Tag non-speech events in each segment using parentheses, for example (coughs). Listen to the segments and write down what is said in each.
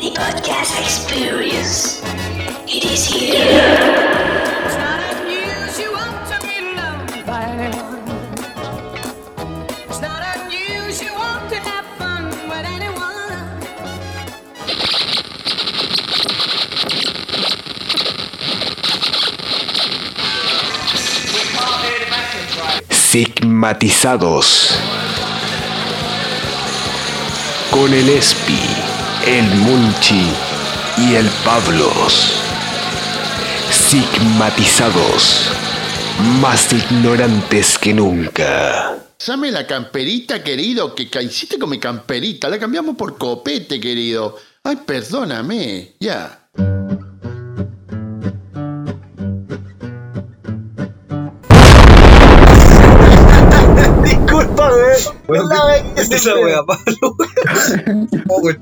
The podcast experience. It is here. It's Con el Espi, el Munchi y el Pablos. Sigmatizados. Más ignorantes que nunca. Dame la camperita, querido, que ca- con mi camperita. La cambiamos por copete, querido. Ay, perdóname. Ya. La vez que esa se wea, Pablo. (laughs) Oh, weón.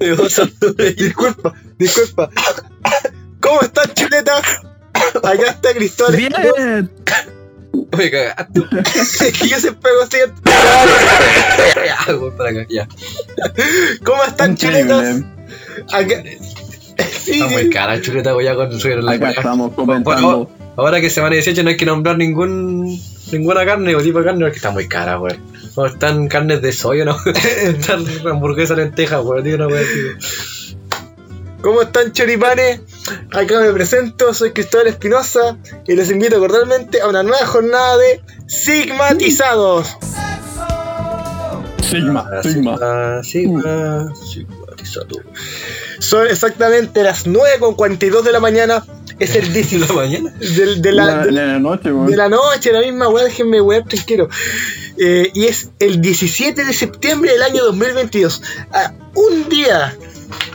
Me vas a Disculpa, disculpa. ¿Cómo están, chuletas? Acá está Cristóbal. Bien. Me cagaste. (laughs) Es que yo siempre hago así. Ya, weón, para acá, ya. ¿Cómo están, chuletas? Acá. Sí, Está muy sí. cara, chuleta, voy a construir la Acá wea. estamos Bueno, comentando. Ahora que semana 18 no hay que nombrar ningún ninguna carne o tipo de carne porque está muy cara, weón. No, están carnes de soya, ¿no? (laughs) están hamburguesas lentejas, weón. Digo una así. ¿Cómo están, choripanes? Acá me presento, soy Cristóbal Espinosa y les invito cordialmente a una nueva jornada de Sigmatizados. Sigma, Ah, Sigma. Sigma. Sigmatizado. Son exactamente las 9.42 de la mañana. Es el (laughs) ¿En 16 la mañana? del- de la, La, de- la noche, weón. de la noche, la misma weá, déjenme wear tranquilo. Eh, y es el 17 de septiembre del año 2022. A un día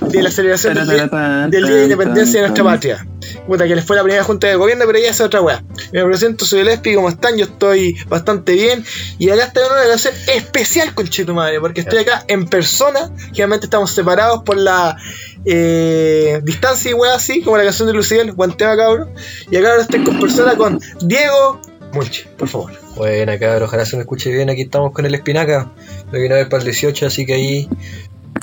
de la celebración del día, del día de independencia de nuestra patria. Puta, que les fue la primera junta de gobierno, pero ya es otra weá. Me presento, soy el Espi, ¿cómo están? Yo estoy bastante bien. Y acá está una relación especial con Chetumadre, porque estoy acá en persona. Generalmente estamos separados por la eh, distancia y weá así, como la canción de Lucibel, guanteo cabrón. Y acá ahora estoy con persona con Diego Munchi, por favor. Buena, cabrón, ojalá se me escuche bien. Aquí estamos con el espinaca. Lo vine a ver para el 18, así que ahí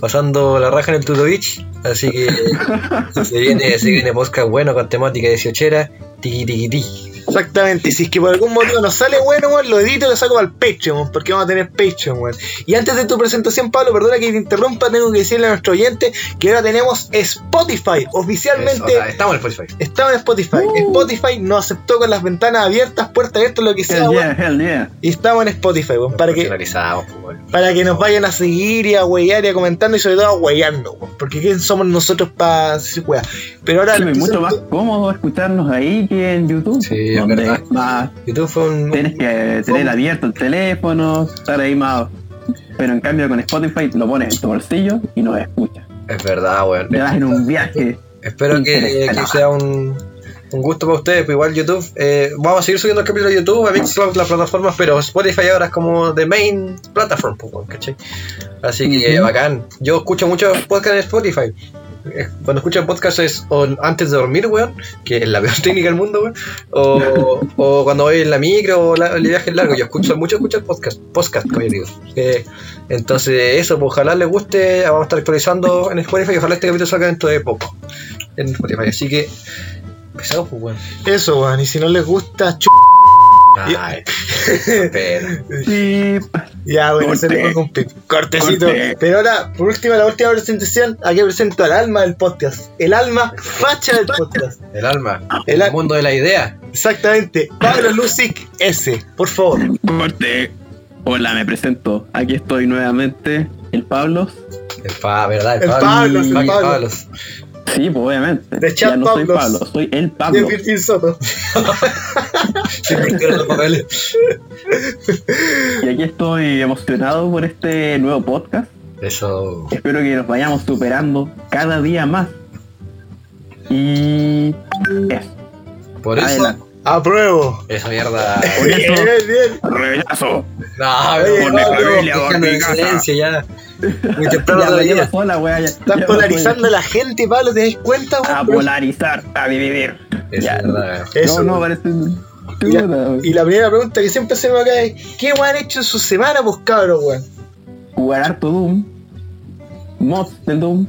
pasando la raja en el Tutovich. Así que (laughs) se viene, se viene podcast bueno con temática 18era. Tiki tiki tiki. Exactamente, y si es que por algún motivo nos sale bueno, weón, lo edito y lo saco al Patreon, weón, porque vamos a tener Patreon, weón. Y antes de tu presentación, Pablo, perdona que te interrumpa, tengo que decirle a nuestro oyente que ahora tenemos Spotify, oficialmente. Eso, estamos en el Spotify. Estaba en Spotify. Spotify nos aceptó con las ventanas abiertas, puertas abiertas, lo que sea, Hell weón. yeah, hell yeah. Y estamos en Spotify, weón, para que, pues, para que nos vayan a seguir y a huear y a comentando y sobre todo a huearnos, weón. Porque ¿quién somos nosotros para? Pero ahora Sí, es mucho más cómodo escucharnos ahí que en YouTube. Sí, es donde verdad. más YouTube fue un. tienes que tener abierto el teléfono, estar ahí más. Pero en cambio con Spotify lo pones en tu bolsillo y no escuchas. Es verdad, weón. Te vas en un viaje. Espero que, que sea un, un gusto para ustedes, pero igual YouTube. eh, vamos a seguir subiendo el capítulo de YouTube, a Mixcloud, las plataformas, pero Spotify ahora es como the main platform, pues, ¿cachai? Así que bacán. Yo escucho muchos podcasts en Spotify. Eh, Cuando escucho podcast es o antes de dormir, weón, que es la (laughs) peor técnica del mundo, weón. O, o cuando voy en la micro o la- el viaje es largo. Yo escucho mucho escuchar podcast, podcast, como yo digo. Eh, entonces, eso, pues ojalá les guste. Vamos a estar actualizando en Spotify y ojalá este capítulo salga dentro de poco en Spotify. Así que, empezamos, pues, weón. Eso, weón. Y si no les gusta, ch... Ay, (laughs) Ya, bueno, se le pongo un pip. Cortecito. Corte. Pero ahora, por último, la última presentación, aquí presento al alma del podcast. El alma facha del podcast. El alma, El el, mundo de la idea. Exactamente. Pablo Lucic S. Por favor. corte. Hola, me presento. Aquí estoy nuevamente. El Pablo. El pa, ¿verdad? El Pablos, el Pablos. Pablos. Sí, pues obviamente. De ya no soy. Pablo, soy el Pablo. el Virgin Soto. (laughs) Los papeles. Y aquí estoy emocionado por este nuevo podcast. Eso. Espero que nos vayamos superando cada día más. Y eso. Por eso. Adelante. Apruebo. Esa mierda. Bien, bien. rechazo. No, pero no, por no, familia, por dejando mi en casa. silencio ya. (laughs) Muy temprano Ya, de la ya vida. pasó la wea, ya- Estás polarizando a la gente, Pablo. ¿Te das cuenta, A weón? polarizar, a dividir. Es Ya. verdad. Eso, no, no, parece. Y la, y la primera pregunta que siempre se me acá es: ¿Qué weón han hecho en su semana, pues cabros, weón? Jugar harto Doom. Mods del Doom.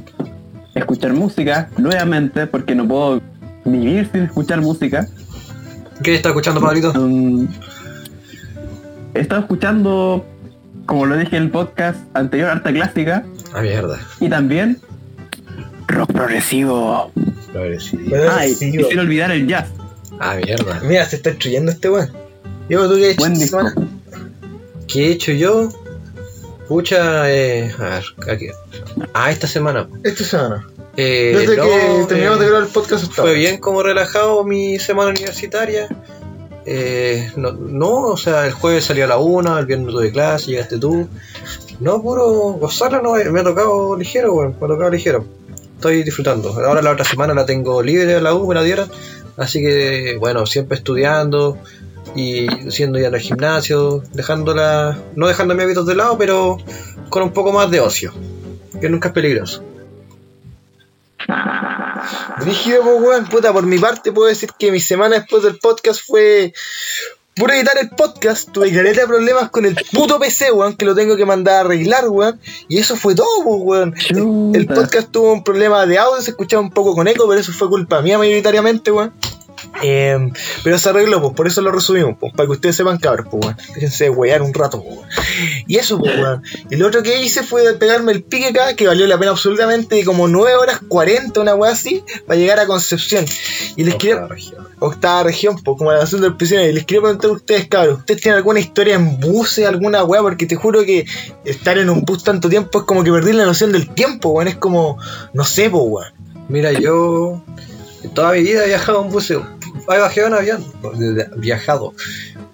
Escuchar música nuevamente, porque no puedo vivir sin escuchar música. ¿Qué está escuchando, Pablito? Um, he estado escuchando, como lo dije en el podcast anterior, harta clásica. Ah, mierda. Y también rock progresivo. Bueno, Ay, sin weón. olvidar el jazz. Ah, mierda. Mira, se está destruyendo este weón. Yo, ¿tú qué has hecho Buen esta disco. semana? ¿Qué he hecho yo? Pucha, eh. A ver, aquí. Ah, esta semana. Esta semana. Eh, Desde no, que terminamos eh, de grabar el podcast hasta Fue bien como relajado mi semana universitaria. Eh, no, no, o sea, el jueves salí a la una, el viernes tuve clase, llegaste tú. No, puro gozarla, no, me ha tocado ligero, weón, me ha tocado ligero. Estoy disfrutando. Ahora la otra semana la tengo libre a la U, me la dieron. Así que, bueno, siempre estudiando y siendo ya en el gimnasio, dejándola, no dejando mis hábitos de lado, pero con un poco más de ocio, que nunca es peligroso. (laughs) Rígido, pues, weón. Puta, por mi parte puedo decir que mi semana después del podcast fue. Por editar el podcast, tuve caleta de problemas con el puto PC, weón, que lo tengo que mandar a arreglar, weón. Y eso fue todo, pues, weón. El, el podcast tuvo un problema de audio, se escuchaba un poco con eco, pero eso fue culpa mía mayoritariamente, weón. Eh, pero se arregló, pues, por eso lo resumimos, pues, para que ustedes sepan, cabros, pues, weón. Déjense de wear un rato, pues. Y eso, pues, weón. Y lo otro que hice fue pegarme el pique acá, que valió la pena absolutamente, de como 9 horas 40, una weá así, para llegar a Concepción. Y les quería, octava región, pues, como la nación del prisionero. Y les quería preguntar a ustedes, cabros, ¿ustedes tienen alguna historia en buses, alguna weá? Porque te juro que estar en un bus tanto tiempo es como que perdí la noción del tiempo, weón. Es como, no sé, pues, weón. Mira, yo toda mi vida he viajado en buceo. He viajado en avión, viajado.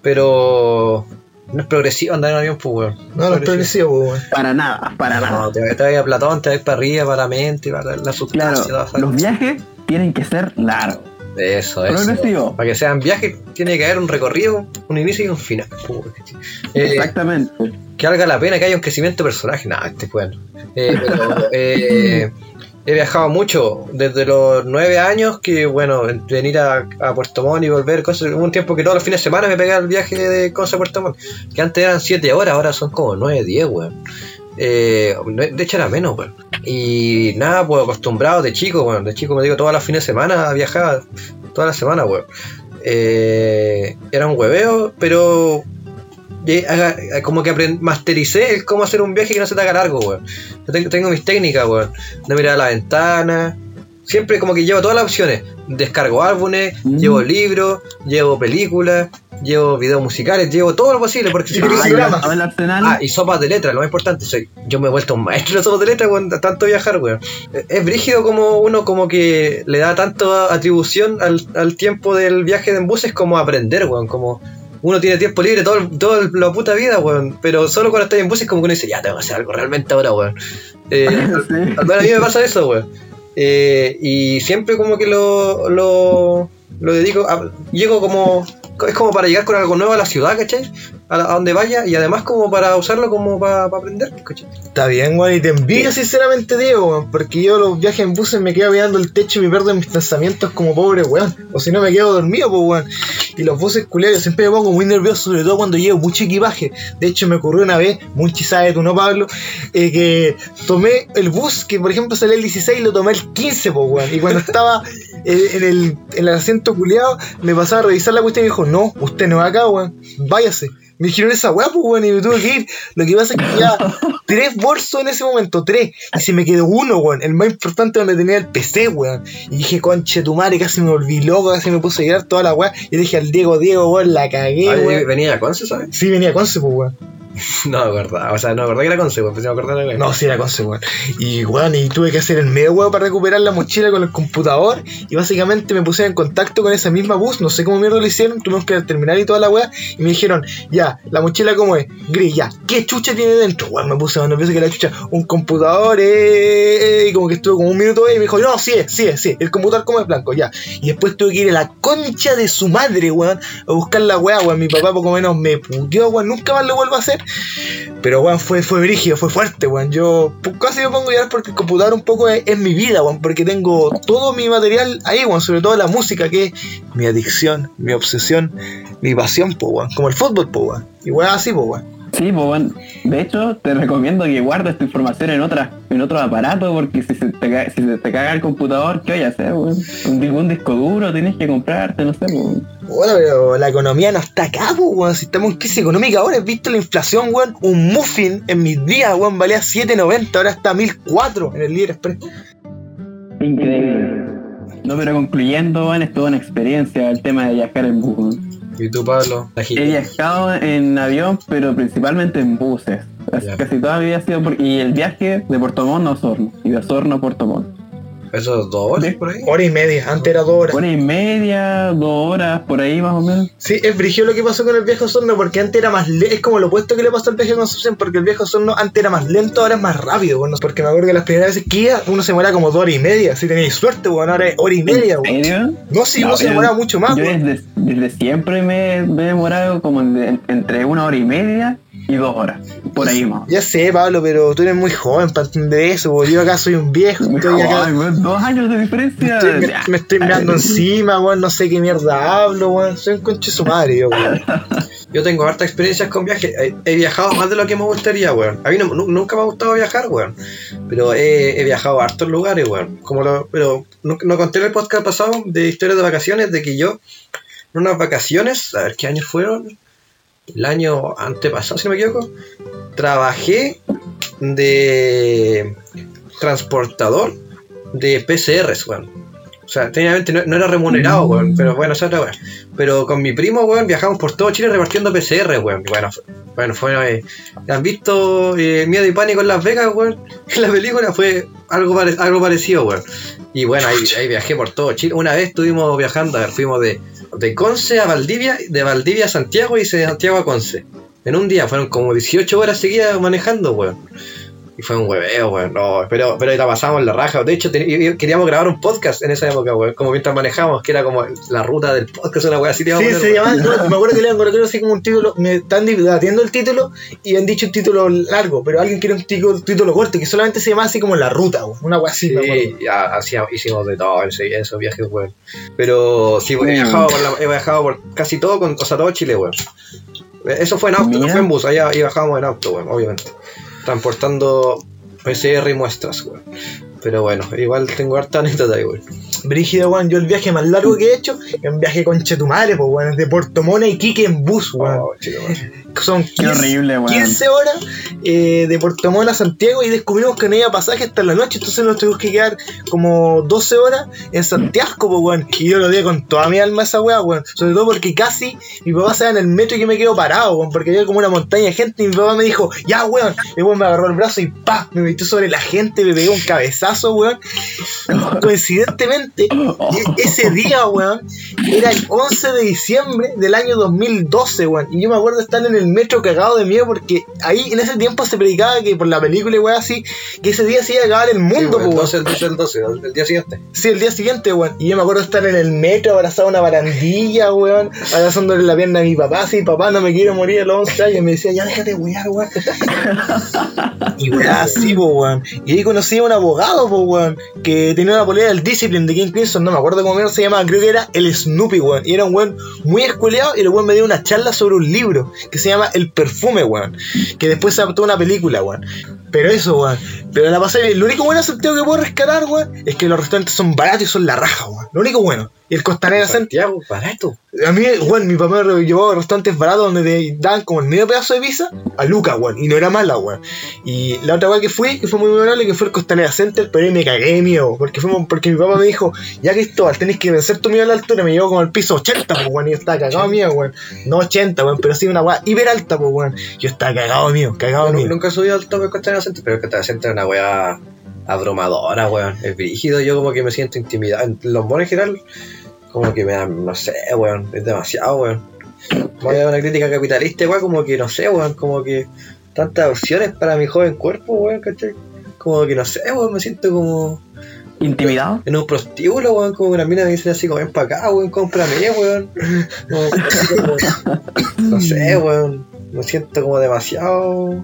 Pero no es progresivo andar en avión, pues, weón. No, no es progresivo, pues, weón. Para nada, para nada. No, te, te vas a Platón, te vas para arriba, para la mente, para la sustancia. Claro, los viajes tienen que ser largos. Eso, eso. Progresivo. Para que sean viajes, tiene que haber un recorrido, un inicio y un final. pues. Eh, Exactamente. que valga la pena que haya un crecimiento de personaje. Nada, este bueno. Eh, pero, (laughs) eh, he viajado mucho, desde los nueve años, que bueno, venir a, a Puerto Montt y volver, cosas, hubo un tiempo que todos los fines de semana me pegaba el viaje de cosas a Puerto Montt, que antes eran siete horas, ahora son como nueve, diez, weón. Eh, de hecho era menos, weón. Y nada, pues acostumbrado de chico, weón. De chico me digo todas las fines de semana viajaba, todas las semanas, weón. Eh, era un hueveo, pero como que mastericé el cómo hacer un viaje que no se te haga largo, weón. Yo tengo, tengo mis técnicas, weón. De mirar a la ventana. Siempre como que llevo todas las opciones. Descargo álbumes, Mm. llevo libros, llevo películas, llevo videos musicales, llevo todo lo posible. Porque si el arsenal. Ah, y sopas de letra, lo más importante. Soy, yo me he vuelto un maestro de sopas de letra con tanto viajar, weón. Eh, Es brígido como uno como que le da tanto atribución al, al tiempo del viaje en buses como aprender, weón. Como uno tiene tiempo libre todo, el- todo la puta vida, weón. Pero solo cuando estás en buses como que uno dice, ya tengo que hacer algo realmente ahora, weón. Eh, (laughs) Sí. menos a mí me pasa eso, weón. Eh, y siempre como que lo, lo, lo dedico, a- llego como, es como para llegar con algo nuevo a la ciudad, ¿cachai? A, la- a donde vaya y además como para usarlo como para, aprender, ¿cachai? Está bien, weón, y te envidio sinceramente, Diego, weón, porque yo los viajes en buses me quedo mirando el techo y me pierdo en mis pensamientos como pobre weón, o si no me quedo dormido, pues weón. Y los buses culeros siempre me pongo muy nervioso, sobre todo cuando llevo mucho equipaje. De hecho, me ocurrió una vez, muy sabe tú, ¿no, Pablo? Eh, que tomé el bus, que por ejemplo salía el 16 y lo tomé el 15, pues weón. Y cuando estaba eh, en, el, en el asiento culeado, me pasaba a revisar la cuestión y me dijo, no, usted no va acá, weón, váyase. Me dijeron esa weá, pues, weón, y me tuve que ir. Lo que pasa es que ya (laughs) tres bolsos en ese momento, tres. Y se me quedó uno, weón. El más importante donde tenía el PC, weón. Y dije, conche tu madre, casi me volví loco, casi me puse a llorar toda la weá. Y le dije al Diego, Diego, weón, la cagué, Ah, weón. venía a Conce, ¿sabes? Sí, venía Conce, pues, weón. (laughs) No me acordaba, o sea, no me acordaba que era que me acordaba que era No, sí era Conce, weón. Y, weón, y tuve que hacer el medio, weón, para recuperar la mochila con el computador. Y básicamente me puse en contacto con esa misma bus. No sé cómo mierda lo hicieron. Tuvimos que terminar y toda la weá. Y me dijeron, ya, la mochila cómo es. Gris, ya. ¿Qué chucha tiene dentro? Weón, me puse más nervioso que la chucha. Un computador, eh, eh, y como que estuve como un minuto ahí. Y me dijo, no, sí es, sí es, sí. El computador como es blanco, ya. Y después tuve que ir a la concha de su madre, weón, a buscar la weá, weón. Mi papá poco menos me puteó, weón. Nunca más lo vuelvo a hacer. Pero, weón, fue, fue brígido, fue fuerte, weón. Yo casi me pongo a llorar porque el computador un poco es, mi vida, weón. Porque tengo todo mi material ahí. Sobre todo la música, que es mi adicción, mi obsesión, mi pasión, po. Como el fútbol, po. Y así, po, weón. Sí, pues bueno, de hecho te recomiendo que guardes tu información en otras, en otros aparatos porque si se te, ca- si se te caga el computador, ¿qué voy a hacer, weón? Un, di- un disco duro tienes que comprarte, no sé, pues. Bueno, pero la economía no está acá, po, weón. Si estamos en crisis económica ahora, ¿has visto la inflación, weón? Un muffin en mis días, weón, valía 7.90, ahora está 1.004 en el líder express. Increíble. No, pero concluyendo, weón, es toda una experiencia el tema de viajar en bus. ¿Y tú, Pablo? He viajado en avión, pero principalmente en buses. Casi toda mi vida ha sido por... Y el viaje de Puerto Montt a Osorno. Y de Osorno a Puerto Montt. ¿Esos dos horas por ahí? Hora y media, antes era dos horas. Hora y media, dos horas, por ahí más o menos. Sí, es brigio lo que pasó con el viejo Osorno, porque antes era más lento, es como lo opuesto que le pasó al viaje de Concepción, porque el viejo Osorno antes era más lento, ahora es más rápido, bueno, porque me acuerdo que las primeras veces que iba, uno se demoraba como dos horas y media, si tenéis suerte, bueno, ahora es hora y media, ¿En weón. serio? No, sí, No, uno se demoraba mucho más, Yo desde, desde siempre me, me he demorado como en- entre una hora y media y dos horas. Por ahí más. Ya sé, Pablo, pero tú eres muy joven para entender eso, weón. Yo acá soy un viejo, estoy acá. Ay, weón, dos años de diferencia. estoy, me- estoy mirando encima, weón, no sé qué mierda hablo, weón. Soy un conche su madre, yo, weón. (laughs) Yo tengo hartas experiencias con viajes. He, he viajado más de lo que me gustaría, weón. A mí no- nu- nunca me ha gustado viajar, weón. Pero he, he viajado a hartos lugares, weón. Como lo, pero no, no conté en el podcast pasado de historias de vacaciones, de que yo, en unas vacaciones, a ver qué años fueron, el año antepasado, si no me equivoco, trabajé de transportador de PCRs, weón. O sea, técnicamente no, no era remunerado, weón, pero bueno, esa es otra weón. Pero con mi primo, weón, viajamos por todo Chile repartiendo PCR, weón. Bueno, fue- bueno, fue. eh, ¿Han visto eh, Miedo y Pánico en Las Vegas, weón? En (laughs) la película fue algo, pare- algo parecido, weón. Y bueno, ahí, ahí viajé por todo Chile. Una vez estuvimos viajando, a ver, fuimos de, de Conce a Valdivia, de Valdivia a Santiago y de Santiago a Conce. En un día, fueron como 18 horas seguidas manejando, weón. Y fue un hueveo, weón. No, pero, pero ahí la pasamos la raja. De hecho, queríamos grabar un podcast en esa época, weón. Como mientras manejamos, que era como la ruta del podcast, una weá así. Sí, se poner, llama, weón. no, (laughs) me acuerdo que le iban a colocar así como un título, me están debatiendo el título y han dicho un título largo, pero alguien quiere un título, título corto que solamente se llama así como La Ruta, weón. una weá así. Sí, ya hacíamos, hicimos de todo en, esos viajes, weón. Pero sí, weón, he, viajado por la- he viajado por casi todo, con, o sea, todo Chile, weón. Eso fue en auto, no fue en bus, allá y bajábamos en auto, weón, obviamente. Transportando PCR y muestras. Pero bueno, igual tengo harta anécdota weón. Brígido, weón, yo el viaje más largo que he hecho es un viaje con Chetumare, pues, weón, de Puerto Montt a Iquique en bus, weón. Oh, chico, weón. (laughs) Son 15, horrible, weón. 15 horas eh, de Puerto Montt a Santiago y descubrimos que no había pasaje hasta la noche, entonces nos tuvimos que quedar como 12 horas en Santiago, pues, weón. Y yo lo di con toda mi alma a esa weá, weón. Sobre todo porque casi mi papá se va en el metro y yo me quedo parado, weón, porque había como una montaña de gente y mi papá me dijo, ya, weón. Y weón me agarró el brazo y pa, me metió sobre la gente, me pegó un cabezazo, weón. (laughs) Coincidentemente, e- ese día, weón, era el 11 de diciembre del año 2012, weón. Y yo me acuerdo de estar en el metro cagado de miedo porque ahí en ese tiempo se predicaba que por la película y weón así, que ese día se iba a acabar el Sí, mundo, weón, weón. el 12, el 12, el 12, el- día siguiente. Sí, el día siguiente, weón. Y yo me acuerdo de estar en el metro abrazado a una barandilla, weón. Abrazándole la pierna a mi papá. Así, papá, no me quiero morir a los 11 años. Y me decía, ya déjate wear, weón. (laughs) y weón, así, weón. Y ahí conocí a un abogado, po, weón. Que tenía una polera del Discipline de King Crimson. No me acuerdo cómo se llamaba. Creo que era el Snoopy, weón. Y era un weón muy escueleado. Y el weón me dio una charla sobre un libro que se llama El Perfume, weón. Que después se adaptó a una película, weón. Pero eso, weón. Pero la pasé bien. Lo único bueno Santiago que puedo rescatar, weón, es que los restaurantes son baratos y son la raja, weón. Lo único bueno. Y el Costanera Santiago. Santiago, barato. A mí, weón, mi papá me llevó a restaurantes baratos donde te daban como el medio pedazo de pizza a Luca, weón. Y no era mala, weón. Y la otra weón que fui, que fue muy memorable, que fue el Costanera Center, pero ahí me cagué de miedo. Porque fuimos, porque mi papá me dijo, ya Cristóbal, tenés que vencer tu miedo a la altura. Me llevó como al piso 80, pues, weón. Y yo estaba cagado de miedo, weón. No 80, weón, pero sí una weá hiper alta, pues, weón. Yo estaba cagado de miedo, cagado miedo. nunca he subido al tope de Costanera Center, pero Costanera Center es una weá abrumadora, weón. Es brígido, yo como que me siento intimidado. Los monos en general, como que me da, no sé, weón. Es demasiado, weón. Voy a dar una crítica capitalista, weón, como que no sé, weón. Como que tantas opciones para mi joven cuerpo, weón, ¿cachai? Como que no sé, weón, me siento como ¿Intimidado? en un prostíbulo, weón, como una mina me dicen así, como ven para acá, weón, cómprame, weón. Como- no sé, weón. Me siento como demasiado.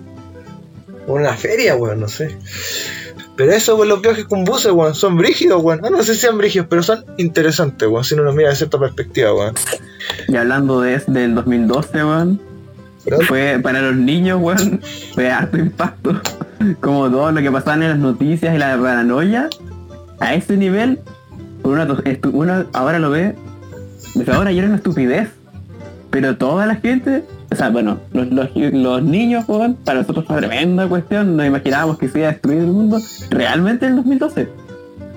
como una feria, weón, no sé. Pero eso, weón, los viajes con buses, weón, son brígidos, weón. Ah, no sé si sean brígidos, pero son interesantes, weón, si uno los mira de cierta perspectiva, weón. Y hablando de del 2012, weón, fue para los niños, weón, fue harto impacto. Como todo lo que pasaba en las noticias y la paranoia, a ese nivel, una, uno ahora lo ve, desde ahora ya era una estupidez. Pero toda la gente, o sea, bueno, los, los, los niños, weón, para nosotros fue tremenda cuestión, nos imaginábamos que se iba a destruir el mundo, realmente en el 2012.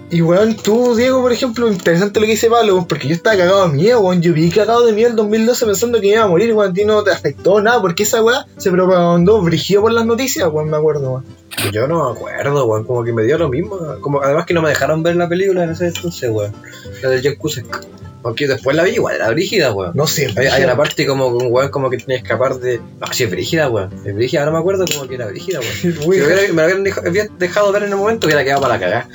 Y weón, tú, Diego, por ejemplo, interesante lo que dice Pablo, porque yo estaba cagado de miedo, weón. Yo vi cagado de miedo el 2012 pensando que iba a morir, weón. A ti no te afectó nada, porque esa weá se propagandó brigido por las noticias, weón, me acuerdo, weón. Yo no me acuerdo, weón, como que me dio lo mismo. Como, además que no me dejaron ver la película en ese entonces, weón. La de John Cusack. Aunque después la vi igual, era brígida, weón. No sé, Hay, hay una parte como que un weón como que tenía que escapar de. No, sí, es brígida, weón. Es brígida, no me acuerdo como que era brígida, weón. (laughs) Si me, lo hubieran dej- hubiera dejado ver en el momento, hubiera quedado para la cagada.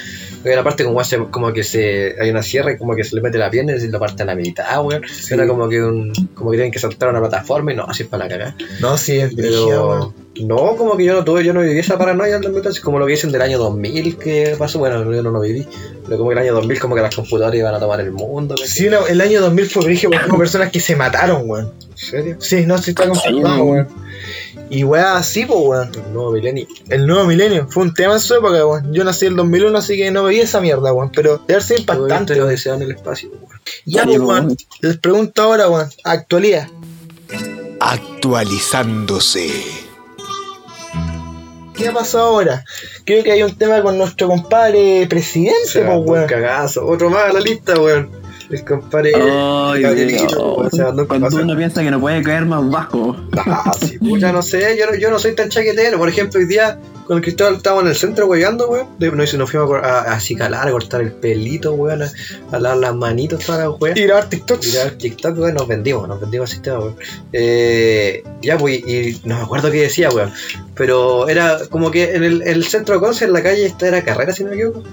Hay una parte como, se- como que se. Hay una sierra y como que se le mete la pierna y se lo parte a la mitad, weón. Era como que un. Como que tienen que saltar a una plataforma y no, así es para la cagada. No, sí, es. Pero. No, como que yo no tuve, yo no viví esa paranoia del 2012, como lo que dicen del año 2000 que pasó, bueno, yo no lo viví, pero como que el año 2000 como que las computadoras iban a tomar el mundo. Sí, no, el año 2000 fue brígido porque hubo personas que se mataron, weón. ¿En serio? Sí, no, sí está confirmado, weón. Y weá, así, pues, weón. El nuevo milenio. El nuevo milenio fue un tema en su época, weón. Yo nací en el 2001, así que no veía esa mierda, weón. Pero debe ser Impactante impactante, lo en el espacio, weón. Ya, pues, weón. Les pregunto ahora, weón. Actualidad. Actualizándose. ¿Qué ha pasado ahora? Creo que hay un tema con nuestro compadre presidente, pues, un weón. cagazo, otro más a la lista, weón. El compadre. Gabrielito, un Cuando uno piensa que no puede caer más bajo. Ah, sí, pucha, no sé, yo no, yo no soy tan chaquetero. Por ejemplo, hoy día con el Cristóbal estábamos en el centro weyando, weón. Nos, nos fuimos a, cor- a, a acicalar, a cortar el pelito, weón, a, a lavar las manitos, toda la weón. Y grabar TikToks. Mirar TikTok, weón, nos vendimos, nos vendimos el sistema, weón. Eh, ya, pues, y no me acuerdo qué decía, weón. Pero era como que en el, el centro de Conce, en la calle, esta era carrera, si no me equivoco.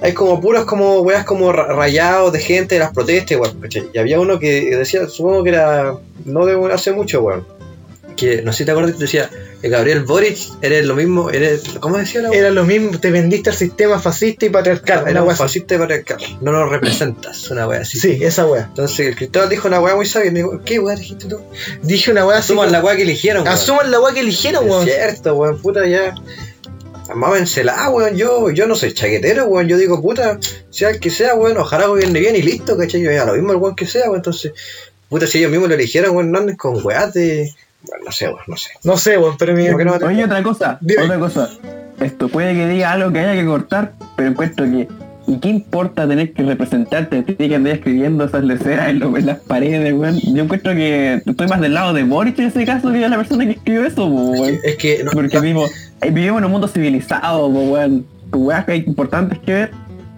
Hay como puros como weas como ra- rayados de gente de las protestas, weón. ¿cachai? Y había uno que decía, supongo que era no de hace mucho, weón. Que no sé si te acuerdas que decía, Gabriel Boric, eres lo mismo, eres. ¿Cómo decía la? Era lo mismo, te vendiste al sistema fascista y patriarcal. Era Una wea fascista y patriarcal. No nos representas, una wea así. Sí, esa wea. Entonces el Cristóbal dijo una wea muy sabia y me dijo, ¿qué wea dijiste tú? Dije una wea así. Asuman la wea que eligieron, weón. Asuman la wea que eligieron, weón. cierto, weón, puta, ya. Mámensela, weón, yo, yo no soy chaquetero, weón, yo digo, puta, sea el que sea, weón, ojalá gobierne bien y listo, ¿cachai? Yo ya lo mismo el weón que sea, weón, entonces, puta, si ellos mismos lo eligieron, weón, no anden con weas de... Bueno, no sé, weón, no sé. No sé, weón, pero mi. ¿Por qué no? Oye, otra cosa, Dime. otra cosa. Esto puede que diga algo que haya que cortar, pero encuentro que. ¿Y qué importa tener que representarte a ti que andas escribiendo esas leceras en, lo- en las paredes, weón? Yo encuentro que estoy más del lado de Boric en ese caso que de la persona que escribió eso, weón. Es que, no, Porque vivimos, eh, vivimos en un mundo civilizado, weón. Weas que hay importantes que ver,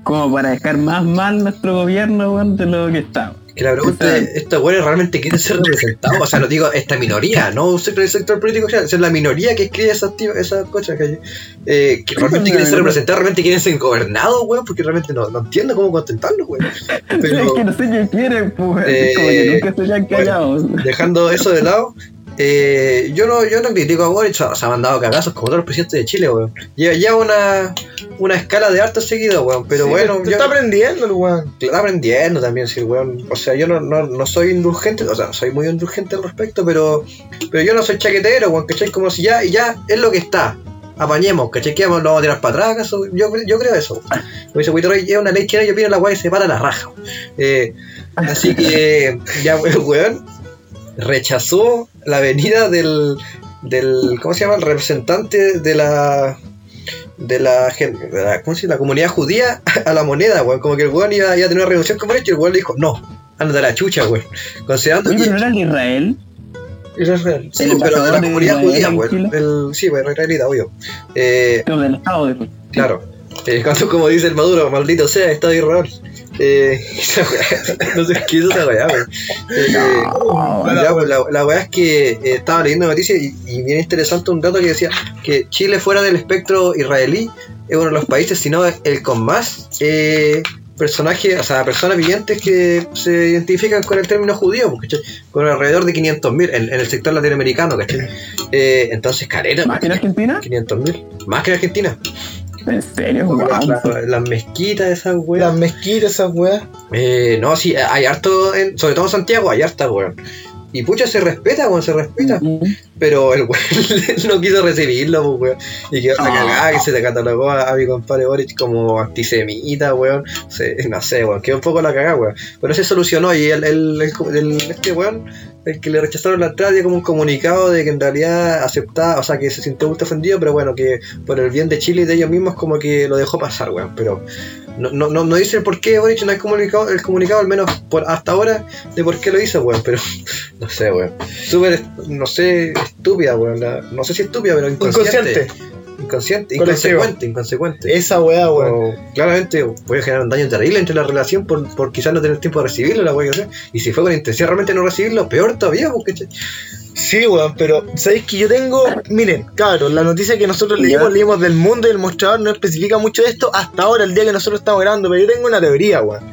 como para dejar más mal nuestro gobierno, weón, de lo que está. Que la pregunta es, ¿estos weones realmente quieren ser representados? O sea, no digo esta minoría, no un sector, sector político general, es la minoría que escribe esas, esas cosas que, eh, que realmente quieren ser representados, realmente quieren ser gobernados, weón, porque realmente no, no entiendo cómo contentarlos, weón. Pero... (laughs) Es que no sé qué quieren, pues, Eh, como que nunca se hayan callados. dejando eso de lado, eh, yo no yo no critico a Boric, se ha mandado cagazos como todos los presidentes de Chile, weón. Lleva, lleva una, una escala de harto seguido, weón. Pero Sí, bueno, te yo- está aprendiendo, el weón. está aprendiendo también, sí, weón. O sea, yo no, no, no soy indulgente, o sea, soy muy indulgente al respecto, pero, pero yo no soy chaquetero, weón, ¿cachai? Como si ya, ya es lo que está. Apañemos, ¿cachai? ¿Qué vamos, lo vamos a tirar para atrás? ¿acaso? Yo, yo creo eso. Como dice Huito Rey, es una ley chilena, yo opino la weá y se para la raja. Eh, así que, (laughs) ya, weón, rechazó la venida del, del, ¿cómo se llama? El representante de la, de la, de la, ¿cómo se llama? La comunidad judía (laughs) a la moneda, weón. Como que el weón iba, iba a tener una con Boric y el weón le dijo, no, anda la chucha, weón. Considerando Oye, que... pero era de Israel. Real. Sí, el pero de la de comunidad Israel judía, en weón. El- Sí, weón, israelita, obvio. Eh, Como del Estado de Israel. Claro. Eh, cuando, como dice el Maduro, maldito sea, Estado de Israel. Eh, (laughs) no sé qué es esa weá, weón. Eh, No, ya, pues, la, la weá es que eh, estaba leyendo noticias y, y bien interesante un dato que decía que Chile fuera del espectro israelí es uno de los países, si no el con más eh, personajes, o sea, personas vivientes que se identifican con el término judío, ¿cachai? Con alrededor de 500.000 en, en el sector latinoamericano, ¿cachai? Eh, entonces, careta. ¿Más que en Argentina? 500.000. Más que en Argentina. ¿En serio? Wow. las, las mezquitas, esas weas. Las mezquitas, esas weas. Eh, no, sí, hay harto, en, sobre todo en Santiago, hay harta, weón. Y pucha, se respeta, weón, se respeta. Pero el weón (laughs) no quiso recibirlo, pues, weón. Y quedó la Ah. cagada que se te catalogó a, a mi compadre Boric como antisemita, weón. Se- no sé, weón. Quedó un poco la cagada, weón. Pero se solucionó y el, el, el- el- este weón, el que le rechazaron la entrada, dio como un comunicado de que en realidad aceptaba, o sea, que se sintió ofendido, pero bueno, que por el bien de Chile y de ellos mismos, como que lo dejó pasar, weón. Pero no, no, no, no dice por qué Boric no hay comunicado, el comunicado, al menos por hasta ahora, de por qué lo hizo, weón. Pero (laughs) no sé, weón. Súper, no sé, estúpida, weón. no sé si estúpida, pero. Inconsciente. Inconsciente, inconsecuente, inconsecuente. Esa wea, weón. Claramente puede generar un daño terrible entre la relación por, por quizás no tener tiempo de recibirlo, la weá que sea. Y si fue con intención realmente no recibirlo, peor todavía, porque Sí, weón, pero ¿sabéis que yo tengo? Miren, cabros, la noticia que nosotros leímos, leímos del mundo y el mostrador no especifica mucho de esto hasta ahora, el día que nosotros estamos grabando, pero yo tengo una teoría, weón.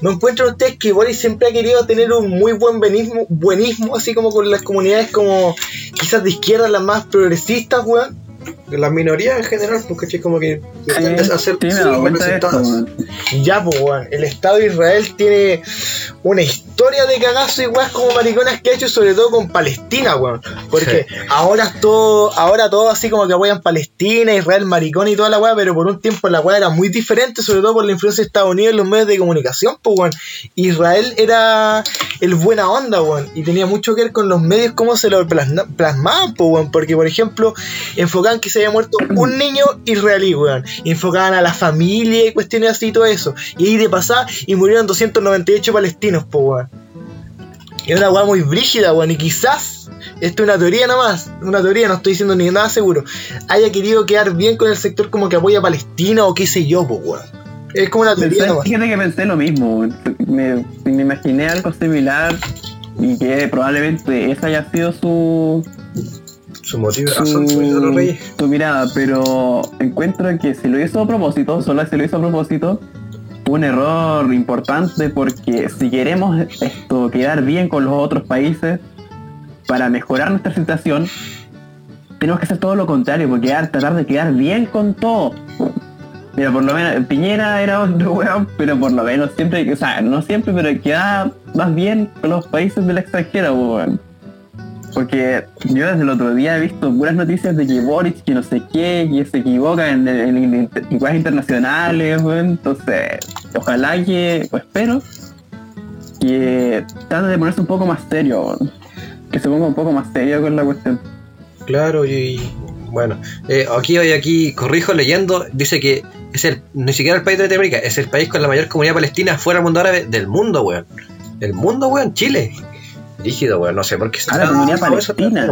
¿No encuentran ustedes que Boris siempre ha querido tener un muy buen buenismo, buenismo así como con las comunidades como quizás de izquierda, las más progresistas, weón? La minoría en general, porque como que Sí, tienden a sí, weón. Ya, pues, weón, el Estado de Israel tiene una historia de cagazo y weas como mariconas que ha hecho, sobre todo con Palestina, weón. Porque ahora todo, ahora todo así como que apoyan Palestina, Israel maricón y toda la wea, pero por un tiempo la wea era muy diferente, sobre todo por la influencia de Estados Unidos en los medios de comunicación, pues, weón. Israel era el buena onda, weón, y tenía mucho que ver con los medios, cómo se lo plasma- plasmaban, pues, weón. Porque, por ejemplo, enfocaban que se había muerto un (clears throat) niño israelí, weón. Y enfocaban a la familia y cuestiones así y todo eso. Y ahí de pasada, y murieron 298 palestinos, pues, weón. Es una weá muy brígida, weón. Y quizás, esto es una teoría nada más, una teoría, no estoy diciendo ni nada seguro, haya querido quedar bien con el sector como que apoya a Palestina o qué sé yo, pues, weón. Es como una teoría nomás. Fíjate que pensé lo mismo, me, me imaginé algo similar y que probablemente esa haya sido su, Su motivo, su, razón, su de los reyes. su mirada, pero encuentro que si lo hizo a propósito, solo si lo hizo a propósito, un error importante porque si queremos esto quedar bien con los otros países para mejorar nuestra situación, tenemos que hacer todo lo contrario, porque tratar de quedar bien con todo. Mira, por lo menos Piñera era otro (laughs) weón, pero por lo menos siempre, o sea, no siempre, pero queda más bien con los países del extranjero, weón. Porque yo desde el otro día he visto puras noticias de que Boric, que no sé qué, que se equivoca en, en, en iguales internacionales, weón. Entonces, ojalá que, o espero, que trate de ponerse un poco más serio, weón. Que se ponga un poco más serio con la cuestión. Claro, y bueno, eh, aquí hoy aquí corrijo leyendo, dice que es el ni siquiera el país de Latinoamérica, es el país con la mayor comunidad palestina fuera del mundo árabe del mundo, weón. El mundo, weón, Chile. Rígido, weón, no sé por qué se Ah, la está comunidad eso palestina.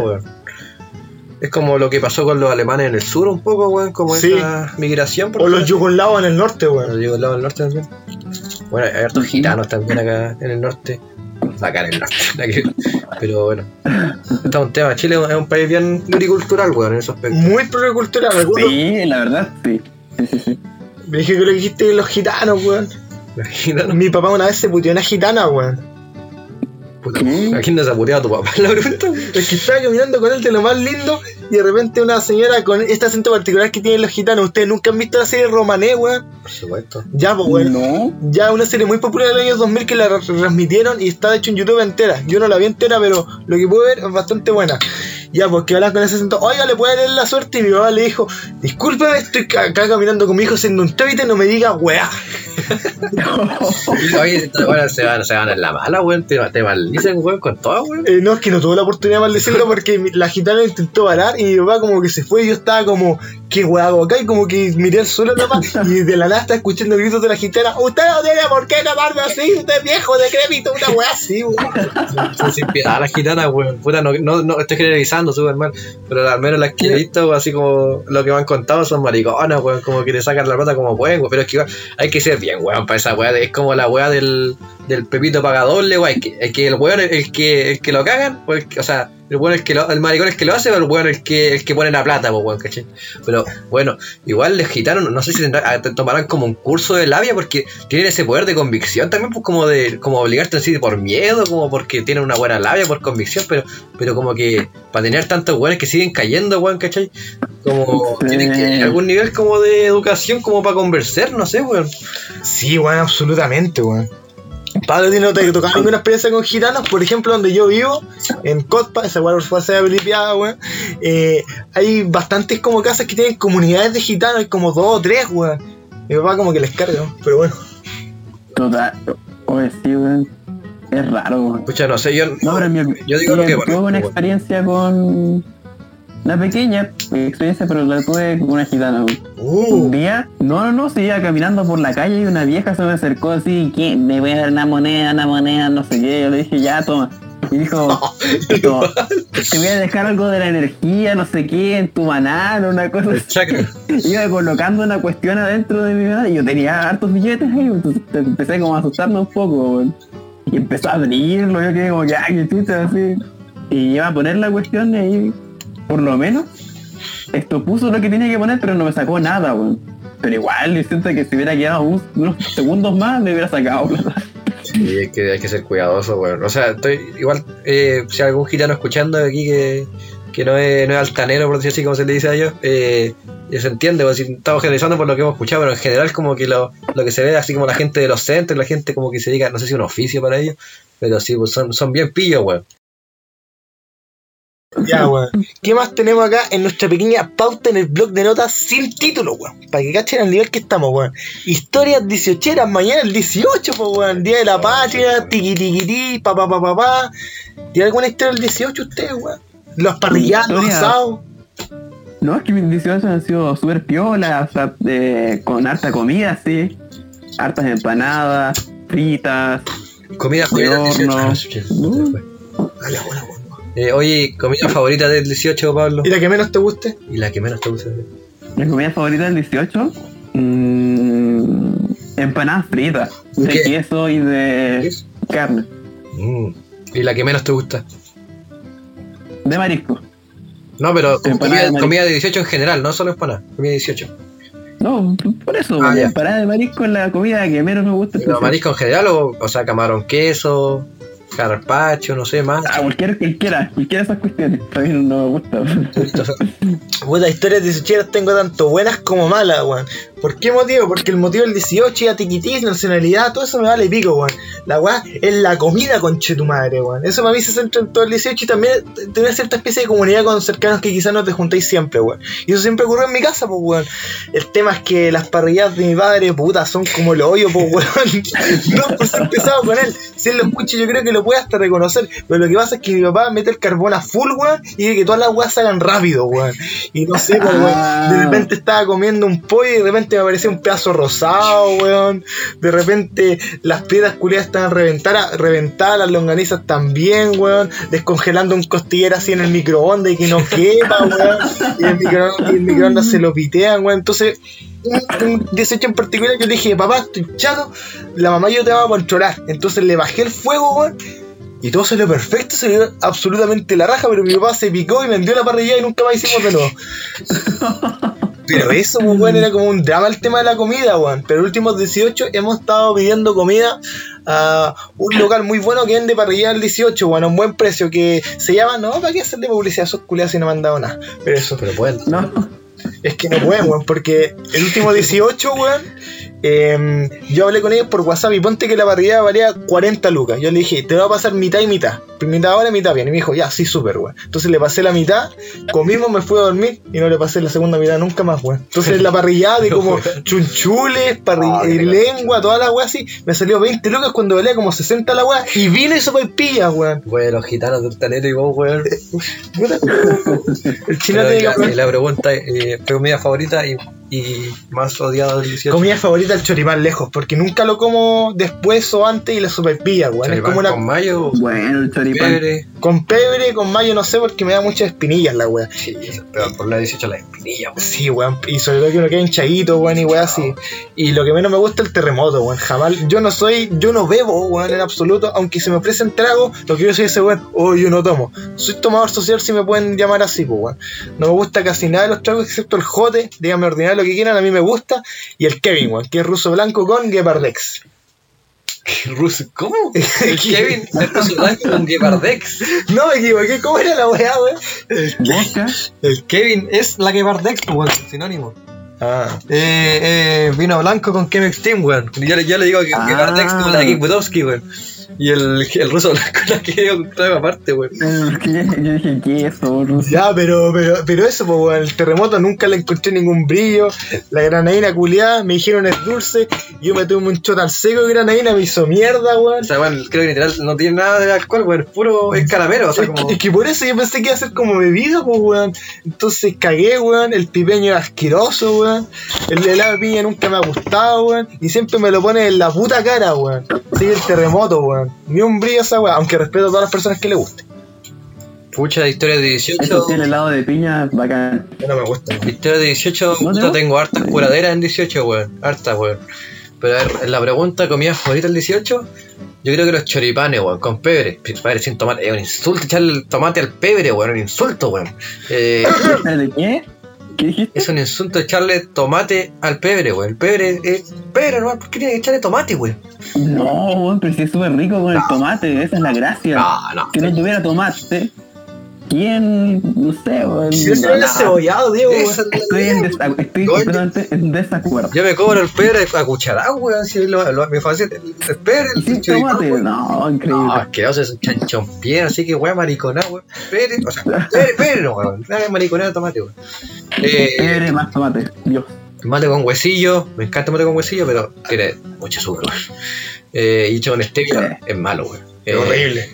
Es como lo que pasó con los alemanes en el sur un poco, weón, como Sí. esa migración. por O los yugoslavos en el norte, Bueno, weón. digo, el lado del norte también. Bueno, hay hartos gitanos también acá en el norte. Acá en el norte. (laughs) Pero bueno. Este es un tema. Chile es un país bien pluricultural, weón, en esos aspectos. Muy pluricultural, recuerdo. Sí, la verdad, sí. Sí, sí, sí. Me dije que lo que dijiste de los gitanos, weón. Los gitanos. Mi papá una vez se puteó una gitana, weón. Puta, ¿Qué? ¿A quién puteado tu papá? (laughs) La pregunta. Es que estaba caminando con él de lo más lindo y de repente una señora con este acento particular que tienen los gitanos. Ustedes nunca han visto la serie Romané, weón. Por supuesto. Ya, pues, weón. No. Ya una serie muy popular del año 2000 que la transmitieron y está de hecho en YouTube entera. Yo no la vi entera, pero lo que pude ver es bastante buena. Ya, pues que hablan con ese acento, oiga, le puede leer la suerte. Y mi mamá le dijo, discúlpeme, estoy acá caminando con mi hijo haciendo un trámite, no me diga weá. (laughs) Oye, bueno, se van, se van en la mala, weón. Te, te maldicen, weón, con todo, weón. Eh, no, es que no tuve la oportunidad de maldecirlo porque mi- la gitana intentó parar y mi papá como que se fue y yo estaba como, ¿qué weá hago acá? Y como que miré al suelo nomás y de la nada estaba escuchando gritos de la gitana, usted no tiene por qué llamarme así, usted es viejo, decrépito, una weá así, weón. Sin piedad las gitanas, weón. Puta, no, no, no estoy generalizando mal. Pero al menos las que he visto, así como lo que me han contado, son mariconas, weón, como que te sacan la plata como pueden, weón. Pero es que igual hay que ser bien, weón, para esa weá. Es como la weá del, del Pepito Pagadorle, weón. Es que, el weón, el que, el que lo cagan, o, el que- o sea, el weón es que lo, el maricón es que lo hace, pero el weón es el que, el que pone la plata, pues, weón, ¿cachai? Pero bueno, igual les gitaron, no sé si tendrán- ah, te tomarán como un curso de labia porque tienen ese poder de convicción también, pues como de como obligarte a decir por miedo, como porque tienen una buena labia por convicción, pero pero como que para tener tantos weones que siguen cayendo, weón, ¿cachai? Como Sí. tienen que algún nivel como de educación como para conversar, no sé, weón. Sí, weón, absolutamente, weón. Pablo, ¿tiene te tocado alguna experiencia con gitanos? Por ejemplo, donde yo vivo, en Cotpa, esa weá fue hacer limpiada, weón. eh, hay bastantes como casas que tienen comunidades de gitanos, hay como dos o tres, weón. Mi papá como que les carga, pero bueno. Total. Oye, sí, weón. Es raro, weón. Escucha, no sé, yo No, pero en mi, Yo digo lo que tuve una experiencia con una pequeña experiencia, pero la tuve con una gitana. weón. Un día, no, no, no, se iba caminando por la calle y una vieja se me acercó así, ¿qué? Me voy a dar una moneda, una moneda, no sé qué. Yo le dije, ya, toma. Y dijo, (laughs) esto, te voy a dejar algo de la energía, no sé qué, en tu banal, una cosa el así. (laughs) Iba colocando una cuestión adentro de mi banal y yo tenía hartos billetes ahí, entonces empecé como a asustarme un poco. Y empezó a abrirlo, yo quedé como, ya, qué chucha, así. Y iba a poner la cuestión y ahí, por lo menos, esto puso lo que tenía que poner, pero no me sacó nada, weón. Pero igual, siento que si hubiera quedado un- unos segundos más, me hubiera sacado. Sí, hay que, hay que ser cuidadoso, weón. O sea, estoy igual, eh, si hay algún gitano escuchando aquí que, que no, es, no es altanero, por decir así como se le dice a ellos, eh, se entiende, pues, si estamos generalizando por lo que hemos escuchado, pero en general como que lo, lo que se ve así como la gente de los centros, la gente como que se dedica, no sé si un oficio para ellos, pero sí, pues son, son bien pillos, weón. Ya, weón. ¿Qué más tenemos acá en nuestra pequeña pauta en el blog de notas sin título, weón? Para que cachen al nivel que estamos, weón. Historias 18 mañana el 18, pues, weón. Día de la patria, tiqui tiqui ti, pa pa pa pa pa. ¿Tiene alguna historia del 18 ustedes, weón? Los parrillados, los asados. No, es que mis 18 han sido súper piolas, o sea, eh, con harta comida, sí. Hartas empanadas, fritas. Comida De 18. horno. Ah, chucha, Mm. Dale, buena, weón. Eh, oye, comida favorita del 18, Pablo. ¿Y la que menos te guste? Y la que menos te gusta. Mi comida favorita del 18, mm, empanadas fritas, ¿De qué? queso y de carne, Mm. Y la que menos te gusta. de marisco. No, pero de comida, de 18 en general, no solo empanada. Comida de 18. No, por eso, Ah, la empanada de marisco es la comida que menos me gusta. Pero marisco en general, o, o sea, camarón queso, carpacho, no sé, más. Ah, cualquier, cualquiera, cualquiera de esas cuestiones. También no me gusta. Puta, historias 18 tengo tanto buenas como malas, weón. ¿Por qué motivo? Porque el motivo del 18 ya tiquitis, nacionalidad, todo eso me vale pico, weón. La weá es la comida, conche tu madre, weón. Eso para mí se centra en todo el 18 y también tener cierta especie de comunidad con cercanos que quizás no te juntáis siempre, weón. Y eso siempre ocurrió en mi casa, pues, weón. El tema es que las parrilladas de mi padre, puta, son como el hoyo, pues, weón. (laughs) no por ser pesado con él. Si él lo escucha, yo creo que lo puede hasta reconocer. Pero lo que pasa es que mi papá mete el carbón a full, weón, y que todas las weas salgan rápido, weón. Y no sé, pues, weón. De repente estaba comiendo un pollo y de repente me aparecía un pedazo rosado, weón. De repente las piedras culiadas estaban reventadas, reventadas, las longanizas también, weón. Descongelando un costillero así en el microondas y que no quepa, weón. Y el microondas, se lo pitean, weón. Entonces, un, 18 en particular, yo dije, papá, estoy chato, la mamá yo te vamos a controlar. Entonces le bajé el fuego, weón. Y todo salió perfecto, salió absolutamente la raja, pero mi papá se picó y vendió la parrilla y nunca más hicimos de nuevo. (laughs) Pero eso, pues, weón, era como un drama el tema de la comida, weón. Pero los últimos 18 hemos estado pidiendo comida a un local muy bueno que vende parrilla al 18, weón, a un buen precio, que se llama, no, ¿para qué hacerle publicidad a esos culiados si no me han dado nada? Pero eso, Pero bueno. No, es que no pueden, weón, porque el último 18, weón, em, yo hablé con ellos por WhatsApp y ponte que la parrilla valía 40 lucas. Yo le dije, te voy a pasar mitad y mitad. Mitad ahora, mitad bien. Y me dijo, ya, sí, súper, weón. Entonces le pasé la mitad, comimos, me fui a dormir y no le pasé la segunda mitad nunca más, weón. Entonces la parrilla de (laughs) como chunchules, parri- Ah, qué eh, lengua, toda la weá así, me salió 20 lucas cuando valía como 60 la weá y vino y sopaipilla, weón. Bueno, los gitanos del talento y vos, weón. (laughs) El chino aprender. y la pregunta, eh, ¿tu comida favorita? Y y más odiado del 18. Comida favorita el choripán lejos, porque nunca lo como después o antes y la superpilla, weón. Es Choripán como una. con mayo, Bueno, el choripán. pebre. Con pebre, con mayo, no sé, porque me da muchas espinillas la weá. Sí, pero por la 18 la espinilla, weón. Sí, weón. Y sobre todo que uno queda hinchadito, weón, y weá así. Y lo que menos me gusta es el terremoto, weón. Jamás. Yo no soy. Yo no bebo, weón, en absoluto. Aunque se me ofrecen tragos, lo que yo soy ese weón. Oh, yo no tomo. Soy tomador social si me pueden llamar así, pues, weón. No me gusta casi nada de los tragos excepto el jote. Díganme ordenar lo que quieran, a mí me gusta. Y el Kevin, weón, que es ruso blanco con Gepardex. (laughs) Ruso, ¿Cómo? (laughs) El Kevin es ruso blanco con Gepardex. No me equivoqué, ¿cómo era la weá, weón? Vodka. El Kevin es la Gepardex, pues, weón, sinónimo. Ah. Eh, eh, vino blanco con Chemex Team, weón. Yo, le- yo le digo que Ah. Gepardex como la de Kik Budowski, weón. Y el, el ruso blanco la que yo traigo aparte, weón. Que Yo dije, ¿qué es eso, ruso? Ya, pero, pero, pero eso, pues, weón, el terremoto nunca le encontré ningún brillo. La granadina culiada, me dijeron es dulce. Yo me tuve un chota al seco de granadina, me hizo mierda, weón. O sea, weón, creo que literal no tiene nada de alcohol, weón. Es puro, es caramelo, o sea, Es que, como. es que por eso yo pensé que iba a ser como bebida, pues, weón. Entonces cagué, weón. El pipeño era asqueroso, weón. El helado de piña nunca me ha gustado, weón. Y siempre me lo pone en la puta cara, weón. Sí, el terremoto, weón. Ni un brillo esa weón. Aunque respeto a todas las personas que le guste. Pucha de historia de 18. Eso tiene helado de piña, bacán. No me gusta, weón. Historia de 18, ¿No te va? tengo hartas curaderas en 18, weón. Hartas, weón. Pero a ver, en la pregunta, comida favorita el 18, yo creo que los choripanes, weón, con pebre. Padre, sin tomate, es un insulto echarle el tomate al pebre, weón, un insulto, weón. Eh, ¿De qué? ¿Qué dijiste? es un insulto echarle tomate al pebre, weón. El pebre es pebre, ¿no? ¿Por qué tiene que echarle tomate, weón? No, weón, pero si es súper rico con el tomate, esa es la gracia. No, no. Si no tuviera tomate, ¿quién? No sé, weón. Si No, ve cebollado, Diego, Estoy, en desa- estoy completamente en desacuerdo. Yo me cobro el pebre a cucharada, weón. Si lo, lo, me fascina el, el pebre, el tomate, no, increíble. No, asqueroso, es un chanchón bien, así que weón, mariconado, weón. Pebre, o sea, pebre, pebre, no, weón. Nada mariconado tomate, weón. Eh, Pebre más tomate, Dios. mate con huesillo, me encanta el mate con huesillo, pero tiene mucho azúcar, weón. Eh, y hecho con stevia es malo, weón. Es Eh, horrible.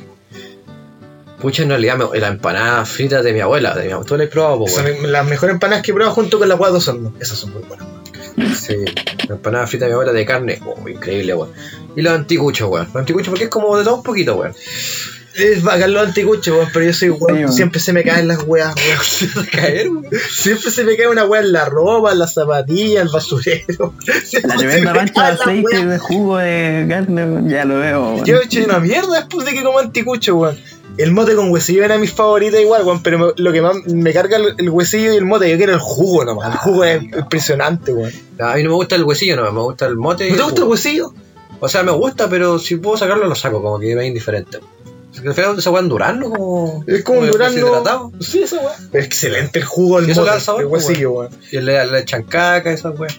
Pucha, en realidad, me, la empanada frita de mi abuela, de mi abuela. ¿Tú la has probado, po, Son weón? las mejores empanadas que he probado junto con las guados son. Esas son muy buenas. Sí, la empanada frita de mi abuela de carne, oh, increíble, weón. Y los anticuchos, weón. Los anticuchos porque es como de todo un poquito, weón. Es bacán los anticuchos, weón, pero yo soy weón. Sí, siempre se me caen las weas, weón. (laughs) Caer, weón. Siempre se me cae una wea en la ropa, en la zapatilla, el basurero. (laughs) Siempre La tremenda me mancha de las aceite de jugo de carne, ya lo veo. weón. Yo he hecho una mierda después de que como anticucho, weón. El mote con huesillo era mi favorita igual, weón, pero me- lo que más me carga el, el huesillo y el mote, yo quiero el jugo nomás. El jugo es impresionante, weón. No, A mí no me gusta el huesillo, no, me gusta el mote. y ¿No te gusta el huesillo? O sea, me gusta, pero si puedo sacarlo, lo saco, como que me es indiferente. ¿Se fue esa weá en Durano? Como, Es como un deshidratado? durano. Sí, esa weón. Excelente el jugo, el ¿Y eso le da mote, sabor, el pues, huesillo, weón. Y le, le echan caca, esa weá.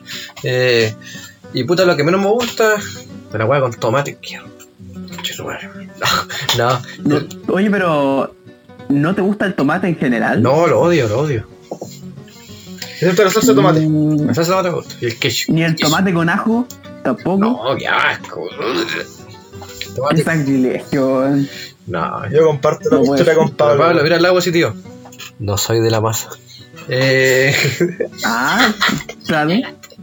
Eh, y puta, lo que menos me gusta, la weá con tomate. ¿Qué? (laughs) No, no, No, oye, pero ¿no te gusta el tomate en general? no, lo odio, lo odio. Excepto la salsa de tomate. Mm, La salsa de tomate gusta. Y el ketchup. Ni el Ketchup. tomate con ajo, tampoco. No, qué asco. Tomate. sacrilegio, weón. No, Yo comparto la No puede postura con Pablo. Pablo, mira el agua así, tío. No soy de la masa. Eh, Ah, claro.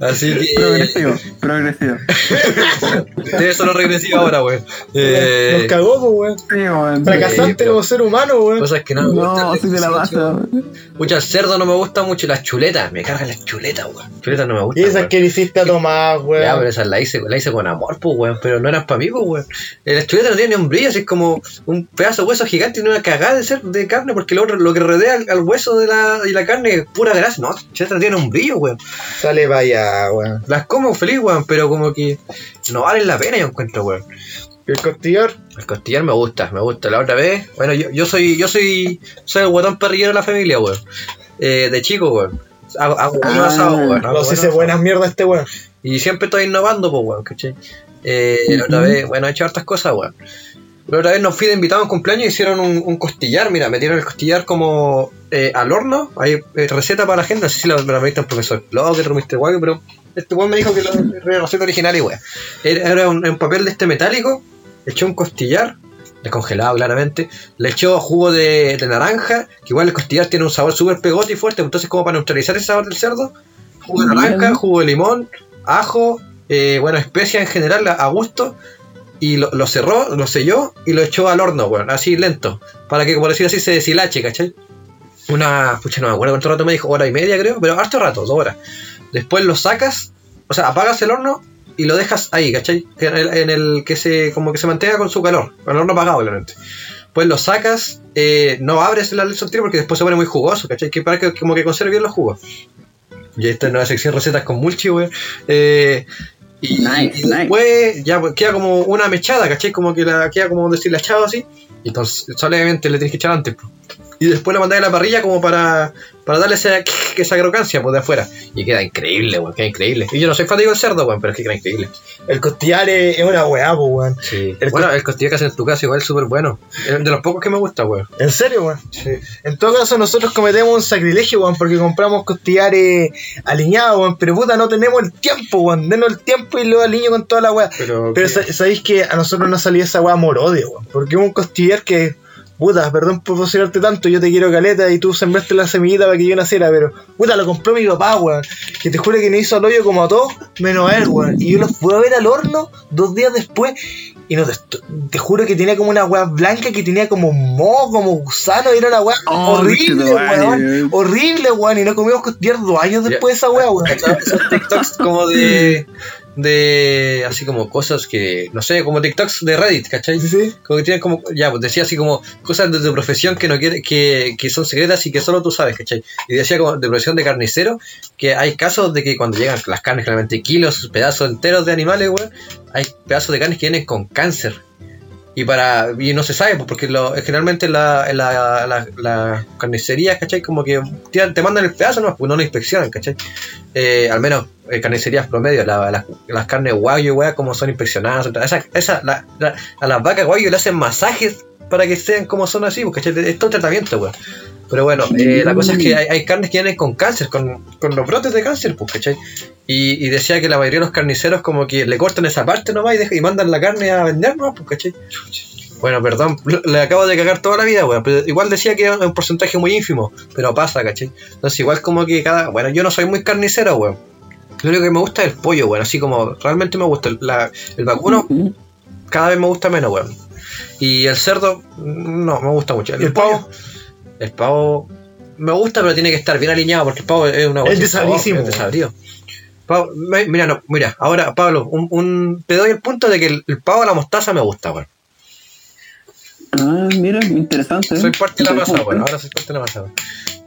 Así que. Progresivo, progresivo. Debe ser lo regresivo ahora, weón. Eh, Nos cagó, pues, weón. Sí, weón. Fracasaste pero- como ser humano, weón. Cosas que no me gustan. No, soy de la masa. Mucho el cerdo no me gusta mucho, las chuletas, me cargan las chuletas, weón. Chuletas no me Y gustan. esas weón. que le hiciste a Tomás, weón. Ya, pero esas la hice, la hice con amor, pues, weón, pero no eran para mí, pues, weón. Eh, Las chuletas no tienen ni un brillo, así es como un pedazo de hueso gigante y una cagada de ser de carne, porque lo, otro- lo que rodea al, al hueso de la, y la carne es pura grasa. No, las chuletas no tienen un brillo, weón. Sale para weón. Las como feliz, weón, pero como que no valen la pena, yo encuentro, weón. El costillar, El costillar me gusta, me gusta. La otra vez, bueno, yo, yo soy, yo soy, soy el guatón parrillero de la familia, weón. Eh, de chico, weón. Hago, hago bueno Ah, asado, weón. hago no sé bueno si asado. buenas mierdas este weón. Y siempre estoy innovando, pues, weón, ¿cachai? Eh, La otra vez, bueno, he hecho hartas cosas, weón. La otra vez nos fui de invitados a un cumpleaños y hicieron un, un costillar, mira, metieron el costillar como eh, al horno, hay eh, receta para la gente, no sé si la, me la pediste el profesor Blocker o Mr. Wagon, pero este weón me dijo que la, la receta original y weón. Era, era un, un papel de este metálico, echó un costillar, descongelado claramente, le echó jugo de, de naranja, que igual el costillar tiene un sabor súper pegote y fuerte, entonces como para neutralizar ese sabor del cerdo, jugo de naranja, jugo de limón, ajo, eh, bueno, especia en general a gusto. Y lo, cerró, lo selló y lo echó al horno, weón, así lento. Para que, por decir así, se deshilache, ¿cachai? Una, pucha, no me acuerdo cuánto rato me dijo, hora y media creo, pero harto rato, dos horas. Después lo sacas, o sea, apagas el horno y lo dejas ahí, ¿cachai? En el, que se, como que se mantenga con su calor, con el horno apagado, obviamente. Pues lo sacas, eh, no abres el al tiro porque después se pone muy jugoso, ¿cachai? Que para que como que conserve bien los jugos. Y esta es nueva sección recetas con mulchi, weón. Eh, y, Nice, y después ya pues, queda como una mechada, ¿cachai? Como que la queda como deshilachado así. Y entonces solamente le tienes que echar antes. po. Y después la mandáis a la parrilla como para, para darle esa, (laughs) esa crocancia pues, de afuera. Y queda increíble, weón, queda increíble. Y yo no soy fanático del cerdo, weón, pero es que queda increíble. El costillar es, es una weá, po, weón. Sí. El bueno, el costillar que hacen en tu casa igual es súper bueno. Es de los pocos que me gusta, weón. ¿En serio, weón? Sí. En todo caso, nosotros cometemos un sacrilegio, weón, porque compramos costillares aliñados, weón, pero puta, no tenemos el tiempo, weón. Denos el tiempo y lo alineo con toda la weá. Pero, Pero sabéis que a nosotros nos salía esa weá morodio, weón. Porque es un costillar que, puta, perdón por posicionarte tanto, yo te quiero caleta y tú sembraste la semillita para que yo naciera, pero, puta, lo compró mi papá, weón. Que te juro que me hizo al hoyo como a todos, menos a él, weón. Y yo los pude ver al horno dos días después. Y no te, te juro que tenía como una weá blanca que tenía como moho, como gusano, y era una weá Oh, horrible, weón. Horrible, weón. Y no comimos costillar dos años después de esa weá, weón. (laughs) Esos TikToks como de. (laughs) de. así como cosas que. no sé, como TikToks de Reddit, ¿cachai? Sí, sí. Como que tienen como. ya, pues decía así como cosas de tu profesión que no quiere, que, que son secretas y que solo tú sabes, ¿cachai? Y decía como de profesión de carnicero, que hay casos de que cuando llegan las carnes, claramente kilos, pedazos enteros de animales, weón, hay pedazos de carnes que vienen con cáncer. Y para y no se sabe, pues, porque lo, generalmente la, en la, la, la carnicería, ¿cachai? Como que te, mandan el pedazo, no, pues no lo inspeccionan, ¿cachai? Eh, al menos eh, carnicerías promedio, la- la- las carnes guayo, weá, como son inspeccionadas. Esa, esa, a las vacas guayo le hacen masajes para que sean como son así, porque es todo tratamiento, weón. Pero bueno, eh, la cosa es que hay, hay carnes que vienen con cáncer, con, con los brotes de cáncer, pues, ¿cachai? Y, y decía que la mayoría de los carniceros como que le cortan esa parte nomás y, dejan- y mandan la carne a vender nomás, pues, ¿cachai? Bueno, perdón, le acabo de cagar toda la vida, weón. Pero igual decía que era un porcentaje muy ínfimo, pero pasa, ¿cachai? Entonces igual como que cada... Bueno, yo no soy muy carnicero, weón. Lo único que me gusta es el pollo, weón. Así como realmente me gusta. El, la- el vacuno cada vez me gusta menos, weón. Y el cerdo, no, me gusta mucho. ¿Y el pavo? El pavo me gusta, pero tiene que estar bien alineado porque el pavo es una Es desabrísimo. mira, no, mira, ahora, Pablo, un, un- te doy el punto de que el, el pavo a la mostaza me gusta, weón. Ah, mira, interesante. Soy parte de la masa, weón. Ahora soy parte de la masa, weón.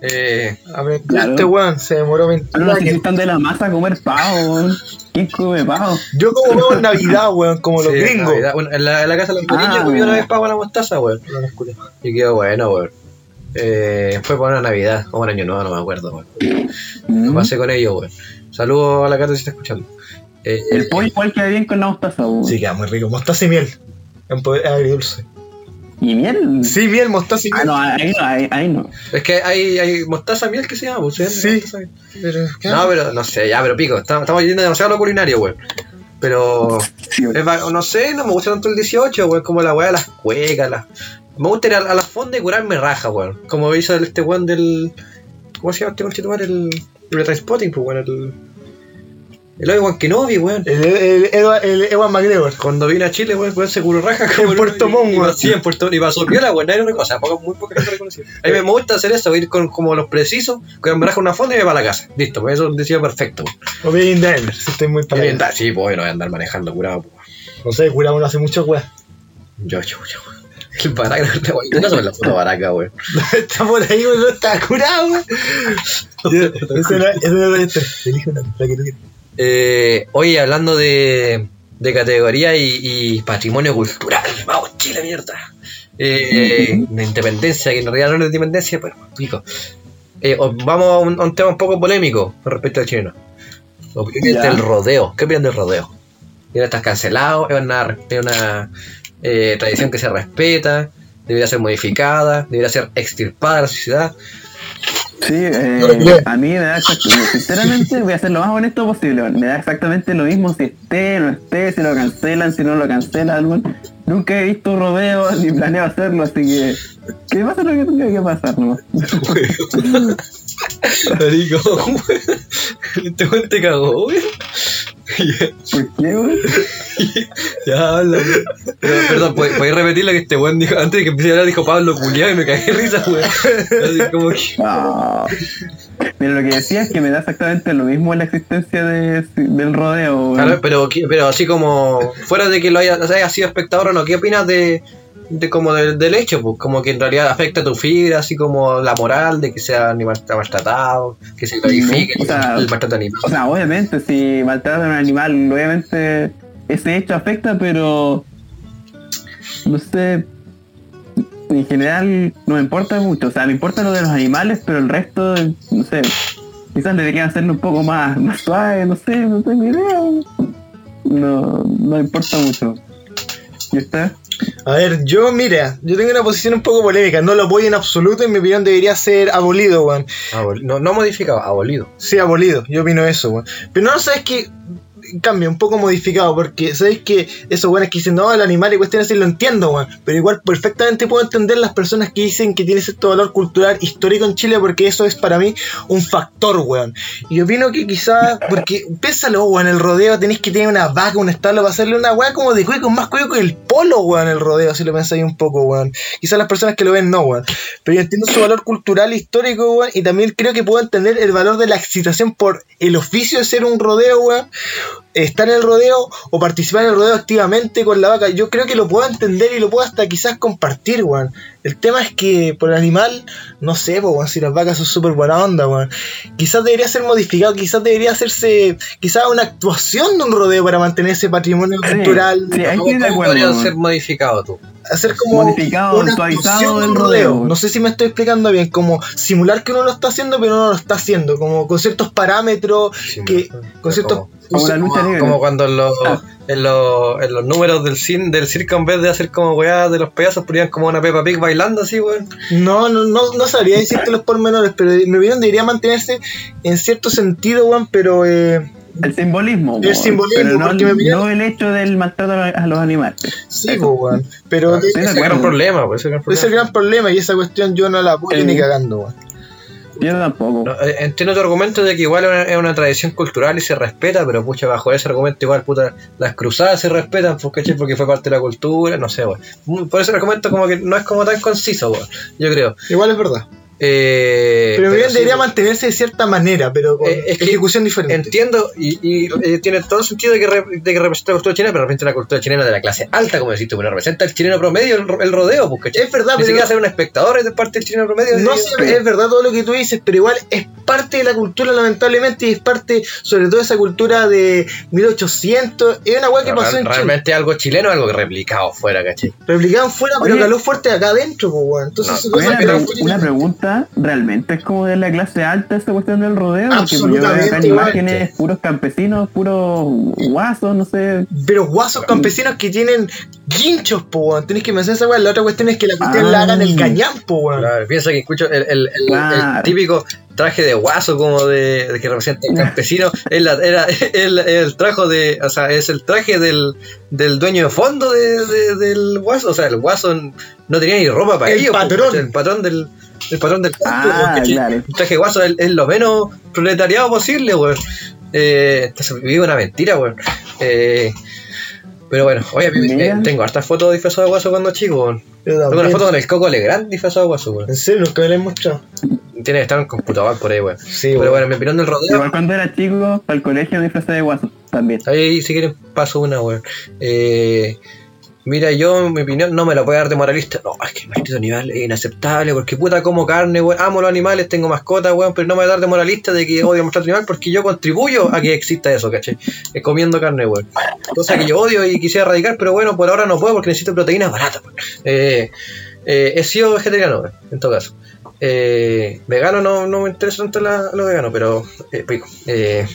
Eh, A ver, Claro. este weón se demoró 20 Ah, no, si años. están de la masa a comer pavo, weón. ¿Quién come pavo? Yo como veo en Navidad, weón, como los sí, gringos. Navidad. Bueno, en, la, en la casa de los niños Ah. comí una vez pavo a la mostaza, weón. Y quedó bueno, weón. Eh, fue para una Navidad o un año nuevo, no me acuerdo, weón. Lo Mm. pasé con ellos, weón. Saludos a la Cata si está escuchando. Eh, El pollo igual queda bien con la mostaza, weón. Sí, queda muy rico. Mostaza y miel. En poder agridulce. ¿Y miel? Sí, miel, mostaza y Ah, miel. no, ahí no, ahí, ahí no. Es que hay, hay mostaza miel que se llama, pues, Sí. No, pero no sé, ya, pero pico. Estamos, estamos yendo demasiado a lo culinario, weón. Pero, Sí, es va- no sé, no me gusta tanto el 18, weón. Como la weá de las cuecas, las. Me gusta ir a, a las fondas y curarme raja, weón. Como hizo este weón del. ¿Cómo se llama este conchetumar? El. El Transpotting, pues, weón. El. El Obi-Wan Kenobi, weón. El, el, el, el Ewan McGregor. Cuando vine a Chile, weón, weón se curó raja En el- Puerto Montt, weón. Sí, en Puerto Y pasó piola, weón. Nadie lo reconoce. Muy poca gente lo reconocía. A mí me gusta hacer eso, ir con como los precisos, curarme raja en una fonda y me voy para la casa. Listo, pues eso decía perfecto, weón. O bien Dimer, si estoy muy para Bien, allá. Sí, pues bueno, voy a andar manejando curado, pues. No sé, curamos no hace mucho, weón. Yo, yo, yo. (laughs) El baraca, no soy la puta baraca, weón. (laughs) Está por ahí, weón, no está curado, weón. Eso no eso no es Elige una, la que tú quieras. Eh, oye, hablando de, de categoría y, y patrimonio cultural, vamos, Chile, mierda. Eh, de independencia, que en realidad no es de independencia, pero pico. Eh, vamos a un, a un tema un poco polémico con respecto al chileno. Opinan Ya. del rodeo. ¿Qué opinan del rodeo? ¿Ya estás cancelado? ¿Es una, es una eh, tradición que se respeta? ¿Debería ser modificada? ¿Debería ser extirpada de la sociedad? Sí, eh, No a mí me da exactamente, sinceramente voy a ser lo más honesto posible, me da exactamente lo mismo si esté, no esté, si lo cancelan, si no lo cancelan. Nunca he visto un rodeo (laughs) ni planeo hacerlo, así que que pase lo que tenga que pasar, nomás. (laughs) Marico. Este te cagó, weón. ¿Por qué, weón? (laughs) Ya habla. Pero, Perdón, ¿puedes puedes repetir lo que este weón dijo? Antes de que empiece a hablar, dijo Pablo culiado y me cagué de risa, weón. Así como que. Ah. Mira, lo que decía es que me da exactamente lo mismo la existencia de, del rodeo. weón. Claro, pero, pero así como, fuera de que lo haya, o sea, haya sido espectador o no, ¿qué opinas de, de como del, del hecho? Pues, como que en realidad afecta a tu fibra, así como la moral de que sea animal maltratado, que se glorifique O sea, el maltrato animal. O sea, obviamente, si maltratan a un animal, obviamente ese hecho afecta, pero no sé. En general no me importa mucho. O sea, me importa lo de los animales, pero el resto, no sé. Quizás deberían hacerlo un poco más, más suave, no sé, no tengo idea. No, no importa mucho. ¿Y usted? A ver, yo, mira, yo tengo una posición un poco polémica. No lo apoyo en absoluto. En mi opinión, debería ser abolido, weón. Abol- no, no modificado, abolido. Sí, abolido. Yo opino eso, weón. Pero no, sabes que cambia, un poco modificado, porque sabéis que esos weones que dicen, no, el animal y cuestiones así lo entiendo, weón. Pero igual perfectamente puedo entender las personas que dicen que tiene cierto valor cultural histórico en Chile, porque eso es para mí un factor, weón. Y opino que quizás, porque piénsalo, weón, el rodeo tenéis que tener una vaca, un establo para hacerle una weá como de cueco, más cueco que el polo, weón, el rodeo, si lo pensáis un poco, weón. Quizás las personas que lo ven no, weón. Pero yo entiendo su valor cultural histórico, weón, y también creo que puedo entender el valor de la excitación por el oficio de ser un rodeo, weón. Estar en el rodeo o participar en el rodeo activamente con la vaca. Yo creo que lo puedo entender y lo puedo hasta quizás compartir, weón. El tema es que por el animal, no sé, po, si las vacas son súper buena onda, weón. Quizás debería ser modificado, quizás debería hacerse, quizás una actuación de un rodeo para mantener ese patrimonio Sí, cultural. sí, ahí ¿Cómo, estoy de cómo acuerdo. podría ser modificado tú? hacer como Modificado, una actualizado actuación del rodeo. rodeo. No sé si me estoy explicando bien, como simular que uno lo está haciendo, pero no lo está haciendo, como con ciertos parámetros, que, con ciertos... Como- Como la lucha Como, como cuando los, Ah. En los, en los números del, cin, del circo, en vez de hacer como weá de los payasos, ponían como una Peppa Pig bailando así, weón. No, no, no, no sabría decirte los pormenores, pero mi opinión debería mantenerse en cierto sentido, weón, pero... Eh, El simbolismo. El weón. simbolismo, pero no, el hecho del maltrato a los animales. sí, weón. Pero ese es el gran problema, pues, ese es el gran problema. gran problema y esa cuestión yo no la apoyo ni cagando, weón. Yo tampoco. No, eh, entiendo tu argumento de que igual es una, es una tradición cultural y se respeta, pero pucha, bajo ese argumento igual, puta, las cruzadas se respetan, pues, ¿cachai? porque fue parte de la cultura, no sé, weón. Mm, Por ese argumento como que no es como tan conciso, weón, yo creo. Igual es verdad. Eh, Pero sí, debería pues, mantenerse de cierta manera, pero con Eh, es que ejecución diferente. Entiendo y, y, eh, tiene todo el sentido de que, re- de que representa la cultura chilena, pero representa la cultura chilena de la clase alta, como decís tú, pero representa el chileno promedio, el, ro- el rodeo, pues, ¿cachai? Es verdad, Ni pero- siquiera ser un espectador es de parte del chileno promedio. No sé, es verdad todo lo que tú dices, pero igual es parte de la cultura, lamentablemente, y es parte, sobre todo, de esa cultura de 1800. Es una weá que Pero pasó en real- Chile. realmente algo chileno, algo replicado fuera, ¿cachai? Replicaban fuera, pero caló fuerte acá adentro, pues. Entonces, No, pre- una pregunta, ¿realmente es como de la clase alta esta cuestión del rodeo? Porque yo veo Absolutamente acá igual. imágenes puros campesinos, puros guasos, no sé. Pero guasos campesinos que tienen guinchos, po, weón. Tenés que pensar esa weá. La otra cuestión es que la cuestión Ah. la hagan el cañán, po, weón. Claro, piensa que escucho el, el- el- Claro. el típico traje de guaso como de, de que representa el (laughs) campesino era el, el trajo de o sea es el traje del, del dueño de fondo de, de- del guaso o sea el guaso no tenía ni ropa para El ellos patrón. el patrón del el patrón del Ah, claro. el traje de guaso es, es lo menos proletariado posible weón eh, vive una mentira weón eh, pero bueno, oye, Mira. tengo hartas fotos disfrazado de guaso cuando chico, weón. Tengo una foto con el Coco Legrand disfrazado de guaso, weón. En serio, nunca me la he mostrado. Tiene que estar en el computador por ahí, weón. Sí, Pero weón. bueno, mi opinión del rodeo. Igual cuando era chico, para el colegio me disfrazé de guaso también. Ahí, si quieren, paso una, weón. Eh, mira, yo, mi opinión, no me la voy a dar de moralista. No, es que maldito animal es inaceptable, porque puta como carne, weón. Amo los animales, tengo mascotas, weón, pero no me voy a dar de moralista de que odio mostrar animal porque yo contribuyo a que exista eso, ¿cachai? Eh, comiendo carne, weón. Cosa que yo odio y quisiera erradicar, pero bueno, por ahora no puedo porque necesito proteínas baratas. Eh, eh, he sido vegetariano, weón, en todo caso. Eh, vegano no, no me interesa tanto la- lo vegano, pero eh, pico. Eh,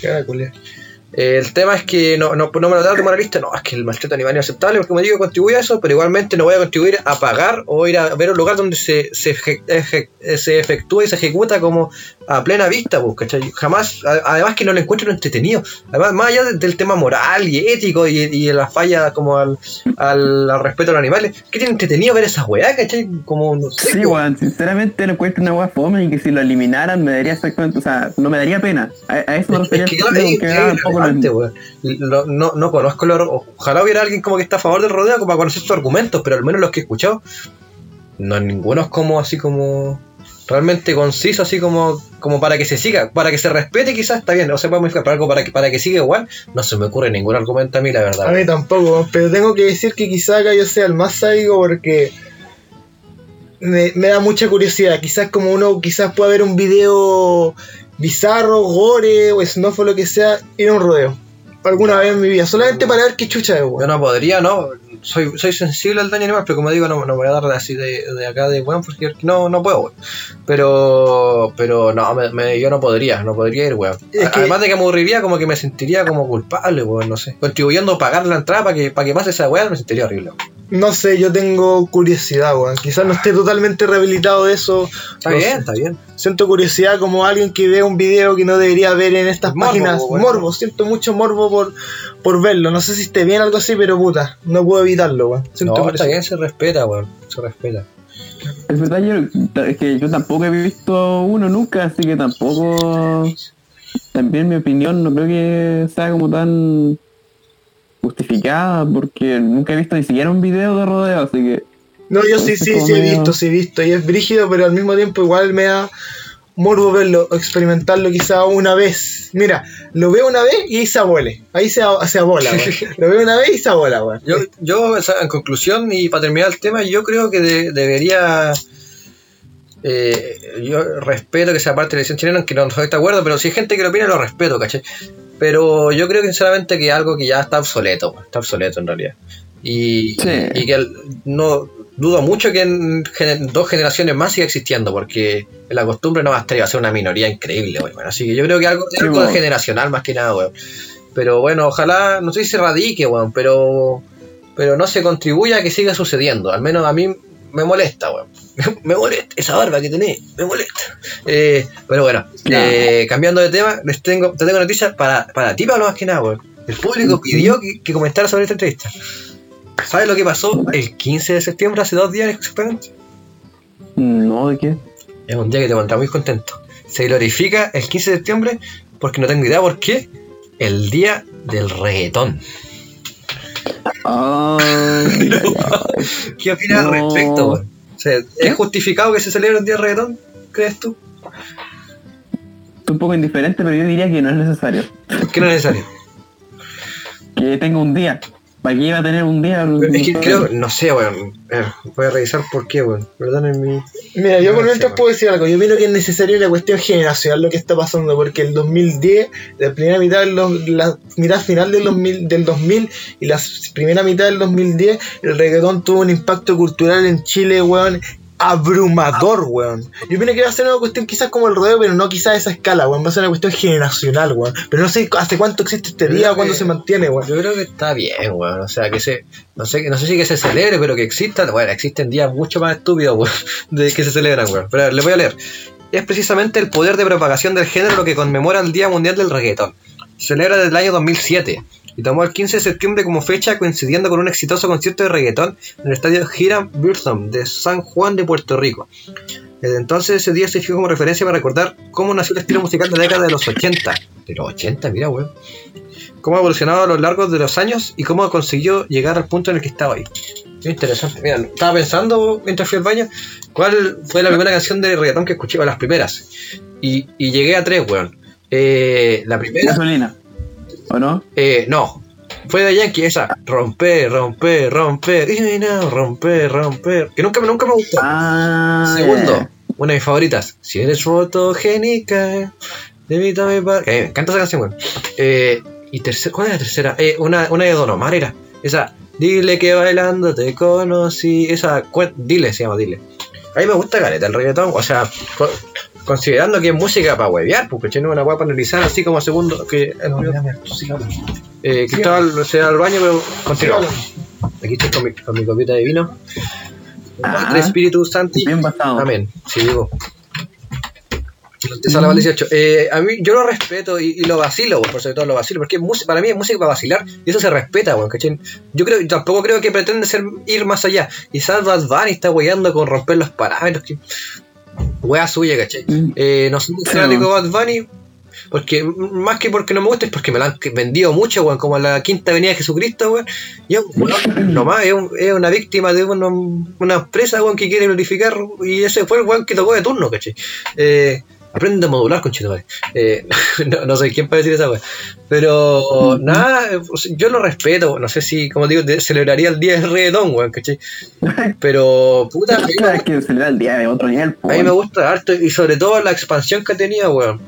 el tema es que no, no, no me lo da de moralista, no, es que el maltrato animal es aceptable, porque como digo, contribuye a eso, pero igualmente no voy a contribuir a pagar o ir a ver un lugar donde se, se, eje- se efectúa y se ejecuta como a plena vista, pues, ¿cachai? Jamás, además que no lo encuentro entretenido. Además, más allá de- del tema moral y ético y, y de la falla como al, al, al respeto a los animales, ¿qué tiene entretenido ver esas weas, ¿cachai? Como, no sé, Sí, como- weón, sinceramente lo encuentro una weá fome y que si lo eliminaran me daría exactamente, o sea, no me daría pena. A, a eso me Es refería que claro, que es- era es un weón. No, no conozco los. Ojalá hubiera alguien como que está a favor del rodeo como para conocer sus argumentos, pero al menos los que he escuchado, no ninguno es como así como realmente conciso, así como, como para que se siga, para que se respete quizás está bien, o sea, podemos para algo para que, para que siga igual, no se me ocurre ningún argumento a mí, la verdad. A mí tampoco, pero tengo que decir que quizá acá yo sea el más sádico porque me, me da mucha curiosidad. Quizás como uno quizás pueda ver un video bizarro, gore o snuff o lo que sea, ir a un rodeo. Alguna vez en mi vida, solamente para ver qué chucha es, Yo weón. no podría, no. Soy, soy sensible al daño animal, pero como digo, no, no me voy a dar así de, de acá de weón, porque no, no puedo, weón. Pero, pero no, me, me- yo no podría, no podría ir, weón. Es A- que- Además de que me aburriría, como que me sentiría como culpable, weón, no sé. Contribuyendo a pagar la entrada para que, para que pase esa weón, me sentiría horrible. weón. No sé, yo tengo curiosidad, weón. Quizás no esté totalmente rehabilitado de eso. Está No bien, sé. está bien. Siento curiosidad como alguien que ve un video que no debería ver en estas Morbo, páginas. Morbo, siento mucho morbo por, por verlo. No sé si esté bien algo así, pero puta, no puedo evitarlo, weón. Siento No, está bien, se respeta, weón. Se respeta. Es verdad, yo, es que yo tampoco he visto uno nunca, así que tampoco. También mi opinión no creo que sea como tan justificada, porque nunca he visto ni siquiera un video de rodeo, así que. No, yo sí, sí, sí he visto, sí he visto. Y es brígido, pero al mismo tiempo igual me da morbo verlo, experimentarlo quizá una vez. Mira, lo veo una vez y ahí se abole. Ahí se, se abola. (laughs) Lo veo una vez y se abola, weón. Yo, yo en conclusión y para terminar el tema, yo creo que de- debería. eh, yo respeto que sea parte de la elección chilena, aunque no estoy de acuerdo, pero si hay gente que lo opina, lo respeto, ¿cachai? Pero yo creo que sinceramente que es algo que ya está obsoleto, está obsoleto en realidad. Y, Sí. y que no dudo mucho que en gener- dos generaciones más siga existiendo, porque la costumbre no va a estar va a ser una minoría increíble, weón. Así que yo creo que algo, Sí, algo generacional más que nada, weón. Pero bueno, ojalá, no sé si se radique, weón, pero, pero no se contribuya a que siga sucediendo. Al menos a mí me molesta, weón. (laughs) me molesta esa barba que tenés, me molesta. Eh, pero bueno, eh, cambiando de tema, les tengo, te tengo noticias para, para ti, Pablo, más que nada, weón. El público pidió que, que comentara sobre esta entrevista. ¿Sabes lo que pasó el 15 de septiembre, hace dos días exactamente? No, ¿de qué? Es un día que te pondrá muy contento. Se glorifica el 15 de septiembre porque no tengo idea por qué. El día del reggaetón. Ay, (laughs) ¿Qué opinas al respecto? weón? O sea, ¿Es justificado que se celebre un día de reggaetón? ¿Crees tú? Estoy un poco indiferente, pero yo diría que no es necesario. ¿Por qué no es necesario? Que tenga un día. ¿Para qué iba a tener un día? Es que creo, no sé, weón. Voy a revisar por qué, weón. Perdonen mi. Mira, yo por No sé, mientras puedo decir algo. Yo creo que es necesario una cuestión generacional lo que está pasando, porque el 2010, la primera mitad, de los- la mitad final del 2000, del 2000 y la primera mitad del 2010, el reggaetón tuvo un impacto cultural en Chile, weón. Abrumador, weón. Yo opino que va a ser una cuestión quizás como el rodeo, pero no quizás a esa escala, weón. Va a ser una cuestión generacional, weón. Pero no sé hace cuánto existe este Yo día o cuándo se mantiene, weón. Yo creo que está bien, weón. O sea, que se. No sé, no sé si que se celebre, pero que exista. Bueno, existen días mucho más estúpidos, weón, (laughs) de que se celebran, weón. Pero a ver, les voy a leer. Es precisamente el poder de propagación del género lo que conmemora el Día Mundial del Reggaetón. Se celebra desde el año 2007 y tomó el 15 de septiembre como fecha coincidiendo con un exitoso concierto de reggaetón en el estadio Hiram Birthom de San Juan de Puerto Rico. Desde entonces ese día se fijó como referencia para recordar cómo nació el estilo musical de la década de los 80. De los 80, mira, weón cómo ha evolucionado a lo largo de los años y cómo consiguió llegar al punto en el que estaba hoy. Qué interesante. Mira, estaba pensando mientras fui al baño cuál fue la primera canción de reggaetón que escuché, o las primeras. Y, y llegué a tres, weón. Eh, la primera, Gasolina. ¿O no? eh, no. Fue de Yankee, esa. Romper, romper, romper. Y no, romper, romper. Que nunca, nunca me gustó. Ah. Segundo, una de mis favoritas. Si eres fotogénica, invítame para. Que me encanta esa canción, weón. Eh, y tercera, ¿cuál es la tercera? Eh, una, una de Don Omar era. Esa, dile que bailando te conocí. Esa, dile, se llama dile. A mí me gusta Galeta el reggaetón, o sea, considerando que es música para huevear, porque no es una hueá para analizar así como segundo. Que, eh, Cristóbal se va al baño, pero continúa. Aquí estoy con mi, con mi copita de vino. Ah. El Espíritu Santo. Bien basado. Amén. Sí, digo. Esa la Val 18. Eh, a mí, yo lo respeto y, y lo vacilo, por sobre todo lo vacilo, porque música- para mí es música para vacilar y eso se respeta, weón, ¿cachai? Yo creo, tampoco creo que pretende ser, ir más allá. Quizás Bad Bunny está weyando con romper los parámetros, que wea suya, ¿cachai? Mm. Eh, no soy fanático de Bad Bunny, porque más que porque no me gusta, es porque me la han vendido mucho, weón, como la quinta venida de Jesucristo, weón. Y es un (clears throat) nomás, es, un- es una víctima de una, una empresa, weón, que quiere glorificar, y ese fue el weón que tocó de turno, ¿cachai? Eh, aprende a modular, madre. Eh, (laughs) no, no sé quién puede decir esa weón. Pero, nada, yo lo respeto, no sé si, como digo, celebraría el día del reggaetón, weón, ¿cachai? (laughs) Pero, puta, es que celebra el día de otro nivel, a mí me gusta harto y sobre todo la expansión que tenía, weón.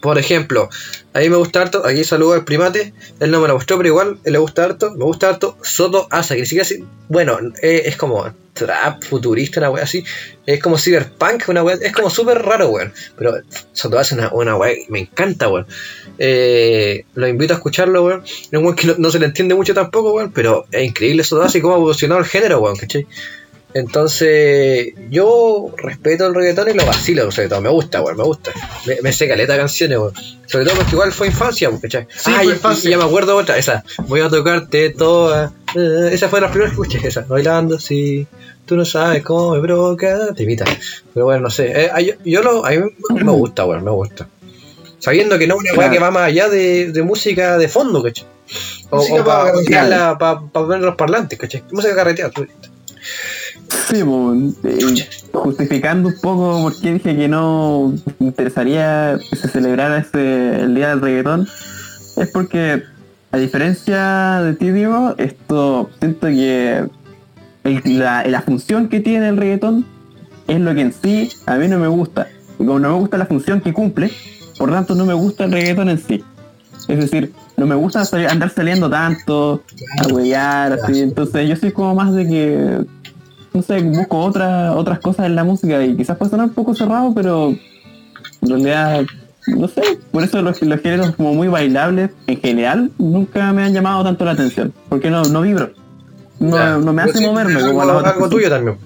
Por ejemplo, a me gusta harto, aquí saludo al primate, él no me lo mostró, pero igual él le gusta harto, me gusta harto Soto Asa, que ni siquiera así, bueno, eh, es como trap futurista, una wea así, es como cyberpunk, una wea, es como súper raro, weón. Pero Soto Asa es una, una wea, me encanta, weón. Eh, lo invito a escucharlo, weón. Es un weón que no, no se le entiende mucho tampoco, weón, pero es increíble Soto Asa y cómo ha evolucionado el género, weón, ¿cachai? Entonces, yo respeto el reggaetón y lo vacilo, sobre todo. Me gusta, weón, me gusta. Me, me sé caleta canciones, weón. Sobre todo porque igual fue infancia, ¿cachai? Sí, ah, fue infancia. Ya me acuerdo otra, esa. Voy a tocarte toda. Eh, esa fue la primera que escuché, esa. Bailando, sí. Tú no sabes cómo me provoca. Te imita. Pero bueno, no sé. Eh, yo, yo lo, a mí me gusta, weón, me gusta. Sabiendo que no es una weá Claro. que va más allá de, de música de fondo, ¿cachai? O, para pa- tirarla, para poner los parlantes, ¿cachai? Música carreteada, tú. Sí, pues, eh, justificando un poco por qué dije que no me interesaría que se celebrara ese, el día del reggaetón, es porque, a diferencia de ti, Diego, esto siento que el- la, la función que tiene el reggaetón es lo que en sí a mí no me gusta. Y como no me gusta la función que cumple, por tanto no me gusta el reggaetón en sí. Es decir, no me gusta andar saliendo tanto, a huellar, así. Entonces yo soy como más de que no sé, busco otra, otras cosas en la música y quizás puede sonar un poco cerrado, pero en realidad, no sé, por eso los, los géneros como muy bailables en general nunca me han llamado tanto la atención, porque no, no vibro, no, Ya, no me hace sí, moverme algo, como a algo tuyo también.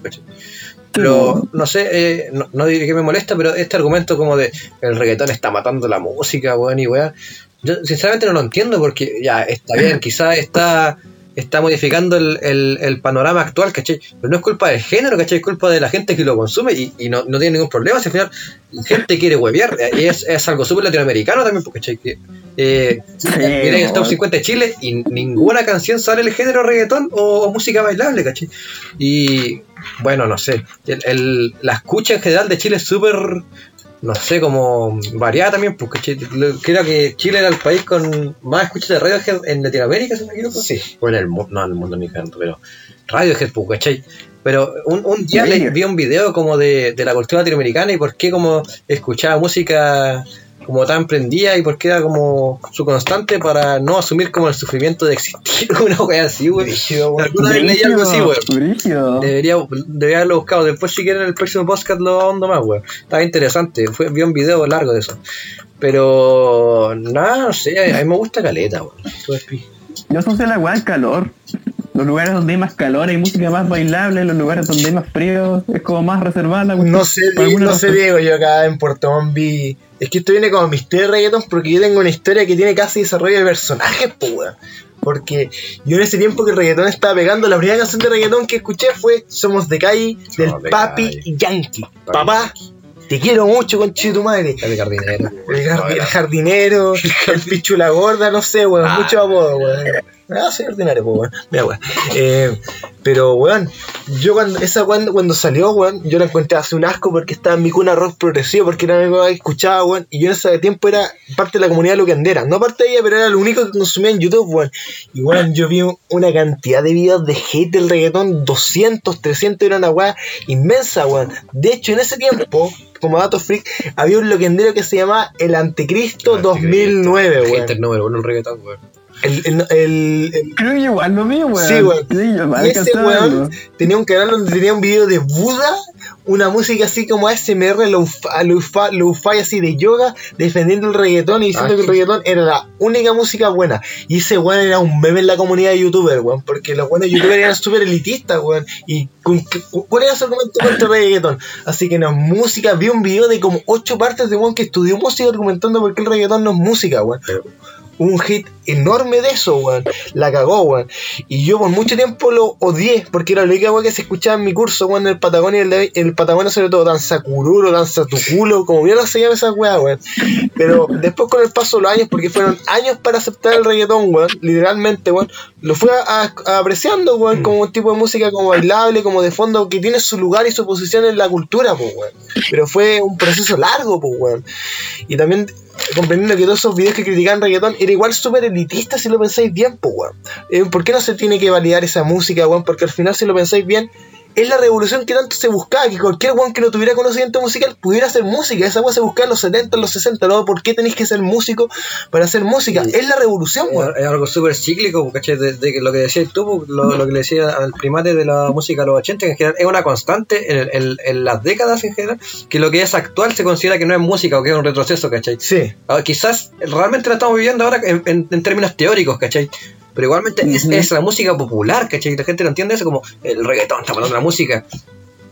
Pero no sé, eh, no, no diré que me molesta, pero este argumento como de el reggaetón está matando la música, weón, y weón. Yo sinceramente no lo entiendo porque ya está bien, quizás está, está modificando el, el- el panorama actual, ¿cachai? Pero no es culpa del género, ¿cachai? Es culpa de la gente que lo consume y, y no, no tiene ningún problema. Si al final la gente quiere huevear, (laughs) y es, es algo súper latinoamericano también, porque, ¿cachai? Eh, Miren el top 50 de Chile y ninguna canción sale el género reggaetón o, o música bailable, ¿cachai? Y bueno, no sé. El, el- la escucha en general de Chile es súper, no sé, como variada también, porque creo que Chile era el país con más escuchas de Radiohead en Latinoamérica, si no me equivoco. Sí. O en el mundo, no en el mundo ni tanto, pero Radiohead, pues, ¿cachai? Pero un, un día Sí. le vi un video como de, de la cultura latinoamericana y por qué como escuchaba música como tan prendida y por qué era como su constante para no asumir como el sufrimiento de existir (laughs) una wea así, güey. Alguna vez leí algo así, güey. Debería, debería haberlo buscado. Después, si quieren, en el próximo podcast lo ahondo más, güey. Estaba interesante. Fue, vi un video largo de eso. Pero, nada, no sé. A mí me gusta caleta, güey. Yo asocio la weá al calor. Los lugares donde hay más calor hay música más bailable, los lugares donde hay más frío es como más reservada. No sé, no sé. Diego, yo acá en Puerto Montt. Es que esto viene como misterio de reggaetón porque yo tengo una historia que tiene casi desarrollo de personajes, pues, weón. Porque yo en ese tiempo que el reggaetón estaba pegando, la primera canción de reggaetón que escuché fue Somos de Calle del de Papi Calle. Yankee. Papá, te quiero mucho, conchito tu madre. El jardinero. El jardinero, (laughs) el pichula gorda, no sé, weón, Ah. mucho apodo, weón. Ah, soy ordinario, pues, weón. Mira, weón. Eh, pero, weón, yo cuando, esa cuando, cuando salió, weón, yo la encontré hace un asco porque estaba en mi cuna rock progresivo, porque era algo que escuchaba, weón, y yo en ese tiempo era parte de la comunidad lucandera, no parte de ella, pero era lo único que consumía en YouTube, weón. Y, weón, yo vi una cantidad de videos de hate del reggaetón, 200, 300, era una weá inmensa, weón. De hecho, en ese tiempo, como dato freak, había un loquendero que se llamaba El Anticristo 2009, weón. Hater número uno el reggaetón, güey. El, el, el- el- Creo que igual lo vi, weón. Sí, weón. Sí, ese weón tenía un canal donde tenía un video de Buda, una música así como ASMR, lo-fi, así de yoga, defendiendo el reggaetón y diciendo Ah, que el reggaetón era la única música buena. Y ese weón era un meme en la comunidad de youtubers, weón, porque los buenos youtubers eran súper elitistas, weón. Y con- cu- ¿cuál era su argumento contra el reggaetón? Así que no es música, vi un video de como ocho partes de weón que estudió música argumentando por qué el reggaetón no es música, weón. Un hit enorme de eso, weón. La cagó, weón. Y yo por mucho tiempo lo odié, porque era la única weón que se escuchaba en mi curso, weón, en el Patagonia, en el, el Patagonia sobre todo, danza cururo, danza tu culo, como bien se llama esa weá, weón. Pero después con el paso de los años, porque fueron años para aceptar el reggaetón, weón, literalmente, weón, lo fui a- a- apreciando, weón, como un tipo de música como bailable, como de fondo, que tiene su lugar y su posición en la cultura, pues, weón. Pero fue un proceso largo, pues, weón. Y también comprendiendo que todos esos videos que criticaban reggaetón era igual súper elitista si lo pensáis bien, pues, weón. Eh, ¿Por qué no se tiene que validar esa música, weón? Porque al final, si lo pensáis bien, es la revolución que tanto se buscaba, que cualquier weón que no tuviera conocimiento musical pudiera hacer música. Esa weón se buscaba en los 70, en los 60, ¿no? ¿Por qué tenéis que ser músico para hacer música? Es la revolución, weón. Es algo súper cíclico, ¿cachai? De, de lo que decías tú, lo, lo que le decía al primate de la música de los 80, que en general es una constante en, en- en las décadas en general, que lo que es actual se considera que no es música o que es un retroceso, ¿cachai? Sí. Ah, quizás realmente la estamos viviendo ahora en, en- en términos teóricos, ¿cachai? Pero igualmente es, la música popular, ¿cachai? La gente no entiende eso como el reggaetón, está hablando de la música.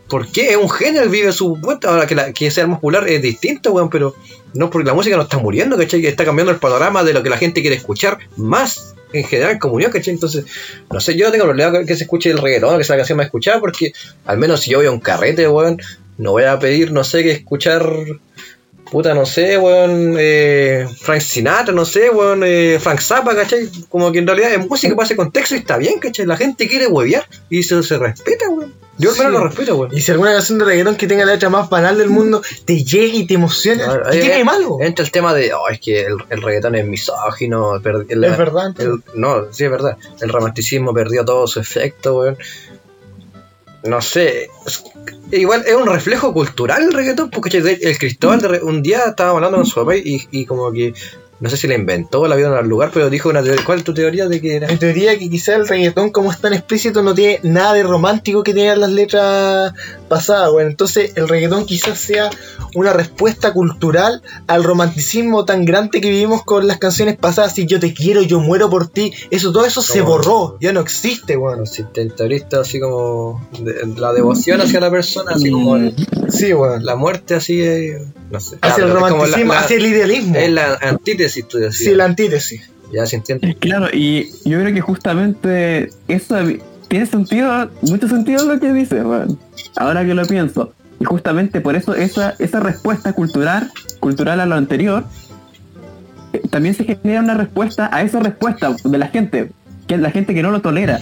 ¿Por qué? Es un género, vive su vuelta. Ahora que, la, que sea más popular es distinto, weón, pero no porque la música no está muriendo, ¿cachai? Está cambiando el panorama de lo que la gente quiere escuchar más en general en comunión, ¿cachai? Entonces, no sé, yo no tengo problema que se escuche el reggaetón, que sea la canción más escuchada, porque al menos si yo voy a un carrete, weón, no voy a pedir, no sé, que escuchar Puta, no sé, weón, eh, Frank Sinatra, no sé, weón, eh, Frank Zappa, ¿cachai? Como que en realidad es música para ese contexto y está bien, ¿cachai? La gente quiere huevear y se, se respeta, weón. Yo al menos Sí. lo respeto, weón. Y si alguna canción de reggaetón que tenga la letra más banal del mundo te llega y te emociona, Ah, ¿qué tiene de malo? Entra el tema de, oh, es que el, el reggaetón es misógino, el- Es verdad. no, sí es verdad. El romanticismo perdió todo su efecto, weón. No sé. Igual es un reflejo cultural el reggaetón, porque el Cristóbal un día estaba hablando con su papá y, y como que no sé si la inventó, la vio en algún lugar, pero dijo una teoría. ¿Cuál es tu teoría de que era? En teoría que quizá el reggaetón como es tan explícito no tiene nada de romántico que tenían las letras pasadas, bueno, entonces el reggaetón quizás sea una respuesta cultural al romanticismo tan grande que vivimos con las canciones pasadas, si yo te quiero, yo muero por ti, eso todo eso se borró, ya no existe, bueno. Sentimentalistas, así como de- la devoción hacia la persona, así como el- Sí, bueno. la muerte, así, eh, no sé. Hacia el como romanticismo, la- la- hacia el idealismo. Es la antítesis, tú decías. Sí, la antítesis. Ya se entiende. Claro, y yo creo que justamente eso tiene sentido, mucho sentido lo que dice, weón. Ahora que lo pienso. Y justamente por eso esa, esa respuesta cultural, cultural a lo anterior, eh, también se genera una respuesta a esa respuesta de la gente, que es la gente que no lo tolera.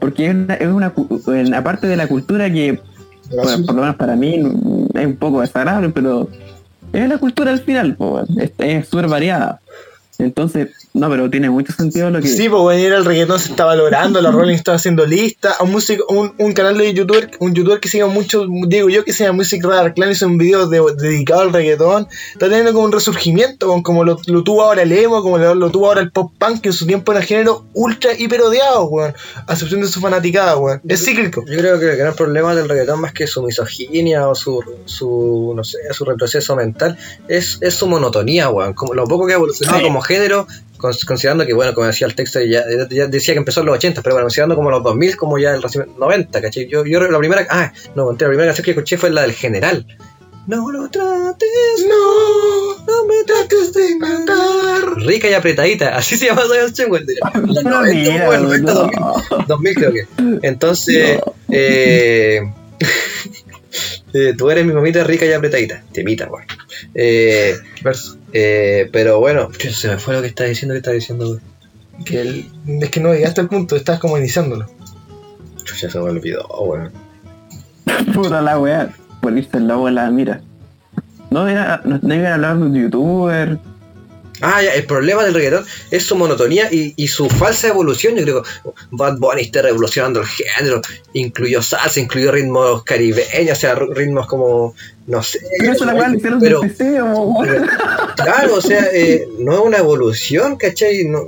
Porque es una, es una, cu- una parte de la cultura que, bueno, por lo menos para mí, mm, es un poco desagradable, pero es la cultura al final, es súper variada. Entonces, no, pero tiene mucho sentido lo que Sí, pues bueno, era el reggaetón se está valorando, la Rolling está haciendo lista, un músico, un, un canal de youtuber, un youtuber que sigue mucho, digo yo que se llama Music Radar Clan hizo un video de- dedicado al reggaetón, está teniendo como un resurgimiento, con- como lo, lo tuvo ahora el emo, como lo, lo tuvo ahora el pop punk, que en su tiempo era género ultra hiper odiado, weón, a excepción de su fanaticada, weón. Es cíclico. Yo creo que el gran problema del reggaetón, más que su misoginia o su, su no sé, su retroceso mental, es, es su monotonía, weón. Como lo poco que ha evolucionado Sí. como género, cons- considerando que, bueno, como decía el texto, ya, ya decía que empezó en los 80, pero bueno, considerando como los 2000, como ya el recién 90, ¿cachai? Yo, yo la primera, ah, no, la primera canción que escuché fue la del general. No lo trates, No, no me trates de matar. rica y apretadita, (laughs) así se llama esa canción, güey. de los No, 90, mira, güey, 90, no. 2000. 2000 creo que. Entonces, eh, (laughs) (laughs) eh, tú eres mi mamita rica y apretadita. Temita, güey. Eh, Verso. eh, pero bueno, (laughs) se me fue lo que estás diciendo, que estás diciendo, güey. Que el- es que no llegaste al punto, estás como iniciándolo. Chucha, se me olvidó, güey. Puta la weá, ponerse el logo en la mira. No era, no, no iban a hablar de un youtuber. Ah, ya, el problema del reggaetón es su monotonía y, y su falsa evolución. Yo creo que Bad Bunny está revolucionando el género. Incluyó salsa, incluyó ritmos caribeños, o sea, ritmos como, no sé. Pero eso la hicieron pero- del PC, o weón. Claro, o sea, eh, no es una evolución, ¿cachai? No,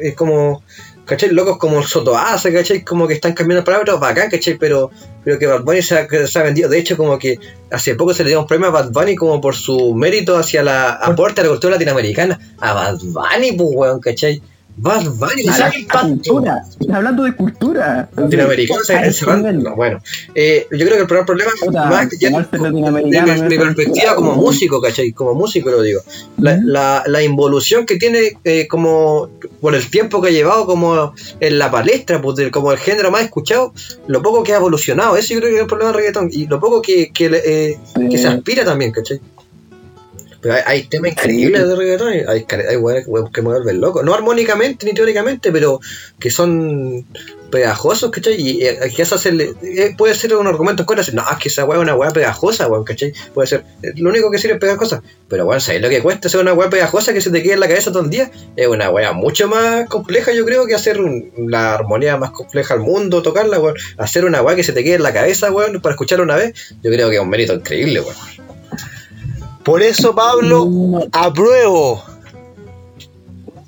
es como, ¿cachai? Locos como el Sotoasa, ¿cachai? Como que están cambiando palabras, bacán, ¿cachai? Pero, pero que Bad Bunny se ha, que se ha vendido. De hecho, como que hace poco se le dio un premio a Bad Bunny como por su mérito hacia la aporte a la cultura latinoamericana. A Bad Bunny, pues, weón, ¿cachai? Bad Bunny, cultura. Hablando de cultura. latinoamericano, o sea, A ese encerrando- nivel. no, bueno, eh, yo creo que el primer problema Puta, más que ya- de, mi- perspectiva como músico, ¿cachai? Como músico lo digo. La, Ujú. la, la involución que tiene eh, como por el tiempo que ha llevado como en la palestra, pues, del- como el género más escuchado, lo poco que ha evolucionado, eso yo creo que es el problema del reggaetón, y lo poco que, que, eh, que se Sí. aspira también, ¿cachai? Pero hay, hay temas increíbles de reggaetón, y hay, hay weones que me vuelven loco. No armónicamente ni teóricamente, pero que son pegajosos, ¿cachai? Y eh, que eso hacerle, eh, puede ser un argumento en contra, no, es que esa weá es una weá pegajosa, weón, ¿cachai? Puede ser, eh, lo único que sirve es pegar cosas. Pero bueno, ¿sabes lo que cuesta hacer una weá pegajosa que se te quede en la cabeza todo el día? Es una weá mucho más compleja, yo creo, que hacer un- la armonía más compleja al mundo, tocarla, weón. Hacer una weá que se te quede en la cabeza, weón, para escucharla una vez, yo creo que es un mérito increíble, weón. Por eso, Pablo, No, apruebo.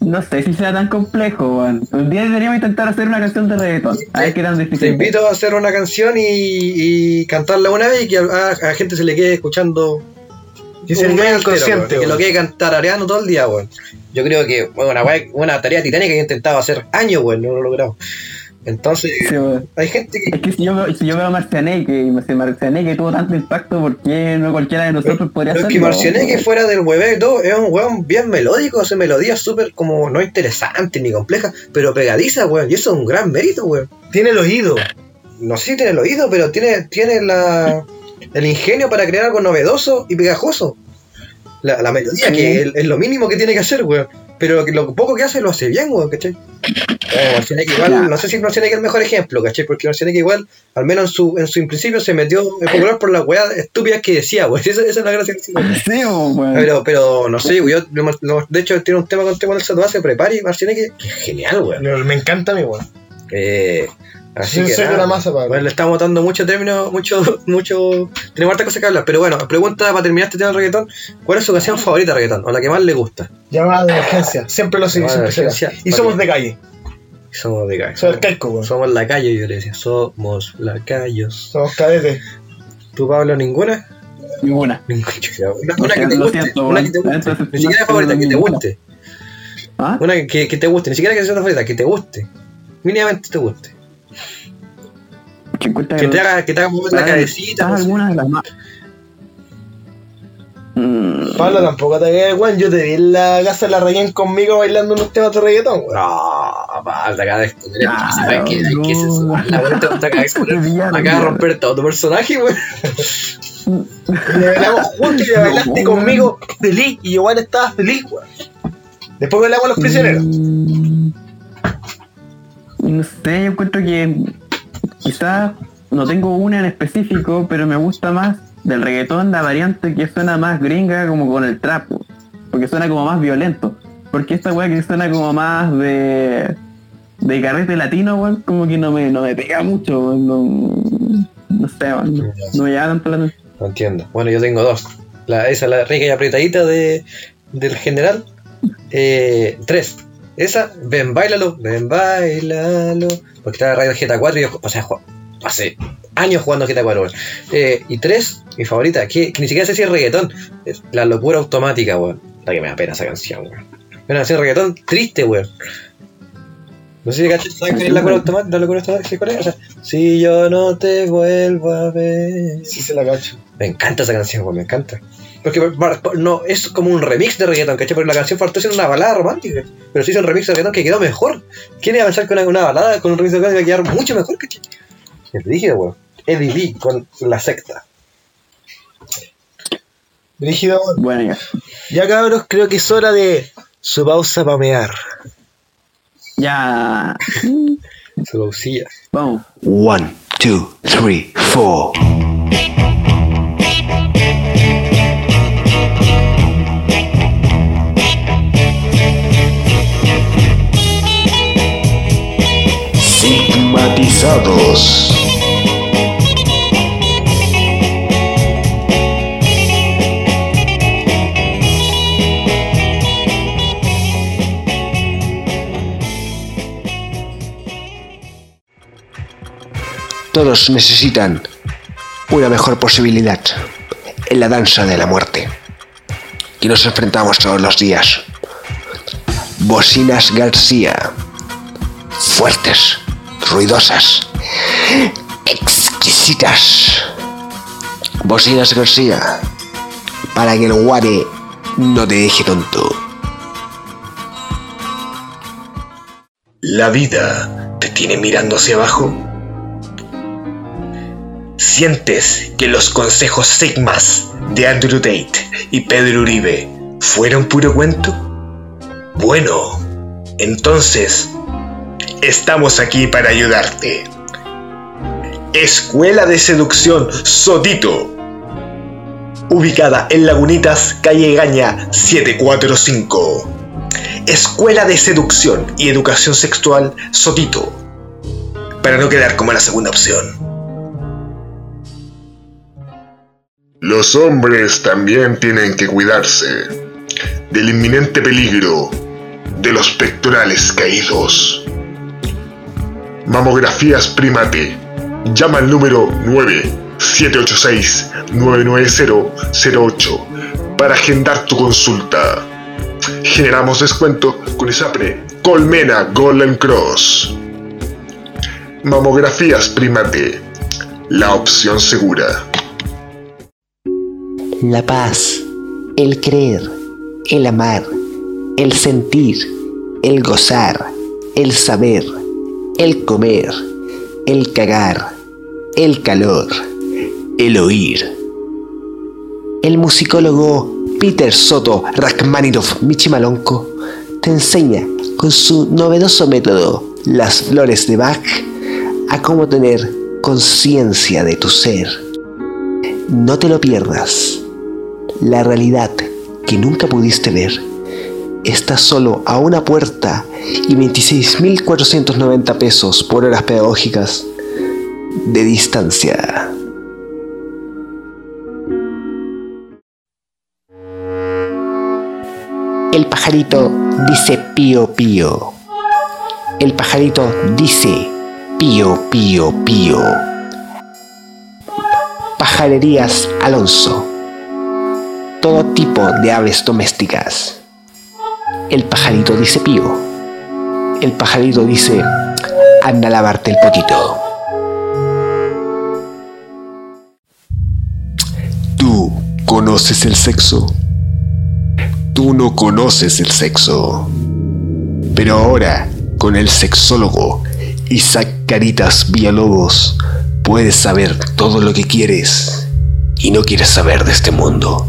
no sé si sea tan complejo, weón. Un día deberíamos intentar hacer una canción de reggaetón. A ver qué tan difícil. Te invito a hacer una canción y, y cantarla una vez y que a, a la gente se le quede escuchando. Que se un le quede weón, Que lo quede cantarareando todo el día, weón. Yo creo que bueno, una tarea titánica que he intentado hacer años, weón, no lo he logrado. Entonces, Sí, hay gente que. Es que si yo veo, si yo veo a Marcianeque y si Marcianeque tuvo tanto impacto, ¿por qué no cualquiera de nosotros podría Pero es hacerlo? que Marcianeque fuera del hueve y todo, es un weón bien melódico, hace melodías súper como no interesantes ni complejas, pero pegadizas, weón, y eso es un gran mérito, weón. Tiene el oído. no sé si tiene el oído, pero tiene, tiene la, el ingenio para crear algo novedoso y pegajoso. La, la melodía, Sí. que es, es lo mínimo que tiene que hacer, weón. Pero lo, que- lo poco que hace lo hace bien, weón, ¿cachai? Eh, Marcianeque igual, no sé si Marcianeque es el mejor ejemplo, ¿cachai? Porque Marcianeque igual, al menos en su, en su principio, se metió en popular por las weas estúpidas que decía, weón. (laughs) Esa, esa es la gracia que. Sí. Pero, pero no sé, yo- lo- de hecho, tiene un tema con Temo del Satuase, prepare y Marcianeque, que es genial, weón. Me encanta a mí, weón. Eh, así Soy- que soy de nada, la masa, Pablo. bueno, le estamos dando mucho término, mucho, mucho. Tenemos harta cosa que hablar, pero bueno, pregunta para terminar este tema del reggaetón: ¿Cuál es su canción favorita de reggaetón? O la que más le gusta. Llamada de emergencia. Siempre lo sigo, Llamada de siempre será. emergencia. Y somos de calle. Somos de calle. El calco, weón. Somos la calle, yo le decía. Somos la calle. Somos cadetes. ¿Tú, Pablo, ninguna? Ninguna. Ninguna. (laughs) Una, una que te guste. siento, Una que te guste. Ni siquiera favorita, que te ninguna. guste. ¿Ah? Una que, que te guste. Ni siquiera que sea una favorita, que te guste. Mínimamente te guste. Que, te haga, que te haga mover la Ah, cabecita. no de las más. Mm, Pablo, tampoco te quedes, weón. Yo te vi en la casa de la Rayen conmigo bailando unos temas de reggaetón, weón. No, Pablo, acá de exponer. Ah, hay que, hay que no. censurarla, weón. Te gusta acá de exponer. Acá de romper todo tu personaje, weón. Y le bailamos juntos y le bailaste No, conmigo feliz. Y igual estaba feliz, weón. Después bailamos a los prisioneros. Mm, No sé, yo encuentro que quizás no tengo una en específico, pero me gusta más del reggaetón la variante que suena más gringa como con el trap, porque suena como más violento. Porque esta weá que suena como más de de carrete latino, weón, como que no me, no me pega mucho, no, no sé, no, no me llama tanto la. No entiendo. Bueno, yo tengo dos. La, esa, la rica y apretadita de, del general. Eh, tres. Esa, ven, bailalo, ven, bailalo. Porque estaba Radio GTA 4 y yo, o sea, hace años jugando GTA 4, weón. Eh, y tres, mi favorita, que, que ni siquiera sé si es reggaetón. Es la locura automática, weón. La que me da pena esa canción, weón. Una canción de reggaetón triste, weón. No sé si cachas, ¿sabes cuál es la locura automática? La locura automática, ¿sí cuál es? O sea, si yo no te vuelvo a ver. Sí, se la cacho. Me encanta esa canción, weón, me encanta. Porque no, es como un remix de reggaetón, ¿cachai? Porque la canción faltó ser una balada romántica. Pero se hizo un remix de reggaetón que quedó mejor. ¿Quién iba a pensar que una, una balada con un remix de reggaetón iba a quedar mucho mejor, ¿cachai? Es rígido, weón. Eddie Lee con la secta. Brígido, Bueno, ya. ya cabros, creo que es hora de su pausa para mear. Ya. Su pausilla. Vamos. One, two, three, four. Todos necesitan una mejor posibilidad en la danza de la muerte que nos enfrentamos todos los días. Bocinas García. Fuertes ruidosas, exquisitas. Bocinas García. Para que el guare no te deje tonto. ¿La vida te tiene mirando hacia abajo? ¿Sientes que los consejos Sigmas de Andrew Tate y Pedro Uribe fueron puro cuento? Bueno, entonces estamos aquí para ayudarte. Escuela de Seducción Sotito. Ubicada en Lagunitas, calle Gaña 745. Escuela de Seducción y Educación Sexual Sotito. Para no quedar como la segunda opción. Los hombres también tienen que cuidarse del inminente peligro de los pectorales caídos. Mamografías Primate. Llama al número 9786-99008 para agendar tu consulta. Generamos descuento con ISAPRE Colmena Golden Cross. Mamografías Primate. La opción segura. La paz, el creer, el amar, el sentir, el gozar, el saber, el comer, el cagar, el calor, el oír. El musicólogo Peter Soto Rachmaninoff Michimalonco te enseña con su novedoso método, las flores de Bach, a cómo tener conciencia de tu ser. No te lo pierdas. La realidad que nunca pudiste ver está solo a una puerta y 26.490 pesos por horas pedagógicas de distancia. El pajarito dice pío pío. El pajarito dice pío pío pío. Pajarerías Alonso. Todo tipo de aves domésticas. El pajarito dice pío. El pajarito dice anda a lavarte el potito. Tú conoces el sexo. Tú no conoces el sexo. Pero ahora, con el sexólogo Isaac Caritas Villalobos, puedes saber todo lo que quieres y no quieres saber de este mundo.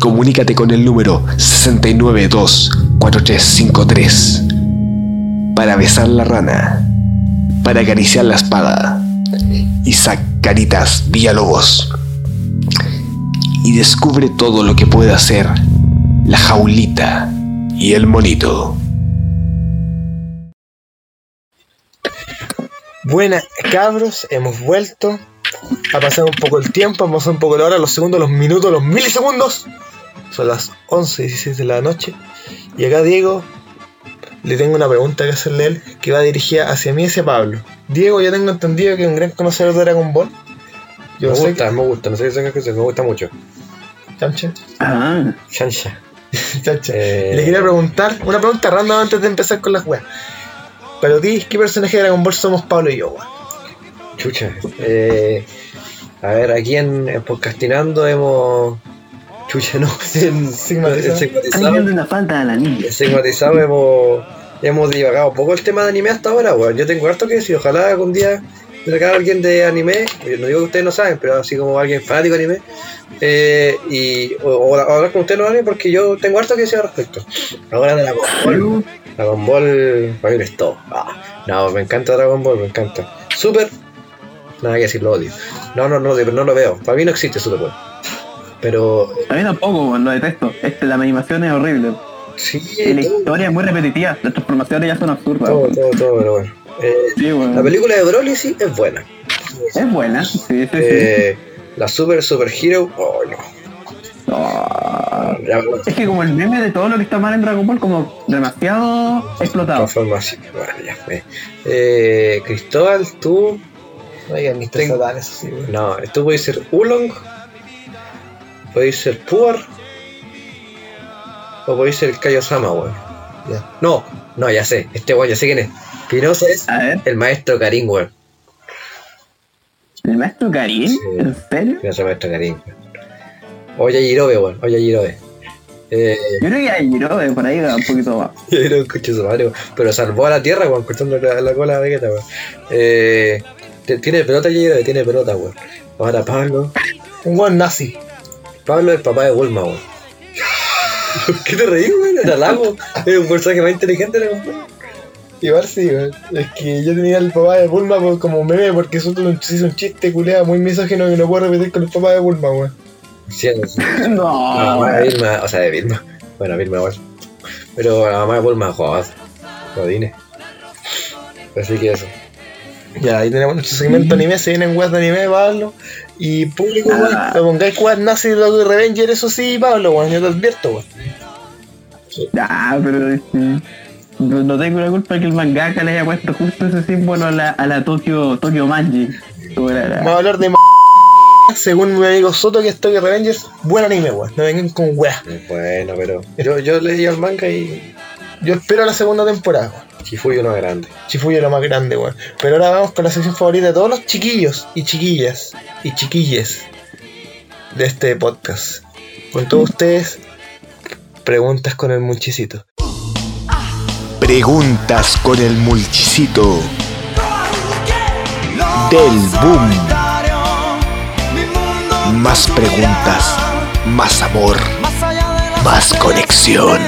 Comunícate con el número 692-4353 para besar la rana, para acariciar la espada. Isaac Caritas Villalobos. Y descubre todo lo que puede hacer la jaulita y el monito. Buenas cabros, hemos vuelto. Ha pasado un poco el tiempo, ha pasado un poco la hora, los segundos, los minutos, los milisegundos. Son las 11 y 16 de la noche. Y acá Diego, le tengo una pregunta que hacerle a él, que va dirigida hacia mí y hacia Pablo. Diego, yo tengo entendido que es un gran conocedor de Dragon Ball. Yo me sé gusta, me gusta, no sé qué tengas que me gusta mucho. Chancha. Ah, Shansha. (laughs) Chancha. Eh, Le quería preguntar, una pregunta random antes de empezar con las weas. Pero ti, ¿qué personaje de Dragon Ball somos Pablo y yo, weón? Chucha. Eh, a ver, aquí en, en Podcastinando hemos. Chucha, no. (laughs) En, Sigmatizado. en Sigmatizado, alguien de una falta a la niña. en Sigmatizado hemos, hemos divagado un poco el tema de anime hasta ahora, weón. Yo tengo harto que decir. Ojalá algún día tenga alguien de anime. yo No digo que ustedes no saben, pero así como alguien fanático de anime. eh, y, o, o hablar con ustedes los anime porque yo tengo harto que decir al respecto. Ahora de la Ball. Dragon Ball para mí es todo. Ah, no, me encanta Dragon Ball, me encanta. Super, nada que decir, lo odio. No, no, no, no lo veo. Para mí no existe Super Bowl. Pero A mí tampoco, lo detesto. Este, la animación es horrible. sí, Y la todo, historia es muy repetitiva. Las transformaciones ya son absurdas. todo, todo, todo, pero bueno. Eh, Sí, weón. la película de Broly sí es buena. Es buena, sí, sí, sí. Eh, la Super Super Hero, oh no. Bueno, Es que como el meme de todo lo que está mal en Dragon Ball, como demasiado explotado. transformación. Bueno, ya fue. Eh, Cristóbal, tú, No. Tengo- Satan, eso sí, weón. No, tú podéis ser Ulong, podéis ser Puar, o podéis ser Kaiosama, weón. Ya. No, no, ya sé, este weón, ya sé quién es. Pinoza es el maestro Karin, weón. ¿el maestro Karim? Sí. ¿En serio? Pinoza maestro weón. Oye Jirobe, weón, oye Jirobe. Eh, Yo creo que hay Jirobe, por ahí un poquito más. (laughs) Jirobe escuché su madre. Pero salvó a la tierra, weón, cortando la, la cola a Vegeta, weón. Eh, tiene pelota Jirobe, tiene pelota, weón. Ahora Pablo. Un weón nazi. Pablo es el papá de Bulma, weón. (laughs) ¿Qué te reí, weón? Era lago. Es un personaje más inteligente, weón. Igual sí, weón. Es que yo tenía el papá de Bulma por- como meme porque solo hizo un chiste culeado muy misógino que no puedo repetir con el papá de Bulma, weón. Sí, sí. (laughs) No, La mamá de Vilma, o sea, de Vilma. Bueno, Vilma igual. Pero la mamá de Bulma, joder. Jodines. Así que eso. Ya, ahí tenemos nuestro segmento anime, se vienen weas de anime, Pablo. Y público, weón, Ah. te pongáis weas nazi de los Revenger, eso sí, Pablo, weón, yo te advierto, weón. Ya, pero este, no, no tengo la culpa que el mangaka le haya puesto justo ese símbolo a la, a la Tokyo, Tokyo Manji. Como la- la- Vamos a hablar de m según mi amigo Soto, que es Tokyo Revengers, buen anime, weón. No vengan con weas. Bueno, pero yo, yo leí el manga y Yo espero la segunda temporada, weón. Chifuyo no es grande. Chifuyo es lo más grande, weón. Pero ahora vamos con la sección favorita de todos los chiquillos y chiquillas y chiquilles de este podcast. Con todos ustedes, preguntas con el muchicito. Preguntas con el multicito del boom. Más preguntas, más amor, más conexión.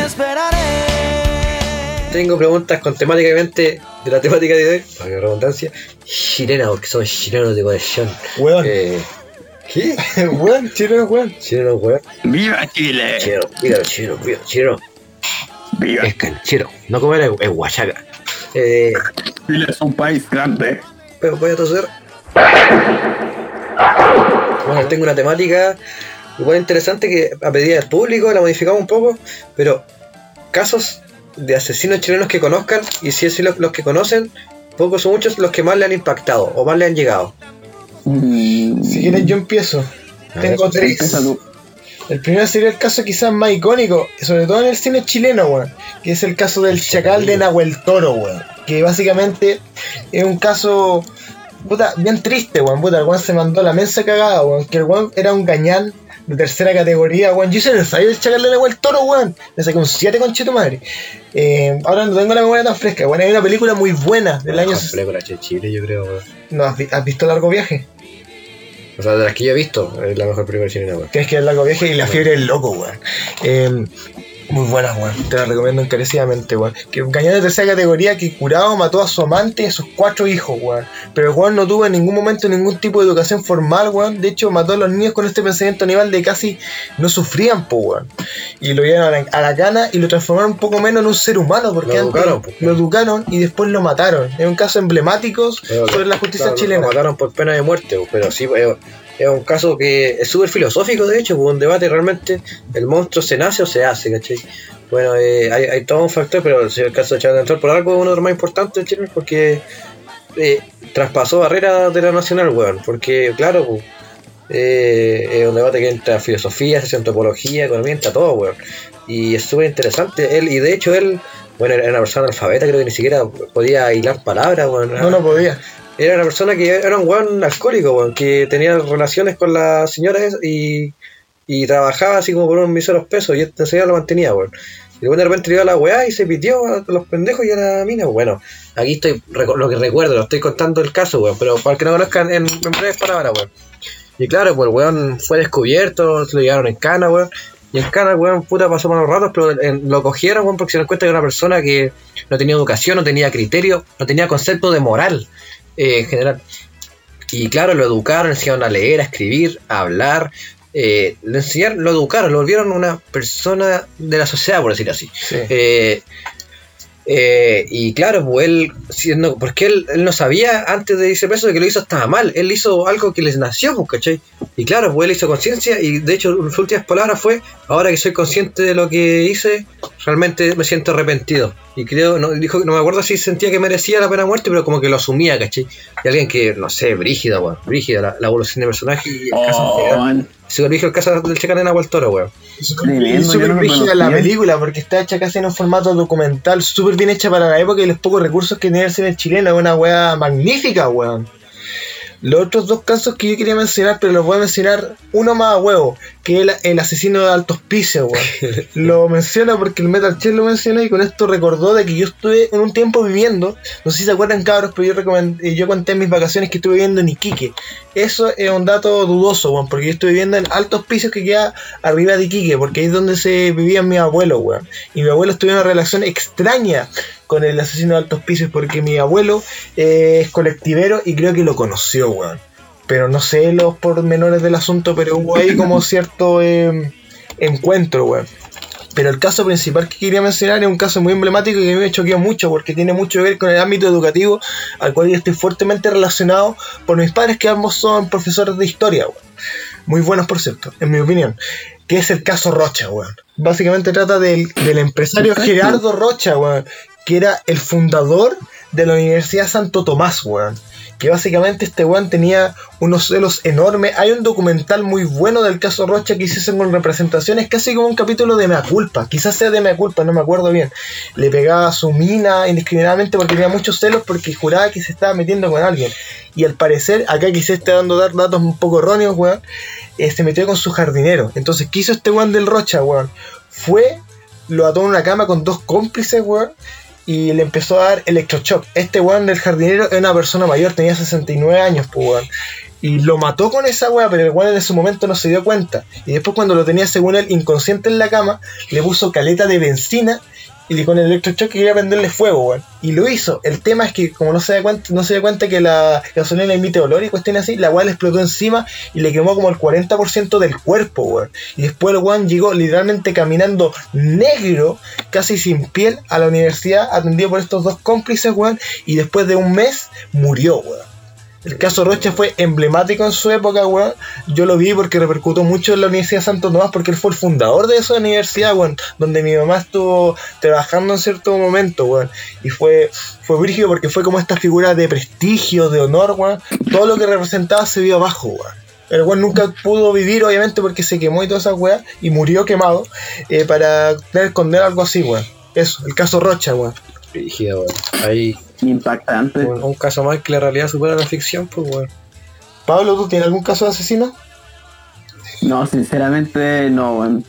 Tengo preguntas con temáticamente de la temática de hoy, para la redundancia, chilenas, porque son chilenos de conexión. Weón, Eh, ¿Qué? (laughs) weón, chileno, weón. Chileno, weón. ¡Viva Chile! Chileno, mira, chileno, mira, chileno. ¡Viva Es canchero, no comer es, es huachaca. Eh, Chile es un país grande! pero voy a toser. Bueno, tengo una temática igual interesante que a pedido del público la modificamos un poco, pero casos de asesinos chilenos que conozcan, y si es así los, los que conocen, pocos o muchos los que más le han impactado o más le han llegado. Mm, Si quieres, yo empiezo. A Tengo ver, tres. El primero sería el caso quizás más icónico, sobre todo en el cine chileno, weón, que es el caso del chacal de Nahuel Toro, weón, que básicamente es un caso puta, bien triste, weón, puta, el weón se mandó la mensa cagada, weón, que el weón era un gañán de tercera categoría, weón, yo hice el ensayo del chacal de Nahuel Toro, weón, le saqué un 7 con tu madre. Eh, ahora no tengo la memoria tan fresca, weón, hay una película muy buena del año... Mejor película de Chile, yo creo. weón. No, ¿has, vi- has visto Largo Viaje? O sea, de las que yo he visto, es la mejor película chilena, weón. Tienes que ver Largo Viaje y La Fiebre del Loco, weón. Eh, muy buena, weón. Te la recomiendo encarecidamente, weón. Que un cañón de tercera categoría que curado mató a su amante y a sus cuatro hijos, weón. Pero el weón no tuvo en ningún momento ningún tipo de educación formal, weón. De hecho, mató a los niños con este pensamiento animal de casi no sufrían, po, weón. Y lo llevaron a la, a la cana y lo transformaron un poco menos en un ser humano, porque Lo antes educaron, lo educaron y después lo mataron. Es un caso emblemático Pero, sobre la justicia claro, chilena. Lo mataron por pena de muerte, pero sí, es, es un caso que es súper filosófico, de hecho, un debate realmente, el monstruo se nace o se hace, ¿cachai? Bueno, eh, hay, hay todo un factor, pero el caso de Control por algo es uno de los más importantes Chile, porque eh, traspasó barreras de la nacional, weón, porque claro, pues, eh, es un debate que entra filosofía, antropología, economía, entra todo, weón. Y es súper interesante. Él, y de hecho él, bueno, era una persona alfabeta, creo que ni siquiera podía hilar palabras, weón. No, no podía. Era una persona que era un weón alcohólico, weón, que tenía relaciones con las señoras y, y trabajaba así como por unos miseros pesos y este señor lo mantenía, weón. Y luego de repente le dio a la weá y se pitió a los pendejos y a la mina. Bueno, aquí estoy, lo que recuerdo, lo estoy contando el caso, weón, pero para que no conozcan en, en breves palabras, weón. Y claro, pues el weón fue descubierto, se lo llevaron en cana, weón. Y en cana, weón, puta, pasó malos ratos, pero en- lo cogieron, weón, porque se dieron cuenta que era una persona que no tenía educación, no tenía criterio, no tenía concepto de moral eh, en general. Y claro, lo educaron, le enseñaron a leer, a escribir, a hablar. eh, le enseñaron, lo educaron, lo volvieron una persona de la sociedad, por decir así. Sí. Eh, Eh, y claro, pues él, siendo, porque él, él no sabía antes de irse preso de que lo hizo estaba mal. Él hizo algo que les nació, pues, ¿cachai? Y claro, pues él hizo conciencia y de hecho sus últimas palabras fue, ahora que soy consciente de lo que hice, realmente me siento arrepentido. Y creo, no, dijo, no me acuerdo si sentía que merecía la pena de muerte, pero como que lo asumía, ¿cachai? Y alguien que, no sé, brígida, weón, brígida, la, la evolución de personaje y el caso Oh. Lo el caso del Checanena o el toro, weón. Es súper no la película porque está hecha casi en un formato documental, súper bien hecha para la época y los pocos recursos que tenía el cine chileno. Es una weá magnífica, weón. Los otros dos casos que yo quería mencionar, pero los voy a mencionar uno más a huevo, que es el, el asesino de altos pisos, weón. (laughs) lo menciona porque el Metal Chef lo mencionó y con esto recordó de que yo estuve en un tiempo viviendo, no sé si se acuerdan cabros, pero yo, eh, yo conté en mis vacaciones que estuve viviendo en Iquique. Eso es un dato dudoso, weón, porque yo estuve viviendo en altos pisos que queda arriba de Iquique, porque ahí es donde se vivían mis abuelos, weón. Y mi abuelo tuvo una relación extraña con el asesino de altos pisos, porque mi abuelo eh, es colectivero y creo que lo conoció, weón. Pero no sé los pormenores del asunto, pero hubo ahí como (laughs) cierto eh, encuentro, weón. Pero el caso principal que quería mencionar es un caso muy emblemático y que a mí me choqueó mucho porque tiene mucho que ver con el ámbito educativo al cual yo estoy fuertemente relacionado por mis padres que ambos son profesores de historia, weón. Muy buenos, por cierto, en mi opinión. Que es el caso Rocha, weón. Básicamente trata del, del empresario. Gerardo Rocha, weón. Que era el fundador de la Universidad Santo Tomás, weón. Que básicamente este weón tenía unos celos enormes. Hay un documental muy bueno del caso Rocha que hicieron con representaciones, casi como un capítulo de Mea Culpa. Quizás sea de Mea Culpa, no me acuerdo bien. Le pegaba a su mina indiscriminadamente porque tenía muchos celos porque juraba que se estaba metiendo con alguien. Y al parecer, acá quizás esté dando dar datos un poco erróneos, weón. eh, se metió con su jardinero. Entonces, ¿qué hizo este weón del Rocha, weón? Fue, lo ató en una cama con dos cómplices, weón y le empezó a dar electroshock. Este weón del jardinero era una persona mayor, tenía 69 años, pues weón. Y lo mató con esa weá, pero el weón en ese momento no se dio cuenta. Y después cuando lo tenía, según él, inconsciente en la cama, le puso caleta de benzina y con el electroshock quería prenderle fuego, weón. Y lo hizo. El tema es que como no se da cuenta, no se da cuenta que la gasolina emite olor y cuestiones así, la weá le explotó encima y le quemó como el 40% del cuerpo, weón. Y después el weón llegó literalmente caminando negro, casi sin piel, a la universidad, atendido por estos dos cómplices, weón. Y después de un mes, murió, weón. El caso Rocha fue emblemático en su época, weón. Yo lo vi porque repercutó mucho en la Universidad de Santo Tomás, porque él fue el fundador de esa universidad, weón, donde mi mamá estuvo trabajando en cierto momento, weón. Y fue, fue brígido porque fue como esta figura de prestigio, de honor, weón. Todo lo que representaba se vio abajo, weón. El weón nunca pudo vivir, obviamente, porque se quemó y todas esas weas, y murió quemado, eh, para tener esconder algo así, weón. Eso, el caso Rocha, weón. Brígido, weón. Ahí, Impactante. un, un caso más que la realidad supera la ficción, pues, weón. Pablo, ¿tú tienes algún caso de asesino? No, sinceramente no.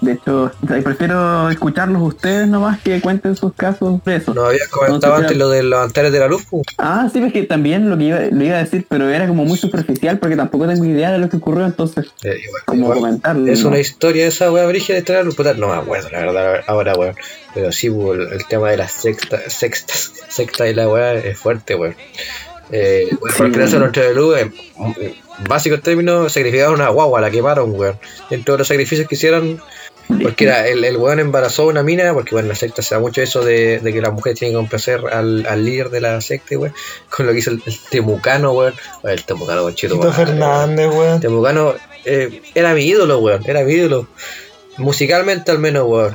De hecho, prefiero escucharlos ustedes nomás que cuenten sus casos de eso. Nos habías comentado No, sí, antes lo de los antares de la luz. Ah, sí, es que también lo que iba, lo iba a decir, pero era como muy superficial porque tampoco tengo idea de lo que ocurrió, entonces, Eh, igual- como igual. comentarlo. Es ¿no? una historia de esa wea brígida de traer luz, puta, no me acuerdo la verdad ahora, weón. Pero sí, el, el tema de las sextas, sextas, sexta y la weá es fuerte, weón. Eh, porque eso no de luz, en básicos términos, sacrificaron una guagua, la quemaron, weón. Dentro de los sacrificios que hicieron, porque era el, el weón embarazó a una mina, porque bueno, en la secta se da mucho eso de, de que la mujer tiene que complacer al, al líder de la secta, weón. Con lo que hizo el, el temucano, weón. El temucano, weón, madre, weón. Fernández, weón. Temucano eh, era mi ídolo, weón. Era mi ídolo. Musicalmente al menos, weón.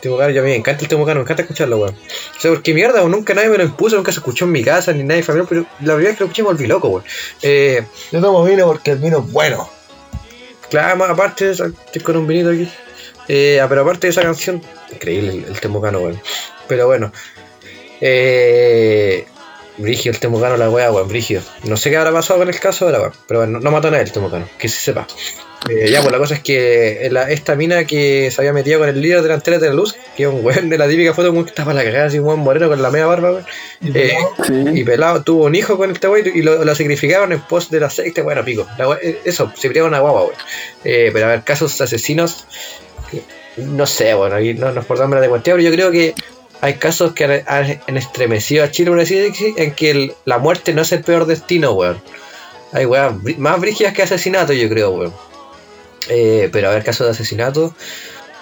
Temucano, yo a mí me encanta el Temucano, me encanta escucharlo, weón. O sea, porque mierda, weón, nunca nadie me lo impuso, nunca se escuchó en mi casa, ni nadie familiar, pero la primera vez que lo escuché me volví loco, weón. Eh, Yo tomo vino porque el vino es bueno. claro, más aparte estoy con un vinito aquí. Eh, ah, pero aparte de esa canción, increíble el, el Temucano, weón. Pero bueno. Eh, Brigio, el Temucano, la weá, weón, Brigio. No sé qué habrá pasado con el caso ahora, weón. Pero bueno, no mató a nadie el Temucano, que se sepa. Eh, ya, pues la cosa es que la- esta mina que se había metido con el líder delantero de la luz, que es un weón de la típica foto, un que estaba para la cagada, así un weón moreno con la media barba, weón. Eh, Sí. y pelado tuvo un hijo con este wey y lo, lo sacrificaron en pos de la secta, bueno, pico. La eh, eso, se pelearon una guagua, wey. Eh, pero a ver, casos asesinos, que- no sé, bueno, aquí no nos portamos de cuestión, pero yo creo que hay casos que han, han estremecido a Chile, por así decir, en que el- la muerte no es el peor destino, weón. Hay brí- más brígidas que asesinato, yo creo, weón. Eh, pero a ver, casos de asesinato.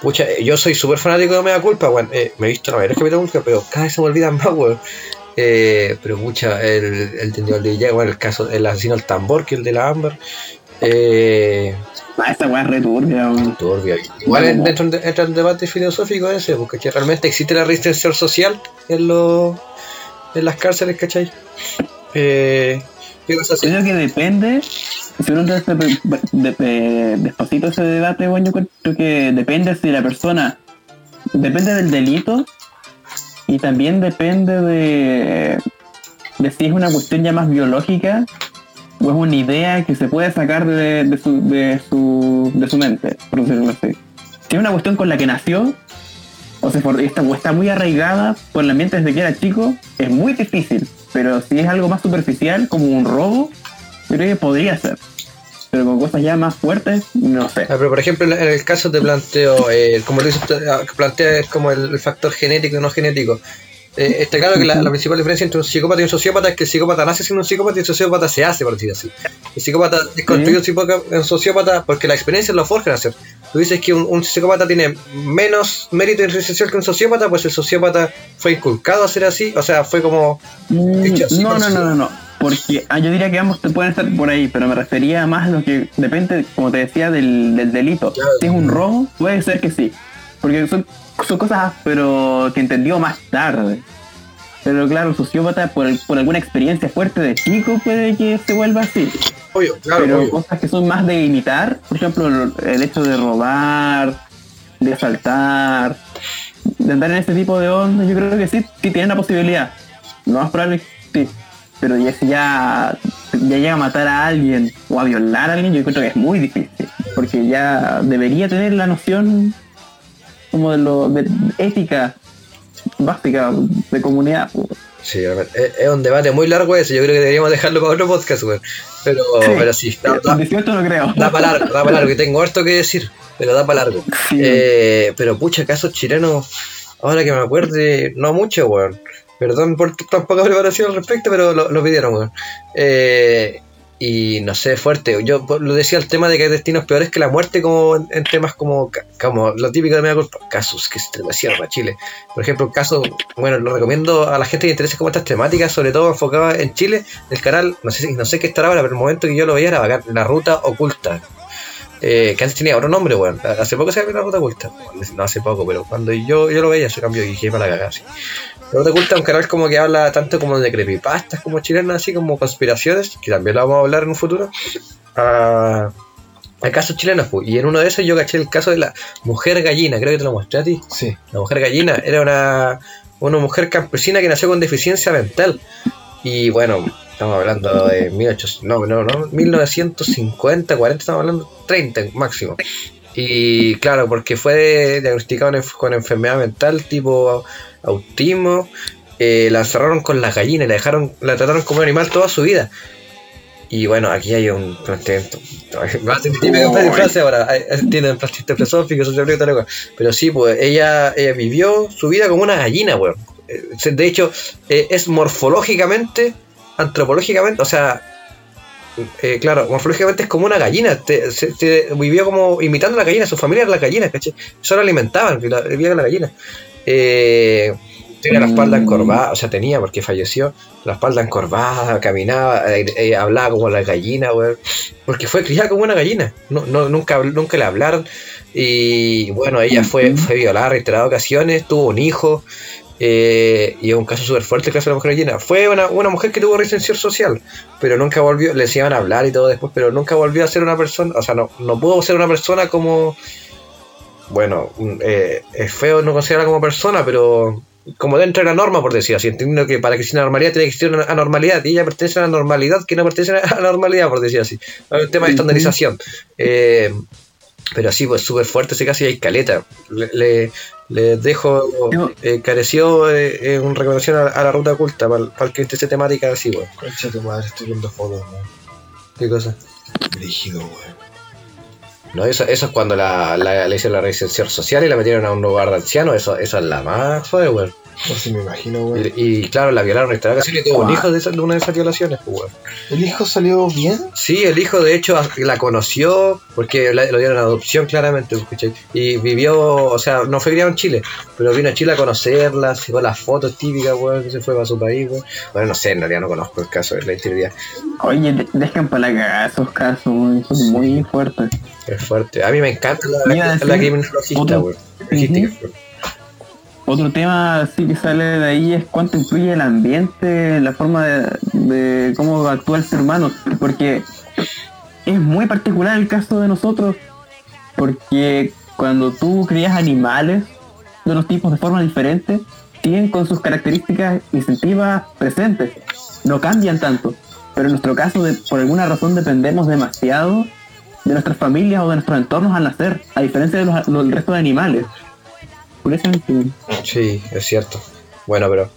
Pucha, eh, yo soy súper fanático de Mega Culpa, weón. Eh, me he visto la mayoría de capítulos, pero cada vez se me olvidan más, weón. Eh, pero pucha, el, el tendido de bueno, el caso, el asesino al tambor, que el de la Amber. Eh, Ah, esta weá es re turbia, weón. Igual en- dentro de- entra el debate filosófico ese, porque que realmente existe la resistencia social en los en las cárceles, ¿cachai? Eh, ¿Qué? Creo que depende. Si uno de- de- de- despacito ese debate, bueno, yo creo que depende si la persona. Depende del delito y también depende de, si es una cuestión ya más biológica o es una idea que se puede sacar de, su, de, su, de su mente, por decirlo así. Si es una cuestión con la que nació o, se for- está, o está muy arraigada por el ambiente desde que era chico, es muy difícil. Pero si es algo más superficial, como un robo, creo que podría ser. Pero con cosas ya más fuertes, no sé. Ah, pero por ejemplo, en el caso te planteo, eh, como tú dices, ah, plantea como el factor genético y no genético. Eh, está claro que la, la principal diferencia entre un psicópata y un sociópata es que el psicópata nace siendo un psicópata y el sociópata se hace, por decir así. El psicópata es construido en sociópata porque la experiencia lo forja a hacer. Tú dices que un, un psicópata tiene menos mérito en social que un sociópata, pues el sociópata fue inculcado a ser así, o sea, fue como... Mm, Hecho así No, no, no, no, no. Porque ah, yo diría que ambos te pueden estar por ahí, pero me refería más a lo que depende, como te decía, del, del delito. Claro. Si es un robo, puede ser que sí. Porque son, son cosas, pero que entendió más tarde. Pero claro, el sociópata, por, por alguna experiencia fuerte de chico, puede que se vuelva así. Obvio, claro, pero obvio. cosas que son más de imitar, por ejemplo, el, hecho de robar, de asaltar, de andar en ese tipo de onda, yo creo que sí, sí tienen la posibilidad. Lo más probable sí. Pero ya si ya, ya llega a matar a alguien o a violar a alguien, yo creo que es muy difícil. Porque ya debería tener la noción como de lo de ética básica de comunidad. Sí, ver, es, un debate muy largo ese, yo creo que deberíamos dejarlo para otro podcast, weón. Pero sí, pero sí da, da, 18 no creo. da para largo, da para largo, y tengo harto que decir, pero da para largo. Sí. Eh, pero pucha, casos chilenos, ahora que me acuerde, no mucho, weón. Perdón por tan poca preparación al respecto, pero lo, lo pidieron, weón. Eh, y no sé, fuerte. Yo lo decía el tema de que hay destinos peores que la muerte, como en, temas como, como lo típico de culpa. Casos que se estremecieron a Chile. Por ejemplo, un caso, bueno, lo recomiendo a la gente que interesa como estas temáticas, sobre todo enfocadas en Chile. El canal, no sé, no sé qué estará ahora, pero el momento que yo lo veía era La Ruta Oculta. Eh, que antes tenía otro nombre, weón. Hace poco se cambió la ruta oculta. Bueno, no hace poco, pero cuando yo, yo lo veía se cambió y dije para la cagada, La ruta oculta es un canal como que habla tanto como de creepypastas como chilenas, así como conspiraciones, que también lo vamos a hablar en un futuro. A, a casos chilenos, pues. Y en uno de esos yo caché el caso de la mujer gallina, creo que te lo mostré a ti. Sí. La mujer gallina (laughs) era una, una mujer campesina que nació con deficiencia mental. Y bueno, estamos hablando de 1800, no, no, no, 1950, 40, estamos hablando 30 máximo. Y claro, porque fue diagnosticado con enfermedad mental tipo autismo, eh, la encerraron con las gallinas, la dejaron, la trataron como un animal toda su vida. Y bueno, aquí hay un planteamiento. (laughs) Va a Uy. frase ahora. hay- Tienen planteamiento filosófico, tal cual. Pero sí, pues ella, ella vivió su vida como una gallina, weón. Eh, De hecho, eh, es morfológicamente, antropológicamente, o sea, eh, claro, morfológicamente es como una gallina. Te- se- te- vivió como imitando a la gallina, su familia era la gallina, ¿cachai? Solo alimentaban, que la- vivía con la gallina. Eh, tenía la espalda Mm. encorvada, o sea, tenía porque falleció, la espalda encorvada, caminaba, eh, eh, hablaba como la gallina, weón. Porque fue criada como una gallina. No, no, nunca, nunca le hablaron. Y bueno, ella fue, fue violada en reiteradas ocasiones, tuvo un hijo. eh, y es un caso súper fuerte el caso de la mujer gallina. Fue una, una mujer que tuvo resistencia social, pero nunca volvió, le iban a hablar y todo después, pero nunca volvió a ser una persona, o sea, no, no pudo ser una persona como, bueno, eh, es feo no considerarla como persona, pero como dentro de la norma, por decir así, entendiendo que para que exista una normalidad tiene que existir una anormalidad, y ella pertenece a la normalidad que no pertenece a la normalidad, por decir así. Un tema de estandarización. Eh, pero sí, pues súper fuerte ese caso y hay caleta. Le, le- dejo, Yo- eh, careció eh, eh, una recomendación a, a la ruta oculta para, el que interese temática así, weón. Concha tu madre, estoy viendo fotos, weón. ¿Qué cosa? Brígido, weón. No, eso, eso es cuando la, la- le hicieron la residencia social y la metieron a un lugar de ancianos, eso, eso es la más suave, weón. No me imagino, weón. Y, y, claro, la violaron en esta ocasión y tuvo un hijo de, esa- de una de esas violaciones, pues, weón. ¿El hijo salió bien? Sí, el hijo de hecho la conoció porque la- lo dieron en adopción claramente, ¿cachai? Y vivió, o sea, no fue criado en Chile, pero vino a Chile a conocerla, sacó las fotos típicas, weón, que se fue para su país, weón. Bueno, no sé, en realidad no conozco el caso de la integridad. Oye, de- dejan para la cagada esos casos, weón, son muy fuertes. Es fuerte. A mí me encanta la, a la, la criminologista, weón. Logística, weón. Otro tema sí que sale de ahí es cuánto influye el ambiente, la forma de, cómo actúa el ser humano, porque es muy particular el caso de nosotros, porque cuando tú crías animales de los tipos de forma diferente, siguen con sus características instintivas presentes, no cambian tanto, pero en nuestro caso de, por alguna razón dependemos demasiado de nuestras familias o de nuestros entornos al nacer, a diferencia de los, del resto de animales. Curiosamente. Sí, es cierto. Bueno, pero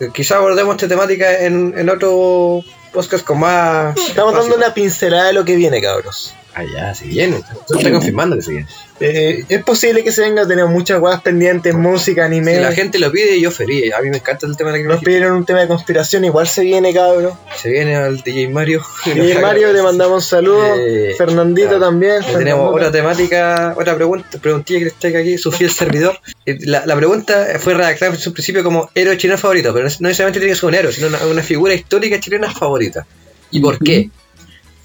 eh, quizá abordemos esta temática en, en otro podcast con más... Estamos dando una pincelada de lo que viene, cabros. Ah, ya, se viene. Estoy confirmando que se viene. Eh, es posible que se venga, tenemos muchas cosas pendientes, música, anime. Si la gente lo pide, yo feliz. A mí me encanta el tema de la Nos pidieron un tema de conspiración, igual se viene, cabros. Se viene al DJ Mario. (laughs) Y Mario, le mandamos un saludo. Eh, Fernandito claro. también. Tenemos otra temática, otra pregunta, preguntilla que está aquí, su fiel servidor. Eh, La, la pregunta fue redactada en su principio como héroe chileno favorito, pero no no necesariamente tiene que ser un héroe, sino una, una figura histórica chilena favorita. ¿Y por qué?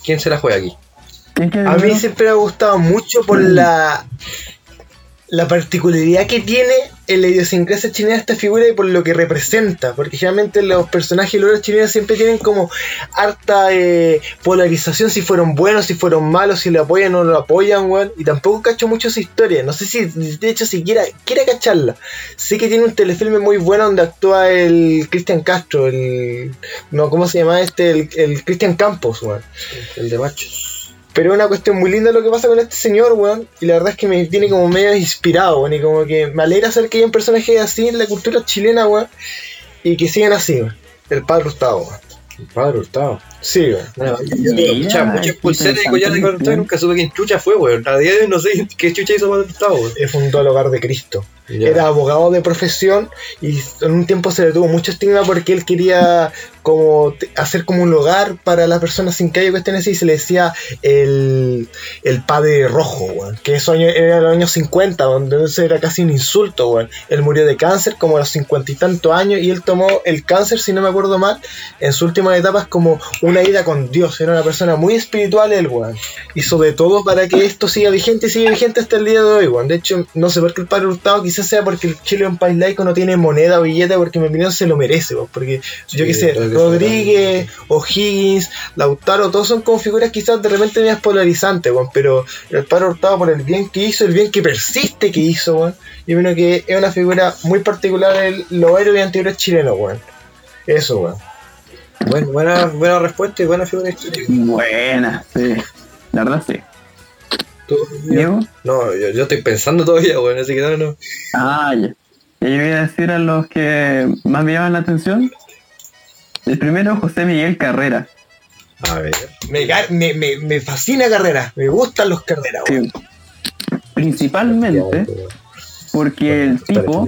¿Quién se la juega aquí? ¿Quién quiere A mí siempre me ha gustado mucho por la la particularidad que tiene en la idiosincrasia chilena esta figura y por lo que representa, porque generalmente los personajes y los chilenos siempre tienen como harta eh, polarización si fueron buenos, si fueron malos, si lo apoyan o no lo apoyan, weón, y tampoco cacho mucho esa historia, no sé si de hecho siquiera quiere cacharla. Sé que tiene un telefilme muy bueno donde actúa el Cristian Castro, el no, ¿cómo se llama este? El, el Cristian Campos, weón. El de machos. Pero es una cuestión muy linda lo que pasa con este señor, weón. Y la verdad es que me tiene como medio inspirado, weón. Y como que me alegra saber que hay un personaje así en la cultura chilena, weón. Y que sigan así, weón. El padre Hurtado, weón. El padre Hurtado. Sí, weón. Bueno, muchas, muchas pulseras y collares de interesante. Hurtado nunca supe quién chucha fue, weón. A día de hoy no sé qué chucha hizo padre Hurtado, weón. Fundó el hogar de Cristo. Ya. Era abogado de profesión y en un tiempo se le tuvo mucho estigma porque él quería como hacer como un hogar para las personas sin calle cuestiones así y se le decía el, el padre rojo, weón. Que eso año- era en los años 50, donde eso era casi un insulto, weón. Él murió de cáncer como a los cincuenta y tantos años y él tomó el cáncer, si no me acuerdo mal, en sus últimas etapas como una ida con Dios. Era una persona muy espiritual el weón. Hizo de todo para que esto siga vigente y sigue vigente hasta el día de hoy, weón. De hecho, no sé por qué el padre Hurtado quizás sea porque el Chile es un país laico, no tiene moneda o billete, porque en mi opinión se lo merece, weón. Porque yo qué sé, que Rodríguez, O'Higgins, Lautaro, todos son como figuras quizás de repente medias polarizantes, weón. Pero el padre Hurtado por el bien que hizo, el bien que persiste que hizo, weón. Yo creo que es una figura muy particular en los héroes y antihéroes chilenos, weón. Eso, weón. Bueno, buena, buena respuesta y buena figura histórica. Buena, sí. La verdad sí. ¿Tú, Diego. No, yo, yo estoy pensando todavía, weón, así que no, no. Ah, ya. Ya yo voy a decir a los que más me llaman la atención. El primero, José Miguel Carrera. A ver. Me, ca- me, me, me fascina carrera, me gustan los carreras. Sí. Principalmente porque el tipo,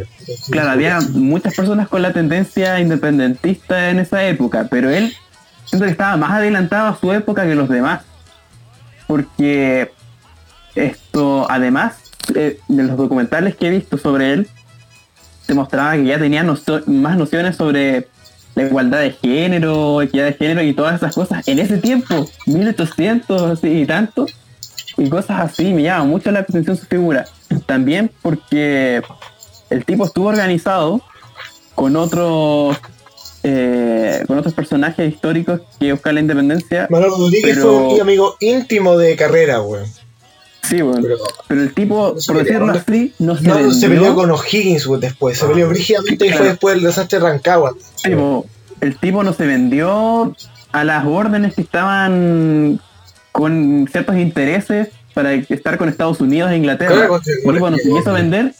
claro, había muchas personas con la tendencia independentista en esa época, pero él siento que estaba más adelantado a su época que los demás. Porque esto, además eh, de los documentales que he visto sobre él, se mostraba que ya tenía nocio- más nociones sobre la igualdad de género, equidad de género y todas esas cosas. En ese tiempo, 1800 y tanto, y cosas así, me llama mucho la atención su figura. También porque el tipo estuvo organizado con otros eh, con otros personajes históricos que buscan la independencia. Manuel Rodríguez Pero- fue un amigo íntimo de carrera, weón. Sí, bueno. Pero- Pero el tipo, por decirlo así, no se No, no, se vendió. peleó con O'Higgins después, se Ah. peleó brígidamente y fue después del desastre de Rancagua. Tipo, el tipo no se vendió a las órdenes que estaban con ciertos intereses para estar con Estados Unidos e Inglaterra. Claro, tipo no se quiso vender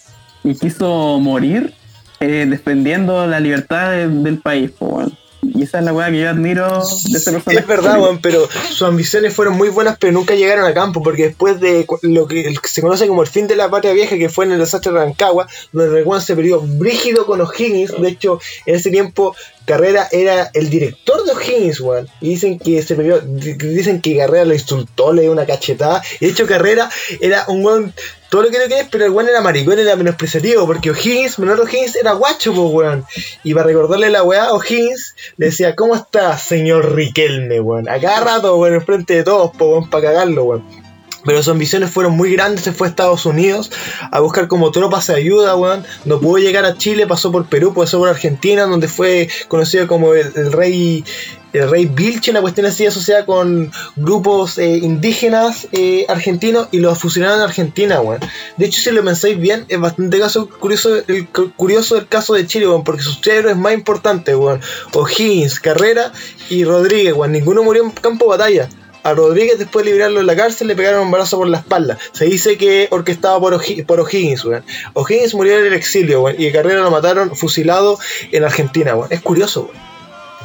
y quiso morir eh, defendiendo la libertad de- del país. po, weón. Y esa es la weá que yo admiro de ese personaje. Es verdad, weón, pero sus ambiciones fueron muy buenas, pero nunca llegaron a campo, porque después de lo que se conoce como el fin de la patria vieja, que fue en el desastre de Rancagua, donde weón se perdió brígido con O'Higgins, de hecho, en ese tiempo Carrera era el director de O'Higgins, weón, y dicen que se di- dicen que Carrera lo insultó, le dio una cachetada, y de hecho Carrera era un weón, todo lo que no querés, pero el weón era maricón, era menospreciativo, porque O'Higgins, menor O'Higgins, era guacho, pues weón, y para recordarle la weá, O'Higgins le decía, ¿cómo está, señor Riquelme, weón? A cada rato, weón, enfrente de todos, po, weón, para cagarlo, weón. Pero sus ambiciones fueron muy grandes, se fue a Estados Unidos a buscar como tropas de ayuda, weón. No pudo llegar a Chile, pasó por Perú, pasó por Argentina, donde fue conocido como el rey el rey Vilche, una cuestión así asociada con grupos eh, indígenas eh, argentinos y los fusionaron en Argentina, weón. De hecho, si lo pensáis bien, es bastante caso curioso el, cu- curioso el caso de Chile, weón, porque sus tres héroes más importantes, weón, O'Higgins, Carrera y Rodríguez, weón, ninguno murió en campo de batalla. A Rodríguez, después de liberarlo en la cárcel, le pegaron un balazo por la espalda. Se dice que orquestado por, O'Hi- por O'Higgins, weón. O'Higgins murió en el exilio, weón, y Carrera lo mataron fusilado en Argentina, weón. Es curioso, weón.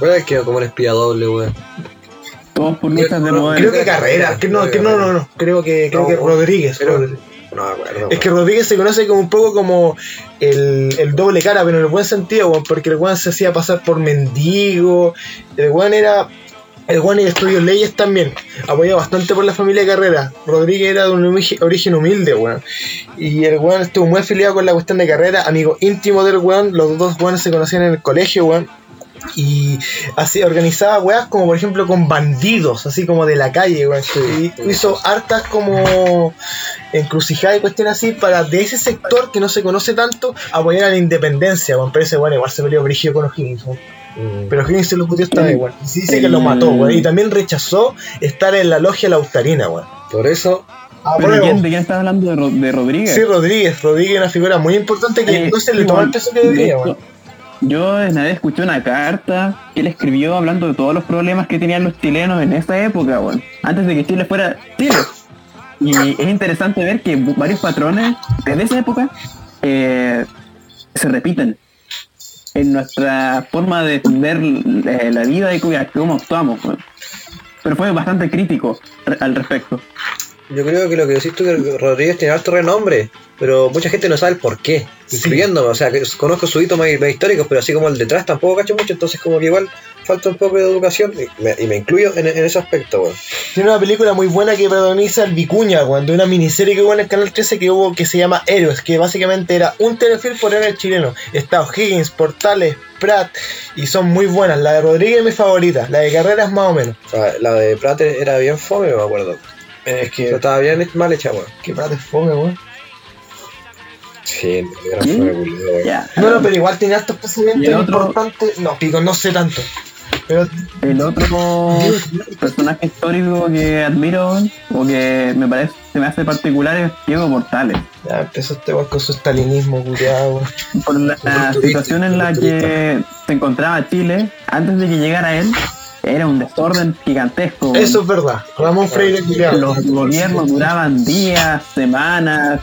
Weón, quedó como un espía doble, weón. Todos por luchas de poder. Creo que Carrera, que no, que no, no, no, creo que, creo No, que. Rodríguez. No. Es que Rodríguez se conoce como un poco como el, el doble cara, pero en el buen sentido, weón, porque el weón se hacía pasar por mendigo, el weón era... El weón estudió leyes también, apoyaba bastante por la familia Carrera. Rodríguez era de un origen humilde, weón. Y el weón estuvo muy afiliado con la cuestión de carrera, amigo íntimo del weón. Los dos weones se conocían en el colegio, weón. Y así organizaba weas como por ejemplo con bandidos, así como de la calle, weón. Y hizo hartas como encrucijadas y cuestiones así para de ese sector que no se conoce tanto apoyar a la independencia, weón. Pero ese weón igual se peleó brígido con O'Higgins. Mm. Pero O'Higgins se lo puteó esta. Y sí dice que lo mató, weón. Y también rechazó estar en la logia lautarina, weón. Por eso, ¿Pero quién, de quién estás hablando? ¿De, Ro- de Rodríguez? Sí, Rodríguez. Rodríguez es una figura muy importante que Eh, no se le sí, tomó el peso que De debería. Yo una vez escuché una carta que él escribió hablando de todos los problemas que tenían los chilenos en esa época, weón. Antes de que Chile fuera Chile. Y es interesante ver que varios patrones desde esa época eh, se repiten en nuestra forma de entender eh, la vida y cómo actuamos. Pero fue bastante crítico al respecto. Yo creo que lo que decís tú que Rodríguez tiene alto renombre, pero mucha gente no sabe el por qué, Sí. incluyéndome. O sea, que conozco sus hitos más, más históricos, pero así como el detrás tampoco cacho mucho, entonces como que igual falta un poco de educación y me, y me incluyo en, en ese aspecto, weón. Tiene una película muy buena que protagoniza el Vicuña, weón, de una miniserie que hubo en el canal 13 que hubo que se llama Héroes, que básicamente era un telefilm por héroe chileno. Está O'Higgins, Portales, Pratt, y son muy buenas. La de Rodríguez es mi favorita, la de Carrera es más o menos. O sea, la de Prate era bien fome, me acuerdo. Es Pero estaba bien mal hecha, weón. que Pratt es fome, weón. Sí, era ¿Sí? fome, weón. Ya. No, no, pero igual tiene estos ¿Y procedimientos el otro? importantes. No, pico, no sé tanto. Pero El otro personaje histórico que admiro o que me parece se me hace particular es Diego Mortales. ya empezó este weón con su stalinismo, culiado, weón. Por la, la situación en la que se encontraba Chile, antes de que llegara él, era un desorden gigantesco. Eso es verdad. Ramón Freire. Los gobiernos duraban días, semanas,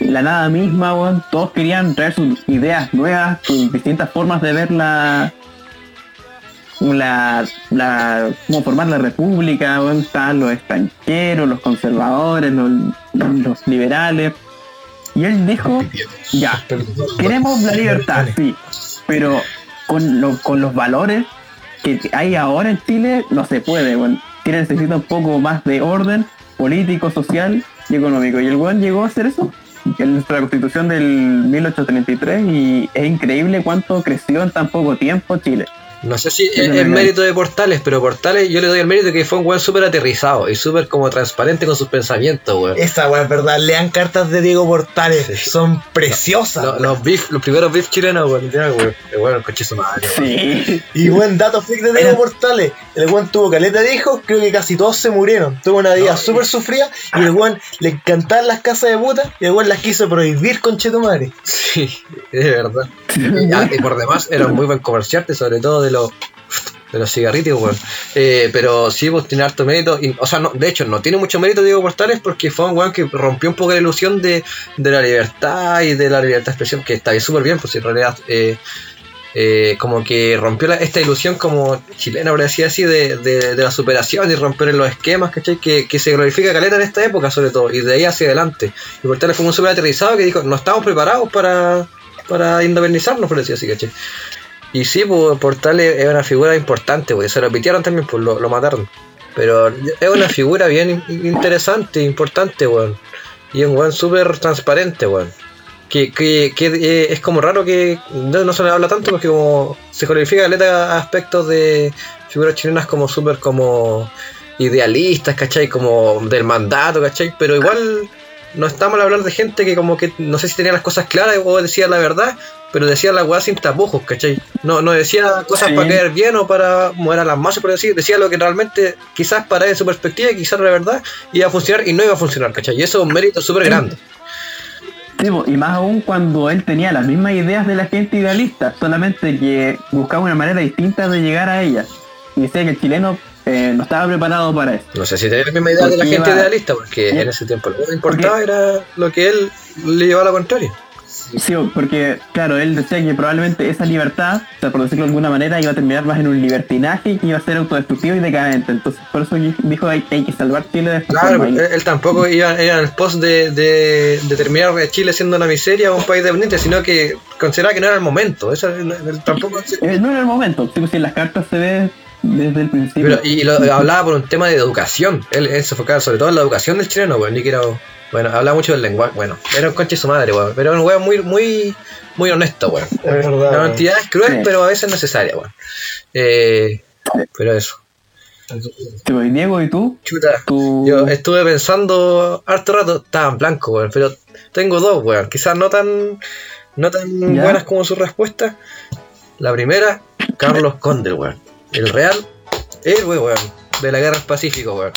la nada misma, weón. Todos querían traer sus ideas nuevas, sus distintas formas de ver la. La, la, cómo formar la república, weón. estaban los extranjeros, los conservadores, los, los liberales. Y él dijo, ya, queremos la libertad, sí, pero con, lo- con los valores que hay ahora en Chile no se puede, weón. Chile necesita un poco más de orden político, social y económico. Y el weón llegó a hacer eso en nuestra constitución del 1833 y es increíble cuánto creció en tan poco tiempo Chile. No sé si es, mérito de Portales, pero Portales yo le doy el mérito que fue un weón súper aterrizado y súper como transparente con sus pensamientos, weón. Esa weón es verdad. Lean cartas de Diego Portales. Sí. Son preciosas. Los, beef, los primeros beef chilenos, weón, weón. El weón, el coche su madre. Sí. Y buen dato freak de Diego Portales. El weón tuvo caleta de hijos, creo que casi todos se murieron. Tuvo una vida No, súper sufrida y el weón le encantaban las casas de puta y el weón las quiso prohibir con Chetumare. Sí, es verdad. Y, (laughs) ah, y por demás era un muy buen comerciante, sobre todo de los de los cigarritos, weón. Eh, pero sí, pues tiene harto mérito. O sea, no, de hecho, no tiene mucho mérito Diego Portales porque fue un weón que rompió un poco la ilusión de, de la libertad y de la libertad de expresión, que está súper bien, pues en realidad eh, eh, como que rompió la- esta ilusión como chilena, por decir así, de, de- de la superación y romper los esquemas, ¿cachai? Que, que se glorifica caleta en esta época sobre todo, y de ahí hacia adelante. Y Portales fue un súper aterrizado que dijo, no estamos preparados para, para independizarnos, por decir así, ¿cachai? Y sí, pues Portales es una figura importante, porque se lo pitearon también, pues lo, lo mataron. Pero es una figura bien in- interesante, importante, weón. Y un weón súper transparente, weón. Que, que, que eh, es como raro que no, no se le habla tanto porque como se codifica caleta aspectos de figuras chilenas como súper como idealistas, ¿cachai? Como del mandato, ¿cachai? Pero igual no está mal hablar de gente que como que no sé si tenía las cosas claras o decía la verdad, pero decía la weá sin tapujos, ¿cachai? No, no decía cosas Sí. para caer bien o para mover a las masas, por decir, decía lo que realmente quizás para él en su perspectiva quizás la verdad iba a funcionar y no iba a funcionar, ¿cachai? Y eso es un mérito súper grande. Sí, y más aún cuando él tenía las mismas ideas de la gente idealista, solamente que buscaba una manera distinta de llegar a ellas. Y decía que el chileno eh, no estaba preparado para eso. No sé si tenía la misma idea de la gente iba- idealista, porque Sí. en ese tiempo lo que importaba era lo que él le llevaba a la contraria. Sí, porque, claro, él decía que probablemente esa libertad, o sea, por decirlo de alguna manera, iba a terminar más en un libertinaje y que iba a ser autodestructivo y decadente. Entonces, por eso dijo hay, hay que salvar Chile de esta Claro, forma. él, tampoco iba, iba en el post de, de, de terminar Chile siendo una miseria o un país dependiente, sino que consideraba que no era el momento. Eso, él tampoco eh, no era el momento, pues, si en las cartas se ve desde el principio. Pero, y lo, hablaba por un tema de educación. Él, él se enfocaba sobre todo en la educación del chileno, weón. Ni que era. Bueno, hablaba mucho del lenguaje. Bueno, era un conche su madre, weón. Pero era un weón muy, muy, muy honesto, weón. Es verdad, La honestidad es cruel, Sí. pero a veces necesaria, weón. Eh, pero eso. Sí, pues, Diego, ¿y tú? Chuta. Tú... Yo estuve pensando harto rato, estaba en blanco, weón, pero tengo dos, weón. Quizás no tan, no tan ¿Ya? buenas como su respuesta. La primera, Carlos Condel, weón. El real héroe, weón, de la guerra del Pacífico, weón.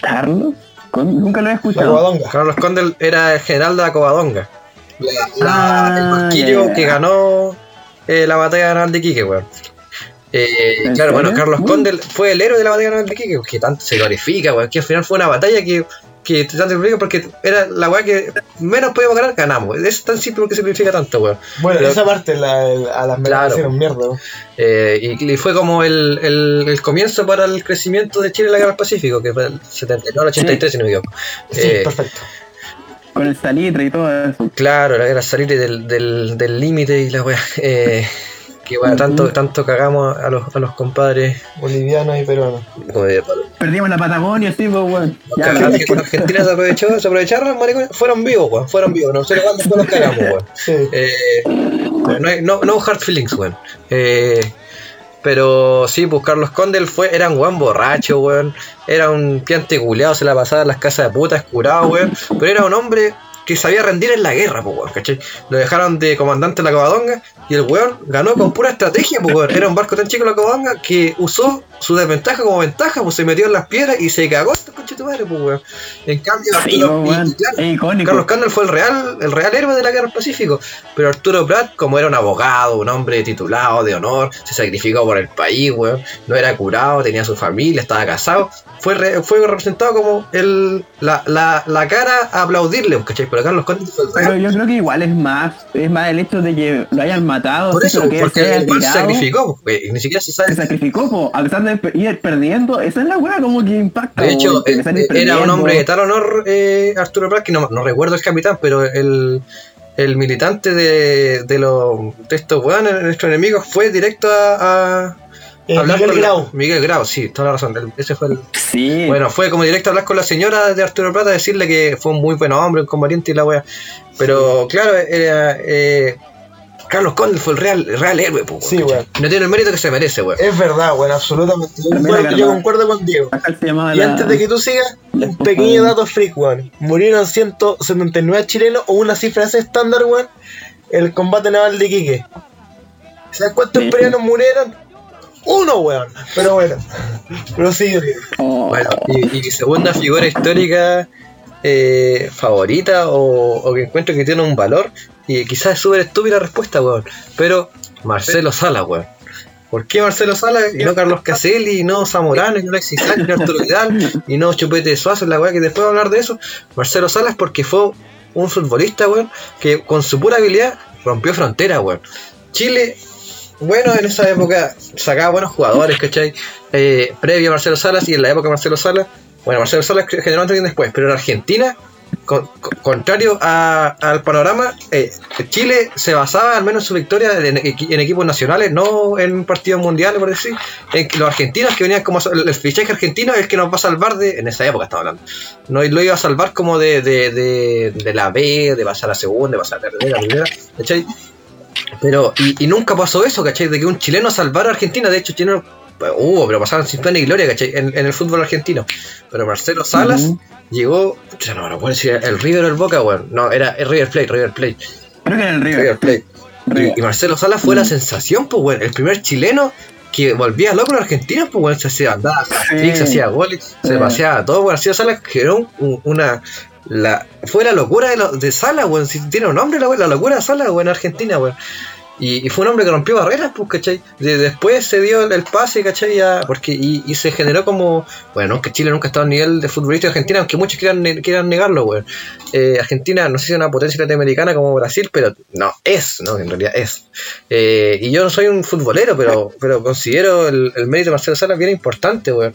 ¿Carlos? Con- Nunca lo he escuchado. Covadonga. Carlos Condel era el general de la Covadonga. La- la- Ah, el ya. que ganó eh, la batalla naval de Quique, weón. Eh, ¿En claro, bueno? Carlos Mm. Condel fue el héroe de la batalla naval de Quique, que tanto se glorifica, weón, que al final fue una batalla que, que tanto se glorifica porque era la weá que menos podíamos ganar, ganamos. Es tan simple porque se glorifica tanto, weón. Bueno, Pero- esa parte la, el- a las Claro. medallas hicieron mierda. weón. Eh, y, y fue como el, el, el comienzo para el crecimiento de Chile en la guerra del Pacífico, que fue el 79 al 83, si no me equivoco. Sí, Eh, perfecto. Con el salitre y todo eso. Claro, la guerra salir del del del límite y la weá. (laughs) Eh, que weá, tanto, tanto cagamos a los, a los compadres. Bolivianos y peruanos. Como de, Perdimos la Patagonia, sí, pues, weón. Ya, Argentina, Argentina se aprovechó, se aprovecharon los maricones, fueron vivos, weón, fueron vivos, no sé cuándo después los cagamos, weón. Sí. Eh, no, hay- no, no hard feelings, weón. Eh, pero sí, pues Carlos Condel fue, era un weón borracho, weón. Era un piante culeado, se la pasaba en las casas de putas, curado, weón. Pero era un hombre que sabía rendir en la guerra, pues, weón, ¿cachai? Lo dejaron de comandante en la Covadonga y el weón ganó con pura estrategia, pues, weón. Era un barco tan chico la Covadonga que usó su desventaja como ventaja, pues se metió en las piedras y se cagó este coche tu madre, pues, weón. En cambio, Arturo- y claro. Carlos Condel fue el real, el real héroe de la guerra del Pacífico. Pero Arturo Prat, como era un abogado, un hombre titulado de honor, se sacrificó por el país, weón. No era curado, tenía su familia, estaba casado. Fue, re- fue representado como el, la, la, la cara a aplaudirle, ¿cachai? Pero Carlos fue yo creo que igual es más, es más el hecho de que lo hayan matado, Por eso, que porque el sacrificó, pues, ni siquiera se sabe. Se sacrificó, po, a pesar de ir perdiendo, esa es la weá como que impacta. De hecho, eh, ir era un hombre de tal honor, eh, Arturo Prat, que no, no recuerdo el capitán, pero el, el militante de, de, los, de estos weones, nuestros enemigos, fue directo a, a Eh, hablar Miguel con la- Grau. Miguel Grau, sí, toda la razón. ese fue el, Sí, bueno, fue como directo a hablar con la señora de Arturo Plata, decirle que fue un muy buen hombre, un combatiente y la wea. Pero claro, era, eh, Carlos Condel fue el real, el real héroe, po, Sí, weón. No tiene el mérito que se merece, weón. Es verdad, weón, absolutamente. Yo concuerdo, yo concuerdo con Diego. Y la... antes de que tú sigas, un pequeño dato freak, weón. Murieron 179 chilenos o una cifra ese estándar, weón. El combate naval de Iquique. ¿Sabes cuántos Sí. peruanos murieron? Uno, weón. Pero bueno. Diego. Oh, Bueno, y, segunda figura histórica eh, favorita o, o que encuentro que tiene un valor, y quizás es súper estúpida la respuesta, weón, pero Marcelo Sala, weón. ¿Por qué Marcelo Sala y no Carlos Caselli, y no Zamorano, y no Alexis y no Arturo Vidal, y no Chupete Suazo, la weá que después voy a hablar de eso? Marcelo Sala es porque fue un futbolista, weón, que con su pura habilidad rompió fronteras, weón. Chile, bueno, en esa época sacaba buenos jugadores, ¿cachai? Eh, previo a Marcelo Salas y en la época de Marcelo Salas, bueno, Marcelo Salas antes y después, pero en Argentina, con- con- contrario a- al panorama, eh, Chile se basaba al menos en su victoria en, equi- en equipos nacionales, no en partidos mundiales, por decir, en que los argentinos que venían como el fichaje argentino es el que nos va a salvar de, en esa época estaba hablando, no lo iba a salvar como de, de, de, de la B, de pasar a segunda, de pasar a tercera, primera, ¿cachai? Pero, y, y nunca pasó eso, ¿cachai? De que un chileno salvara a Argentina. De hecho, chileno hubo, pero pasaron sin pena y gloria, ¿cachai? En, en el fútbol argentino. Pero Marcelo Salas llegó, pucha, no, no puedo decir el River o el Boca, weón. No, era el River Plate, River Plate. Creo que era el River River. Plate. River. Y, y Marcelo Salas fue la sensación, pues, weón. El primer chileno que volvía loco en Argentina, pues, weón. Se hacía andaba, Sí. se hacía goles, se paseaba todo. Weón. Marcelo Salas generó un- un- una. La, fue la locura de, lo- de Salas, weón. Si tiene un nombre, la, la locura de Salas, weón, en Argentina, weón. Y, fue un hombre que rompió barreras, pues, ¿cachai? De- después se dio el, pase, ¿cachai? Ya, porque, y, se generó como, bueno, no, que Chile nunca ha estado a nivel de futbolista de Argentina, aunque muchos quieran, quieran negarlo, weón. Eh, Argentina, no sé si es una potencia latinoamericana como Brasil, pero no, es, ¿no? En realidad es. Eh, y yo no soy un futbolero, pero, pero considero el, mérito de Marcelo Salas bien importante, weón.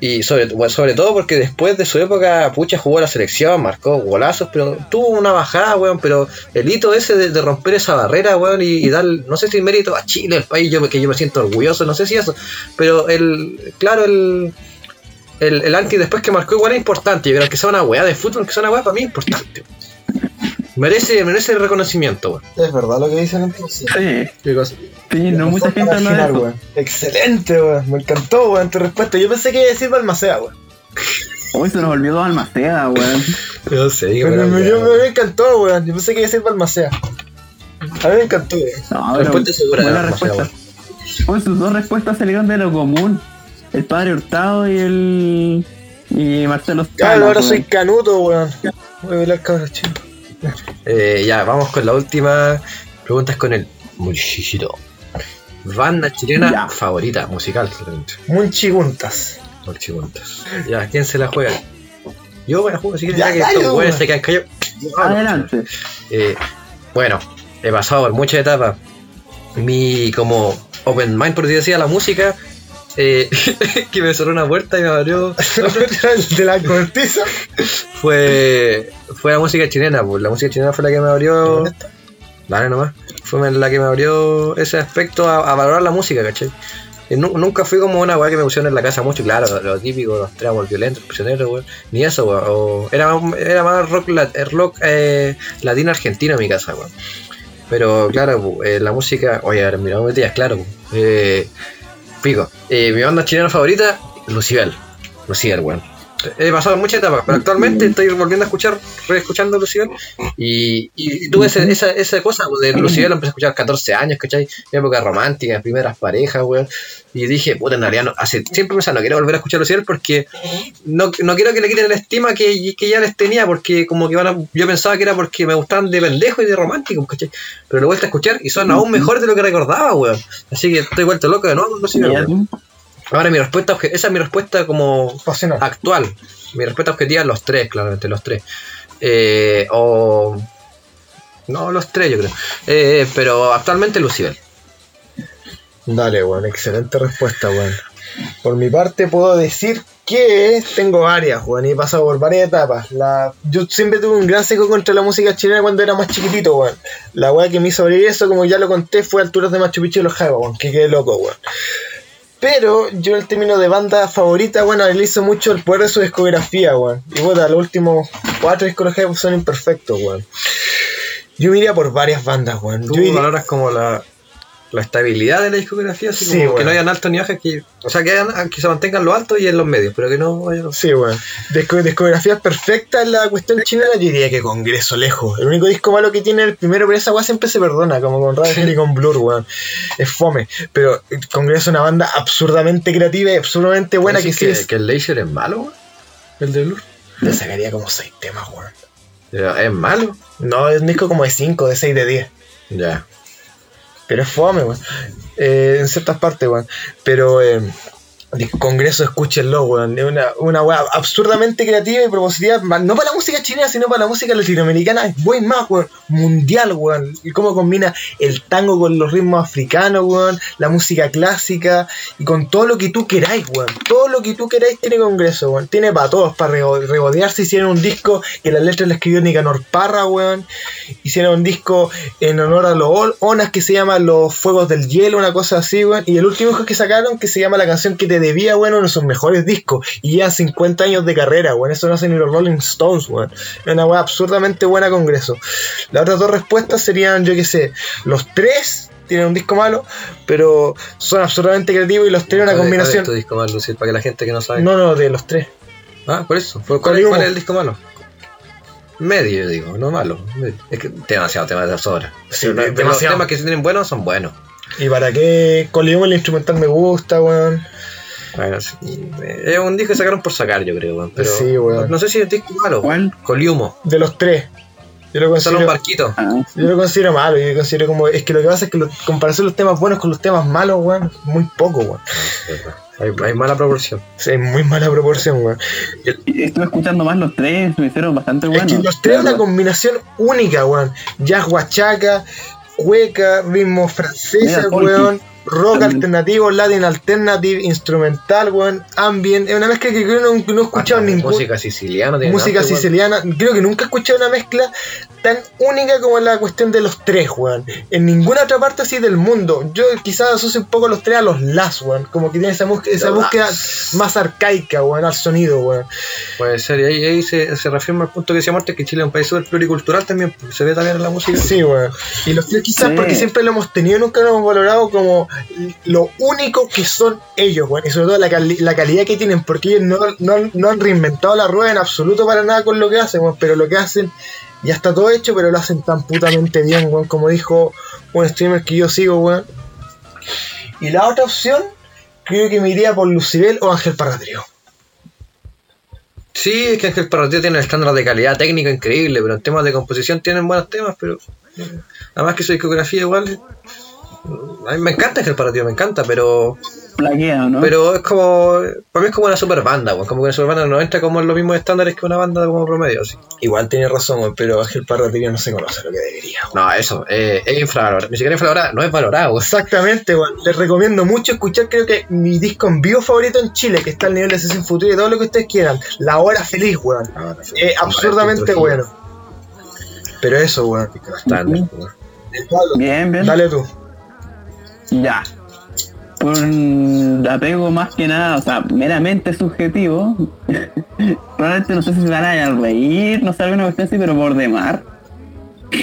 Y sobre, bueno, sobre todo porque después de su época, Pucha jugó la selección, marcó golazos, pero tuvo una bajada, weón. Pero el hito ese de, romper esa barrera, weón, y, y dar, no sé si mérito a Chile, el país yo, que yo me siento orgulloso, no sé si eso. Pero el, claro, el, el, el anti después que marcó igual es importante. Creo que sea una weá de fútbol, que sea una weá para mí es importante. Merece, merece el reconocimiento, weón. Es verdad lo que dicen entonces. Sí, ¿Qué cosa? sí, no mucha gente eso. Excelente, weón. Me encantó, weón, tu respuesta. Yo pensé que iba a decir Balmacea, weón. Hoy se nos olvidó Almaceda, weón. (laughs) No sé, Pero me, yo- me encantó, weón. Yo pensé que iba a decir Balmacea. A mí me encantó, weón. No, Respuesta segura buena respuesta. Pues sus dos respuestas salieron de lo común. El padre Hurtado y el. y Marcelo Claro, ahora soy canuto, weón. Voy a bailar cabros chicos. Eh, ya, vamos con la última pregunta es con el Muchito. Banda chilena Ya. favorita, musical. Munchiguntas. Muchiguntas. Ya, ¿quién se la juega? Yo me la juego, si quieres, Ya, ya que estos güeyes se quedan callados. Adelante. Eh, bueno, he pasado por muchas etapas. Mi como open mind, por decir así, a la música, eh, (laughs) que me cerró una puerta y me abrió. (laughs) De la cortiza. fue, fue la música chilena, pues la música chilena fue la que me abrió. Dale nomás. Fue la que me abrió ese aspecto a, a valorar la música, ¿cachai? Y nu- nunca fui como una weá que me pusieron en la casa mucho, claro, lo, lo típico, los tramos violentos, prisioneros, weón. Ni eso, weón. o- Era, era más rock, eh, rock eh, latino argentino en mi casa, weón. Pero claro, eh, la música, oye, ahora mira, metías, claro, eh, pico. Eh, mi banda chilena favorita, Lucibel. Lucibel, weón. He pasado muchas etapas, pero actualmente estoy volviendo a escuchar, reescuchando Lucibel. Y, y tuve ese- esa, esa cosa de Lucibel, lo empecé a escuchar a 14 años, ¿cachai? Mi época romántica, primeras parejas, weón. Y dije, puta, en realidad no, hace, siempre pensaba, no quiero volver a escuchar Lucibel porque no, no quiero que le quiten la estima que, que ya les tenía, porque como que van a, yo pensaba que era porque me gustaban de pendejo y de romántico, ¿cachai? Pero lo he vuelto a escuchar y son aún mejores de lo que recordaba, weón. Así que estoy vuelto loco de nuevo con Lucibel, Ya, weón. Ahora mi respuesta, esa es mi respuesta como Pasional. actual. Mi respuesta objetiva los tres, claramente, los tres. Eh, o. No, los tres, yo creo. Eh, pero actualmente Lucibel. Dale, weón, excelente respuesta, weón. Por mi parte puedo decir que tengo varias, weón, y he pasado por varias etapas. La, yo siempre tuve un gran seco contra la música chilena cuando era más chiquitito, weón. La weá que me hizo abrir eso, como ya lo conté, fue Alturas de Machu Picchu y los Jaivas, weón, que quedé loco, weón. Pero yo en términos de banda favorita, bueno, analizo mucho el poder de su discografía, weón. Y bueno, los últimos cuatro Jaivas son imperfectos, weón. Yo me iría por varias bandas, weón. Tú Yo iría- valoras como la, la estabilidad de la discografía, así Sí, como que bueno. no hayan altos ni bajos, que, o sea, que, hayan- que se mantengan los altos y en los medios, pero que no. Sí, weón. Disco- discografías perfectas en la cuestión chilena, yo diría que Congreso lejos. El único disco malo que tiene el primero, pero esa weá siempre se perdona, como con Radiohead (laughs) y con Blur, weón. Es fome. Pero eh, Congreso es una banda absurdamente creativa y absurdamente buena que ¿Decís sí que, es. que el Leisure es malo, weón? El de Blur. Le sacaría como 6 temas, weón. ¿Es malo? No, es un disco como de 5, de 6, de 10. Ya. Pero es fome, weón. Eh, en ciertas partes, weón. Pero eh, Congreso, escúchenlo, weón. Es una, una weá absurdamente creativa y propositiva, no para la música chilena, sino para la música latinoamericana. Es buen más, weón. Mundial, weón. Y cómo combina el tango con los ritmos africanos, weón. La música clásica y con todo lo que tú queráis, weón. Todo lo que tú queráis tiene Congreso, weón. Tiene para todos, para rego- regodearse. Hicieron un disco que la letra la escribió Nicanor Parra, weón. Hicieron un disco en honor a los Onas que se llama Los Fuegos del Hielo, una cosa así, weón. Y el último disco que sacaron que se llama La canción que te debía, weón, uno de sus mejores discos. Y ya 50 años de carrera, weón. Eso no hacen ni los Rolling Stones, weón. Es una weá absurdamente buena Congreso. Las otras dos respuestas serían, yo qué sé, los tres tienen un disco malo, pero son absurdamente creativos y los tres una ¿Cuál es- combinación. ¿Cuál es tu disco malo? Para que la gente que no sabe. No, no, de los tres. Ah, por eso. ¿Cuál, cuál es, Colihumo. cuál es el disco malo? Medio, digo, no malo. medio. Es que demasiado tema de sobra. Sí, Pero de- los demasiado. temas que se tienen buenos son buenos. ¿Y para qué? Colium el instrumental me gusta, weón. Bueno, sí, eh, es un disco que sacaron por sacar, yo creo, weón. Pero Sí, weón. no sé si es disco malo. ¿Cuál? Coliumo. De los tres. Yo lo Son un barquito. Ah, yo lo considero malo. Yo considero como. Es que lo que pasa es que lo, comparación los temas buenos con los temas malos, weón, es muy poco, weón. Hay, hay mala proporción. Sí, hay muy mala proporción, weón. estuve escuchando más los tres, me hicieron bastante buenos. es que los tres es una combinación única, weón. Jazz guachaca, cueca, ritmo francesa, folky. Rock alternativo, Latin alternative, instrumental, weón. Ambient. Es una mezcla que creo que no, no he escuchado ningún. Música siciliana. tiene música arte, weón. siciliana. Creo que nunca he escuchado una mezcla tan única como la cuestión de los tres, weón. En ninguna otra parte así del mundo. Yo quizás asocio un poco los tres a los Las, weón. Como que tiene esa, búsqueda- esa búsqueda Las. más arcaica, weón, al sonido, weón. Puede ser, y ahí, ahí se, se reafirma el punto que decía Marte, que Chile es un país súper pluricultural también, se ve también en la música. Sí, weón. Y los tres quizás Sí. porque siempre lo hemos tenido, nunca lo hemos valorado como lo único que son ellos, weón. Y sobre todo la, cali- la calidad que tienen, porque ellos no, no- no han reinventado la rueda en absoluto para nada con lo que hacen, weón. Pero lo que hacen ya está todo hecho, pero lo hacen tan putamente bien, weón. Como dijo un streamer que yo sigo, weón. Y la otra opción, creo que me iría por Lucibel o Ángel Parratrio. Sí, es que Ángel Parratio tiene estándar de calidad técnica increíble, pero en temas de composición tienen buenos temas, pero además que su discografía igual. A mí me encanta Ángel Parratio, me encanta, pero Plaqueado, ¿no? pero es como. Para mí es como una super banda, weón, como que una super banda no entra como en los mismos estándares que una banda como promedio. Así. Igual tiene razón, weón, pero Ángel Parratrio no se conoce lo que debería. No, eso, eh, es infravalorado. Ni siquiera infravalorado, no es valorado. weón. Exactamente, weón. Les recomiendo mucho escuchar, creo que mi disco en vivo favorito en Chile, que está al nivel de Sesión Futura y todo lo que ustedes quieran. La Hora Feliz, weón. Es absurdamente bueno. Pero eso, weón. Bastante, weón. Bien, bien. Dale tú. Ya. Por apego más que nada, o sea, meramente subjetivo. (laughs) Probablemente no sé si se van a reír, no sé, alguna cuestión así, pero por demar.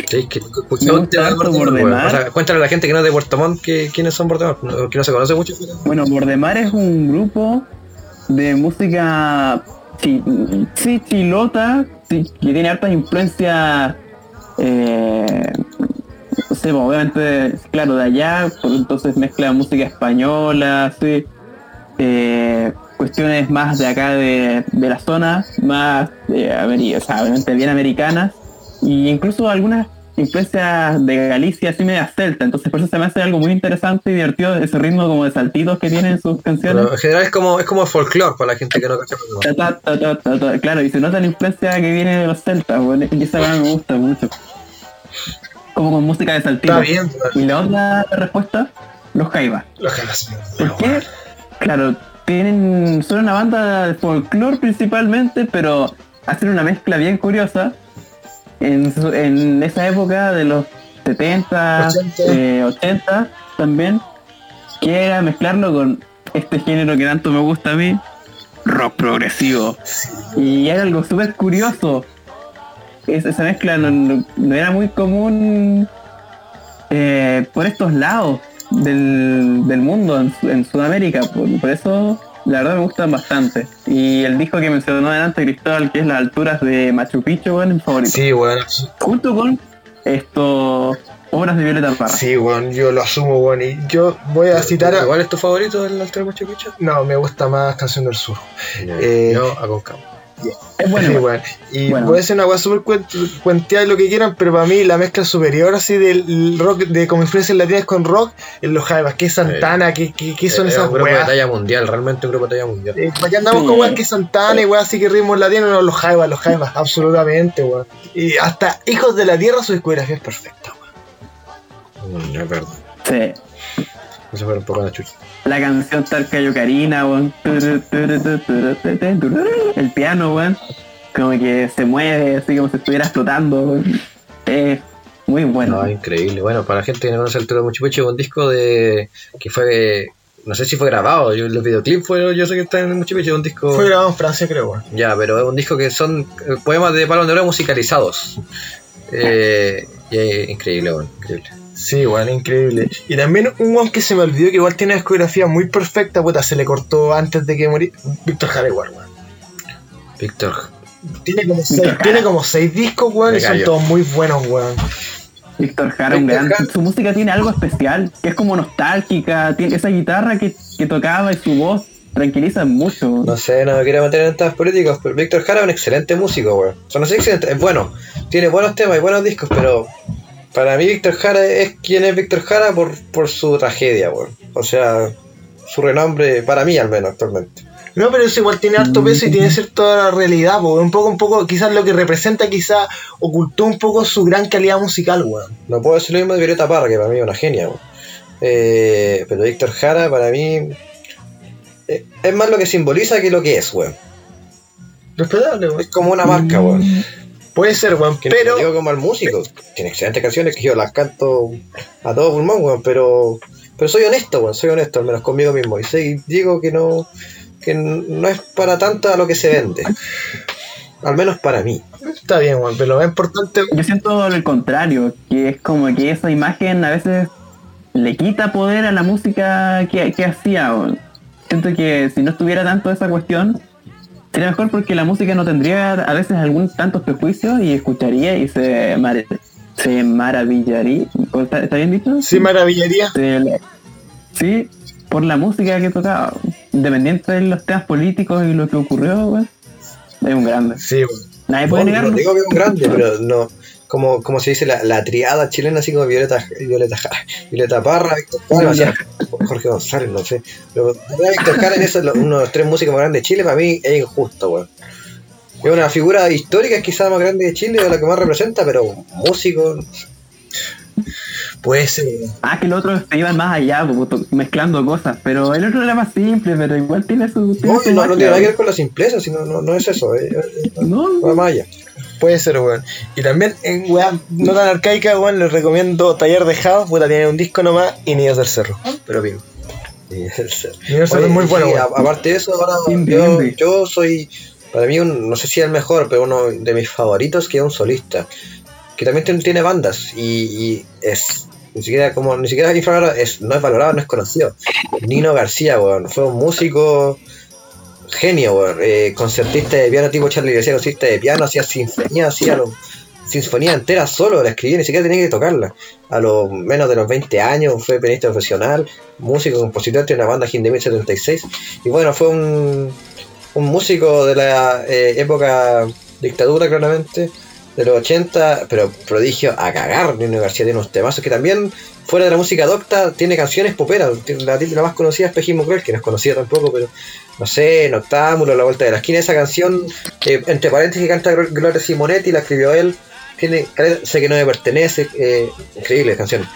Sí, que, ¿por qué Me no gusta te va Bordemar. weón? O sea, cuéntale a la gente que no es de Puerto Montt que, quiénes son no- que no se conoce mucho. Bueno, Bordemar es un grupo de música chi- sí, que tiene hartas influencias, eh, sé, pues, obviamente, claro, de allá, por entonces mezcla música española, sí, eh, cuestiones más de acá de, de la zona, más, de Ameri- o sea, obviamente bien americanas, y incluso algunas influencias de Galicia así media celta, entonces por eso se me hace algo muy interesante y divertido ese ritmo como de saltitos que tienen sus canciones. Pero en general es como, es como folclore para la gente que no cacha. Claro, y se nota la influencia que viene de los celtas, bueno, y esa me gusta mucho. Como con música de. Está bien, Y la otra respuesta, los Jaivas. Los Jaivas. ¿Por qué? Claro, tienen, son una banda de folclore principalmente, pero hacen una mezcla bien curiosa. En, su- en esa época de los 70, 80. eh, 80 también, que era mezclarlo con este género que tanto me gusta a mí, rock progresivo. Y era algo súper curioso. Es- esa mezcla no, no- no era muy común eh, por estos lados del, del mundo en, en Sudamérica. Por, por eso, la verdad, me gustan bastante. Y el disco que mencionó delante Cristóbal, que es Las alturas de Machu Picchu, bueno, es mi favorito. Sí, weón. Junto con esto, Obras de Violeta Parra. Sí, weón, yo lo asumo, weón. Y yo voy a citar a. ¿Cuál es tu favorito del Alter Machu Picchu? No, me gusta más Canción del Sur. Eh, Yo a. Es (laughs) bueno. Sí. Y Bueno. puede ser una weá súper cuen- cuenteada y lo que quieran, pero para mí la mezcla superior así del rock, de como influencias latinas con rock, en los Jaivas, que Santana, que, que, que son Es esas un grupo de weas. talla mundial, realmente un grupo de talla mundial. Eh, ¿Para qué andamos Sí. con weas que Santana y weas así que ritmos latinos? No, los Jaivas, los Jaivas, absolutamente, weón. Y hasta Hijos de la Tierra, su discografía es perfecta, weón. Mm, es verdad. Sí. Eso fue un poco la chucha. La canción Tarca Yocarina, weón. El piano, weón. Como que se mueve, así como si estuviera explotando, weón. Es muy bueno. No, increíble. Bueno, para la gente que no conoce el Toro Mucho Pecho, es un disco de que fue. No sé si fue grabado, yo, los videoclips fue, yo sé que está en es un disco. Fue grabado en Francia, creo. Ya, pero es un disco que son eh, poemas de Pablo Neruda musicalizados. Eh, y es increíble, bueno, increíble. Sí, weón, increíble. Y también un weón que se me olvidó que igual tiene una discografía muy perfecta, puta, se le cortó antes de que morir. Víctor Jara igual, weón. Víctor, Tiene como seis, tiene como seis discos, weón, y son todos muy buenos, weón. Víctor Jara, un Víctor gran. Jara. Su música tiene algo especial, que es como nostálgica, tiene esa guitarra que, que tocaba y su voz tranquiliza mucho. no sé, no me quiero meter en temas políticos, pero Víctor Jara es un excelente músico, weón. O sea, no sé si excelente, es bueno, tiene buenos temas y buenos discos, pero para mí Víctor Jara es quien es Víctor Jara por, por su tragedia, weón. O sea, su renombre, para mí al menos actualmente. No, pero eso igual tiene harto peso y tiene cierta realidad, po. un poco, un poco, quizás lo que representa, quizás ocultó un poco su gran calidad musical, weón. No puedo decir lo mismo de Violeta Parra, que para mí es una genia, weón. Eh, pero Víctor Jara, para mí, eh, es más lo que simboliza que lo que es, weón. Respetable, Es weón. como una marca, weón. Puede ser, weón, Que no pero. digo como al músico, tiene excelentes canciones que yo las canto a todo pulmón, weón, pero, pero soy honesto, weón, soy honesto, al menos conmigo mismo. Y sé- digo que no, que no es para tanto a lo que se vende. Al menos para mí. Está bien, weón, pero lo más importante. Yo siento lo contrario, que es como que esa imagen a veces le quita poder a la música que, que hacía. weón. Siento que si no estuviera tanto esa cuestión, sería mejor porque la música no tendría a veces algún tantos prejuicios y escucharía y se, mar- se maravillaría. ¿O ¿Está, está bien dicho? Sí, maravillaría. Se- sí, por la música que tocaba. Independiente de los temas políticos y lo que ocurrió, weón. Es un grande. Sí, weón. Nadie puede No, negarlo. no digo que es un grande, pero no. Como, como se dice la, la triada chilena, así como Violeta, Violeta, Jara, Violeta Parra, Víctor Jara, o sea, Jorge González, no sé. Pero Víctor Jara eso, uno de los tres músicos más grandes de Chile, para mí es injusto, weón. Es una figura histórica, quizás más grande de Chile, o la que más representa, pero músico. Puede ser, weón. Ah, que el otro se iban más allá, mezclando cosas, pero el otro era más simple, pero igual tiene su... tiene No, su no, no tiene nada que ver con la simpleza, sino no, no es eso, eh, eh, No, va más allá. Puede ser, weón. Y también, en weón, no tan arcaica, weón, les recomiendo Taller de House, puta, tiene un disco nomás y Niños del Cerro. Pero es el ser. Niños del Cerro Oye, es muy bueno, sí, weón. a- aparte de eso, ahora Indie, yo, indie. yo soy, para mí, un, no sé si el mejor, pero uno de mis favoritos que es un solista, que también tiene, tiene bandas y, y es, ni siquiera como, ni siquiera es, no es valorado, no es conocido. Nino García, weón, fue un músico genio, eh, concertista de piano tipo Charlie García, concertista de piano, hacía sinfonía, hacía lo- sinfonía entera solo, la escribía, ni siquiera tenía que tocarla. A los menos de los 20 años fue pianista profesional, músico, compositor, tiene una banda Hindemith 76. Y bueno, fue un, un músico de la eh, época dictadura, claramente, de los 80, pero prodigio a cagar. Nino García tiene unos temazos que también, fuera de la música docta, tiene canciones poperas. La, la más conocida es Pejismo Cruel, que no es conocida tampoco, pero no sé, Noctámbulo, La Vuelta de la Esquina, esa canción, eh, entre paréntesis, canta Glo- Gloria Simonetti, la escribió él. Tiene, sé que no me pertenece, eh, increíble canción.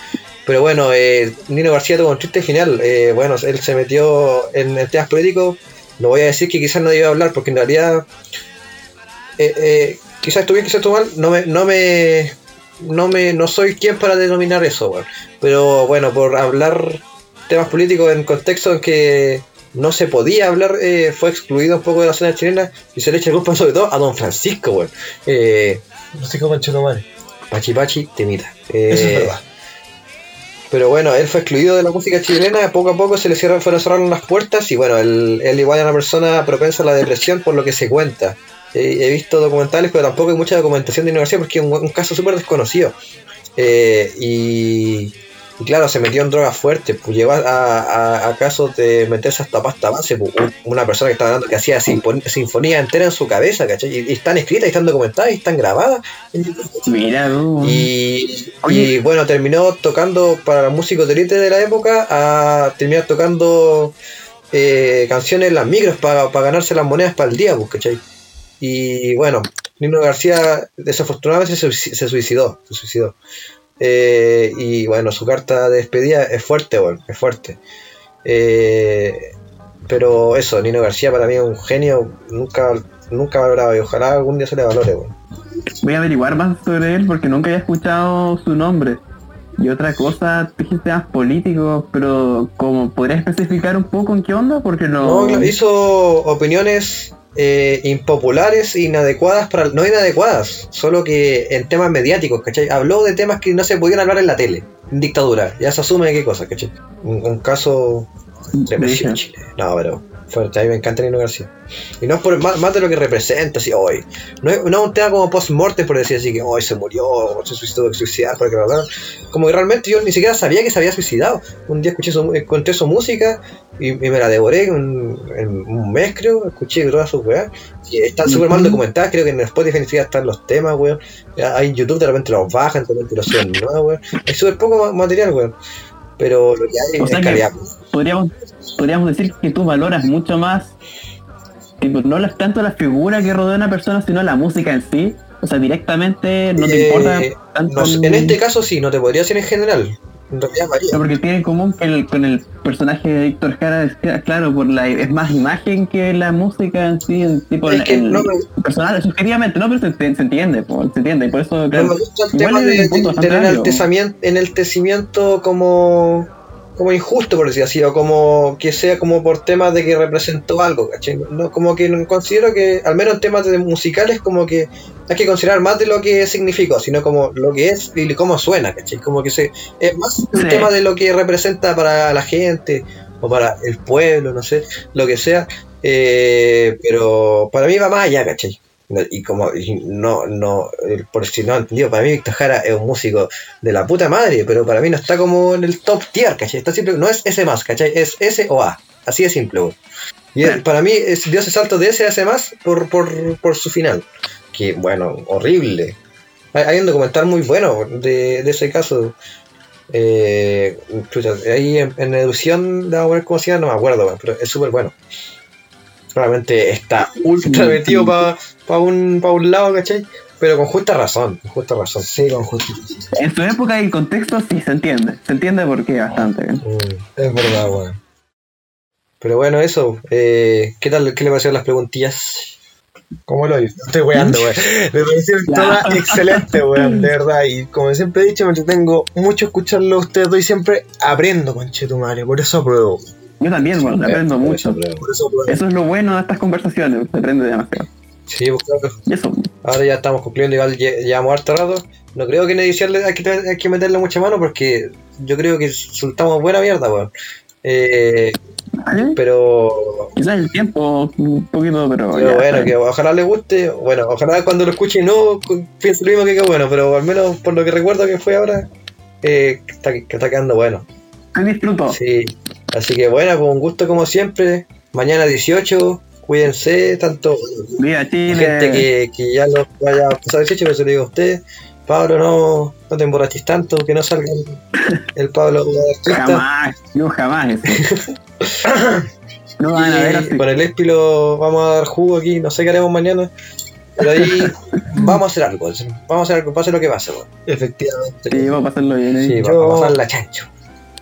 Pero bueno, eh, Nino García tuvo un triste final. eh, bueno, él se metió en el temas político. No voy a decir que quizás no iba a hablar, porque en realidad, eh, eh, quizás estuve quizás estuve mal. No me, no me, no me, no soy quien para denominar eso, weón. Pero bueno, por hablar temas políticos en contexto en que no se podía hablar, eh, fue excluido un poco de la escena chilena y se le echa el culpa sobre todo a Don Francisco, weón. Eh, cómo madre. Pachi Pachi, temita. Eh, Eso es verdad. pero bueno, él fue excluido de la música chilena, poco a poco se le cierran, fueron cerrando las puertas y bueno, él, él igual es una persona propensa a la depresión por lo que se cuenta. He visto documentales, pero tampoco hay mucha documentación de García porque es un, un caso súper desconocido. Eh, y, Y claro, se metió en drogas fuertes, pues llegó a, a, a casos de meterse hasta pasta base, pues, un- una persona que estaba hablando que hacía sinfon- sinfonía entera en su cabeza, ¿cachai? Y, y están escritas, y están documentadas, y están grabadas. Mira. Y, y, bueno, terminó tocando para los músicos de élite de la época, a terminar tocando eh, canciones en las micros para ganarse las monedas para el día, pues, ¿cachai? Y bueno, Nino García desafortunadamente se, suici- se suicidó, se suicidó. Eh, y bueno, su carta de despedida es fuerte, bueno, es fuerte. Eh, pero eso, Nino García para mí es un genio, nunca, nunca valorado y ojalá algún día se le valore, bueno. Voy a averiguar más sobre él porque nunca había escuchado su nombre. Y otra cosa, dijiste más políticos, pero como podrías especificar un poco en qué onda, porque no. No, hizo opiniones eh, impopulares, inadecuadas para. No inadecuadas, solo que en temas mediáticos, ¿cachai? Habló de temas que no se podían hablar en la tele, en dictadura. Ya se asume qué cosa, ¿cachai? Un, un caso en Chile. No, pero fuerte, a mí me encanta Nino García. Y no es por más, más de lo que representa, así, hoy. No es, no es un tema como post-mortem, por decir así, que hoy se murió, o se suicidó, suicidar, para que lo hablaran. Como que realmente yo ni siquiera sabía que se había suicidado. Un día escuché su, encontré su música y, y me la devoré en un, mes, creo. Escuché todas sus weas. Y están súper mal documentadas, creo que en Spotify ni siquiera están los temas, weón. Hay en YouTube, de repente los bajan, de repente los suben nuevos, weón. Hay súper poco ma- material, weón. Pero lo que hay O es sea que- calidad. podríamos, podríamos decir que tú valoras mucho más, tipo, no las- tanto la figura que rodea a una persona, sino la música en sí. O sea, directamente no te Eh, importa tanto. no en este caso sí, no te podría decir en general. En realidad varía. No, porque tiene en común que el- con el personaje de Víctor Jara, es claro, por la, es más imagen que la música en sí, en, tipo, Es que el- no me- personal, subjetivamente, no, pero se, se entiende, po, se entiende, y por eso, No claro, me gusta el tema es de, un punto de bastante tener amplio. enaltecimiento, enaltecimiento como, como injusto, por decir así, o como que sea como por temas de que representó algo, ¿cachai? No, como que no considero que, al menos en temas de musicales, como que hay que considerar más de lo que significó, sino como lo que es y cómo suena, ¿cachai? Como que se, es más un Sí. tema de lo que representa para la gente o para el pueblo, no sé, lo que sea. Eh, pero para mí va más allá, ¿cachai? Y como y no, no, eh, por si no entendido, para mí Víctor Jara es un músico de la puta madre, pero para mí no está como en el top tier, ¿cachai? Está simple, no es S más, ¿cachai? Es S o A, así de simple. Y para mí es, dio ese salto de S a S más por, por, por su final, que bueno, horrible. Hay, hay un documental muy bueno de, de ese caso. Eh, ahí en, en Educación, de ver cómo se llama, no me acuerdo, pero es súper bueno. Realmente está ultra metido para un, pa un lado, ¿cachai? Pero con justa razón, con justa razón. Sí, con justicia. En su época y el contexto sí se entiende, se entiende por qué bastante. ¿eh? Mm. Es verdad, weón. Pero bueno, eso. Eh, ¿Qué tal? ¿Qué le parecieron las preguntillas? ¿Cómo lo hice? Estoy weando, weón. (laughs) Me parecieron todas excelentes, weón, de verdad. Y como siempre he dicho, me entretengo mucho escucharlo a ustedes dos y siempre aprendo, conchetumare. Por eso apruebo. Yo también, bueno, aprendo Por mucho. eso, Por eso apruebo. Eso es lo bueno de estas conversaciones, se aprende demasiado. Sí, pues claro. Eso, Ahora ya estamos concluyendo, igual lle- llevamos harto rato. No creo que en edición hay que, hay que meterle mucha mano porque yo creo que soltamos buena mierda, weón. Eh, ¿vale? pero Quizás el tiempo un poquito, pero, Pero ya, bueno, que ojalá le guste. Bueno, ojalá cuando lo escuche no piense lo mismo que que bueno, pero al menos por lo que recuerdo que fue ahora, eh, está, que está quedando bueno. Se disfrutó. Sí, así que bueno, con un gusto como siempre. Mañana 18, cuídense, tanto Viva Chile. gente que, que ya lo vaya a pasar 18, pero se lo digo a usted. Pablo, no, no te emborraches tanto, que no salga el, el Pablo artista. Jamás, yo jamás. (laughs) No van a ver así. con el Espilo vamos a dar jugo aquí, no sé qué haremos mañana. Pero ahí (laughs) vamos a hacer algo, vamos a hacer algo, pase lo que pase. Efectivamente. Sí, vamos a pasarlo bien. ¿eh? Sí, Yo- vamos a pasar la chancho.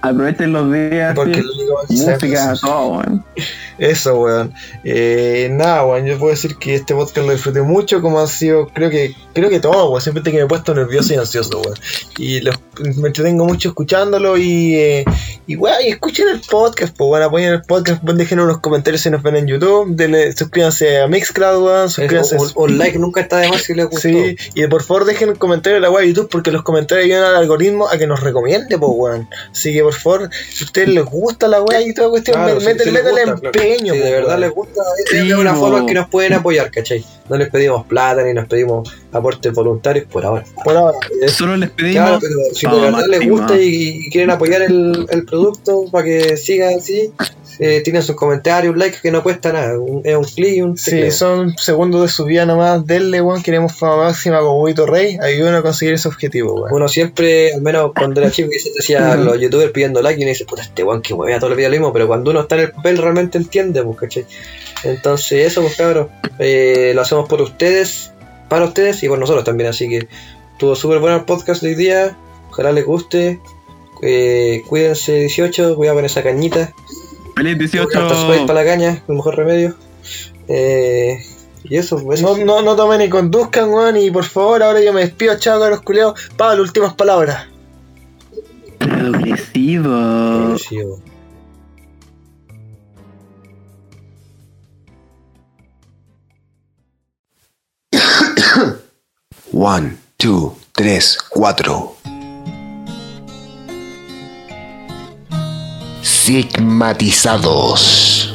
Aprovechen los días. Porque sí. lo único que sé Música, es- todo, weón. Eso, weón. Eh, nada, weón, yo puedo decir que este podcast lo disfruté mucho, como ha sido, creo que, creo que todo, weón. Siempre que me he puesto nervioso y ansioso, weón. Y los- me entretengo mucho escuchándolo y, eh, y weón, y escuchen el podcast, pues, weón, apoyen el podcast, dejen unos comentarios si nos ven en YouTube, denle, suscríbanse a Mixcloud, weón, suscríbanse Un, un like nunca está de más si les gustó. Sí, y por favor dejen comentarios en la web de YouTube porque los comentarios ayudan al algoritmo a que nos recomiende, pues weón. Así que por favor, si a ustedes les gusta la web y toda cuestión, Claro, me- sí, métanle sí les métanle gusta, claro. empeño, Si po, de verdad les gusta, es Sí, de una forma que nos pueden apoyar, ¿cachai? No les pedimos plata ni nos pedimos aportes voluntarios por ahora. Por ahora. Solo les pedimos Claro, pero si de verdad les gusta y, y quieren apoyar el, el producto para que siga así, eh, tienen sus comentarios, un like que no cuesta nada. un- es un clic un Sí, tecleo. son segundos de su vida nomás. Denle, weón. Queremos fama máxima como Huito Rey. Ayúdenos a conseguir ese objetivo, weón. Uno siempre, al menos cuando era chico, que se decía Ujú. los youtubers pidiendo like y uno dice, puta, este weón que mueve a todo el video lo mismo, pero cuando uno está en el papel realmente entiende, pues, ¿cachai? Entonces, eso, pues, cabros, eh, lo hacemos por ustedes, para ustedes y por nosotros también, así que estuvo súper bueno el podcast de hoy día, ojalá les guste, eh, cuídense 18, cuidado con esa cañita, Feliz hasta Sprite 18. para la caña, el mejor remedio, eh, y eso, pues, No, no, no tomen ni conduzcan, weón. Y por favor, ahora yo me despido, chao, caros culiados. Pablo, últimas palabras. Progresivo. Sí, (coughs) One, two, tres, cuatro. Sigmatizados.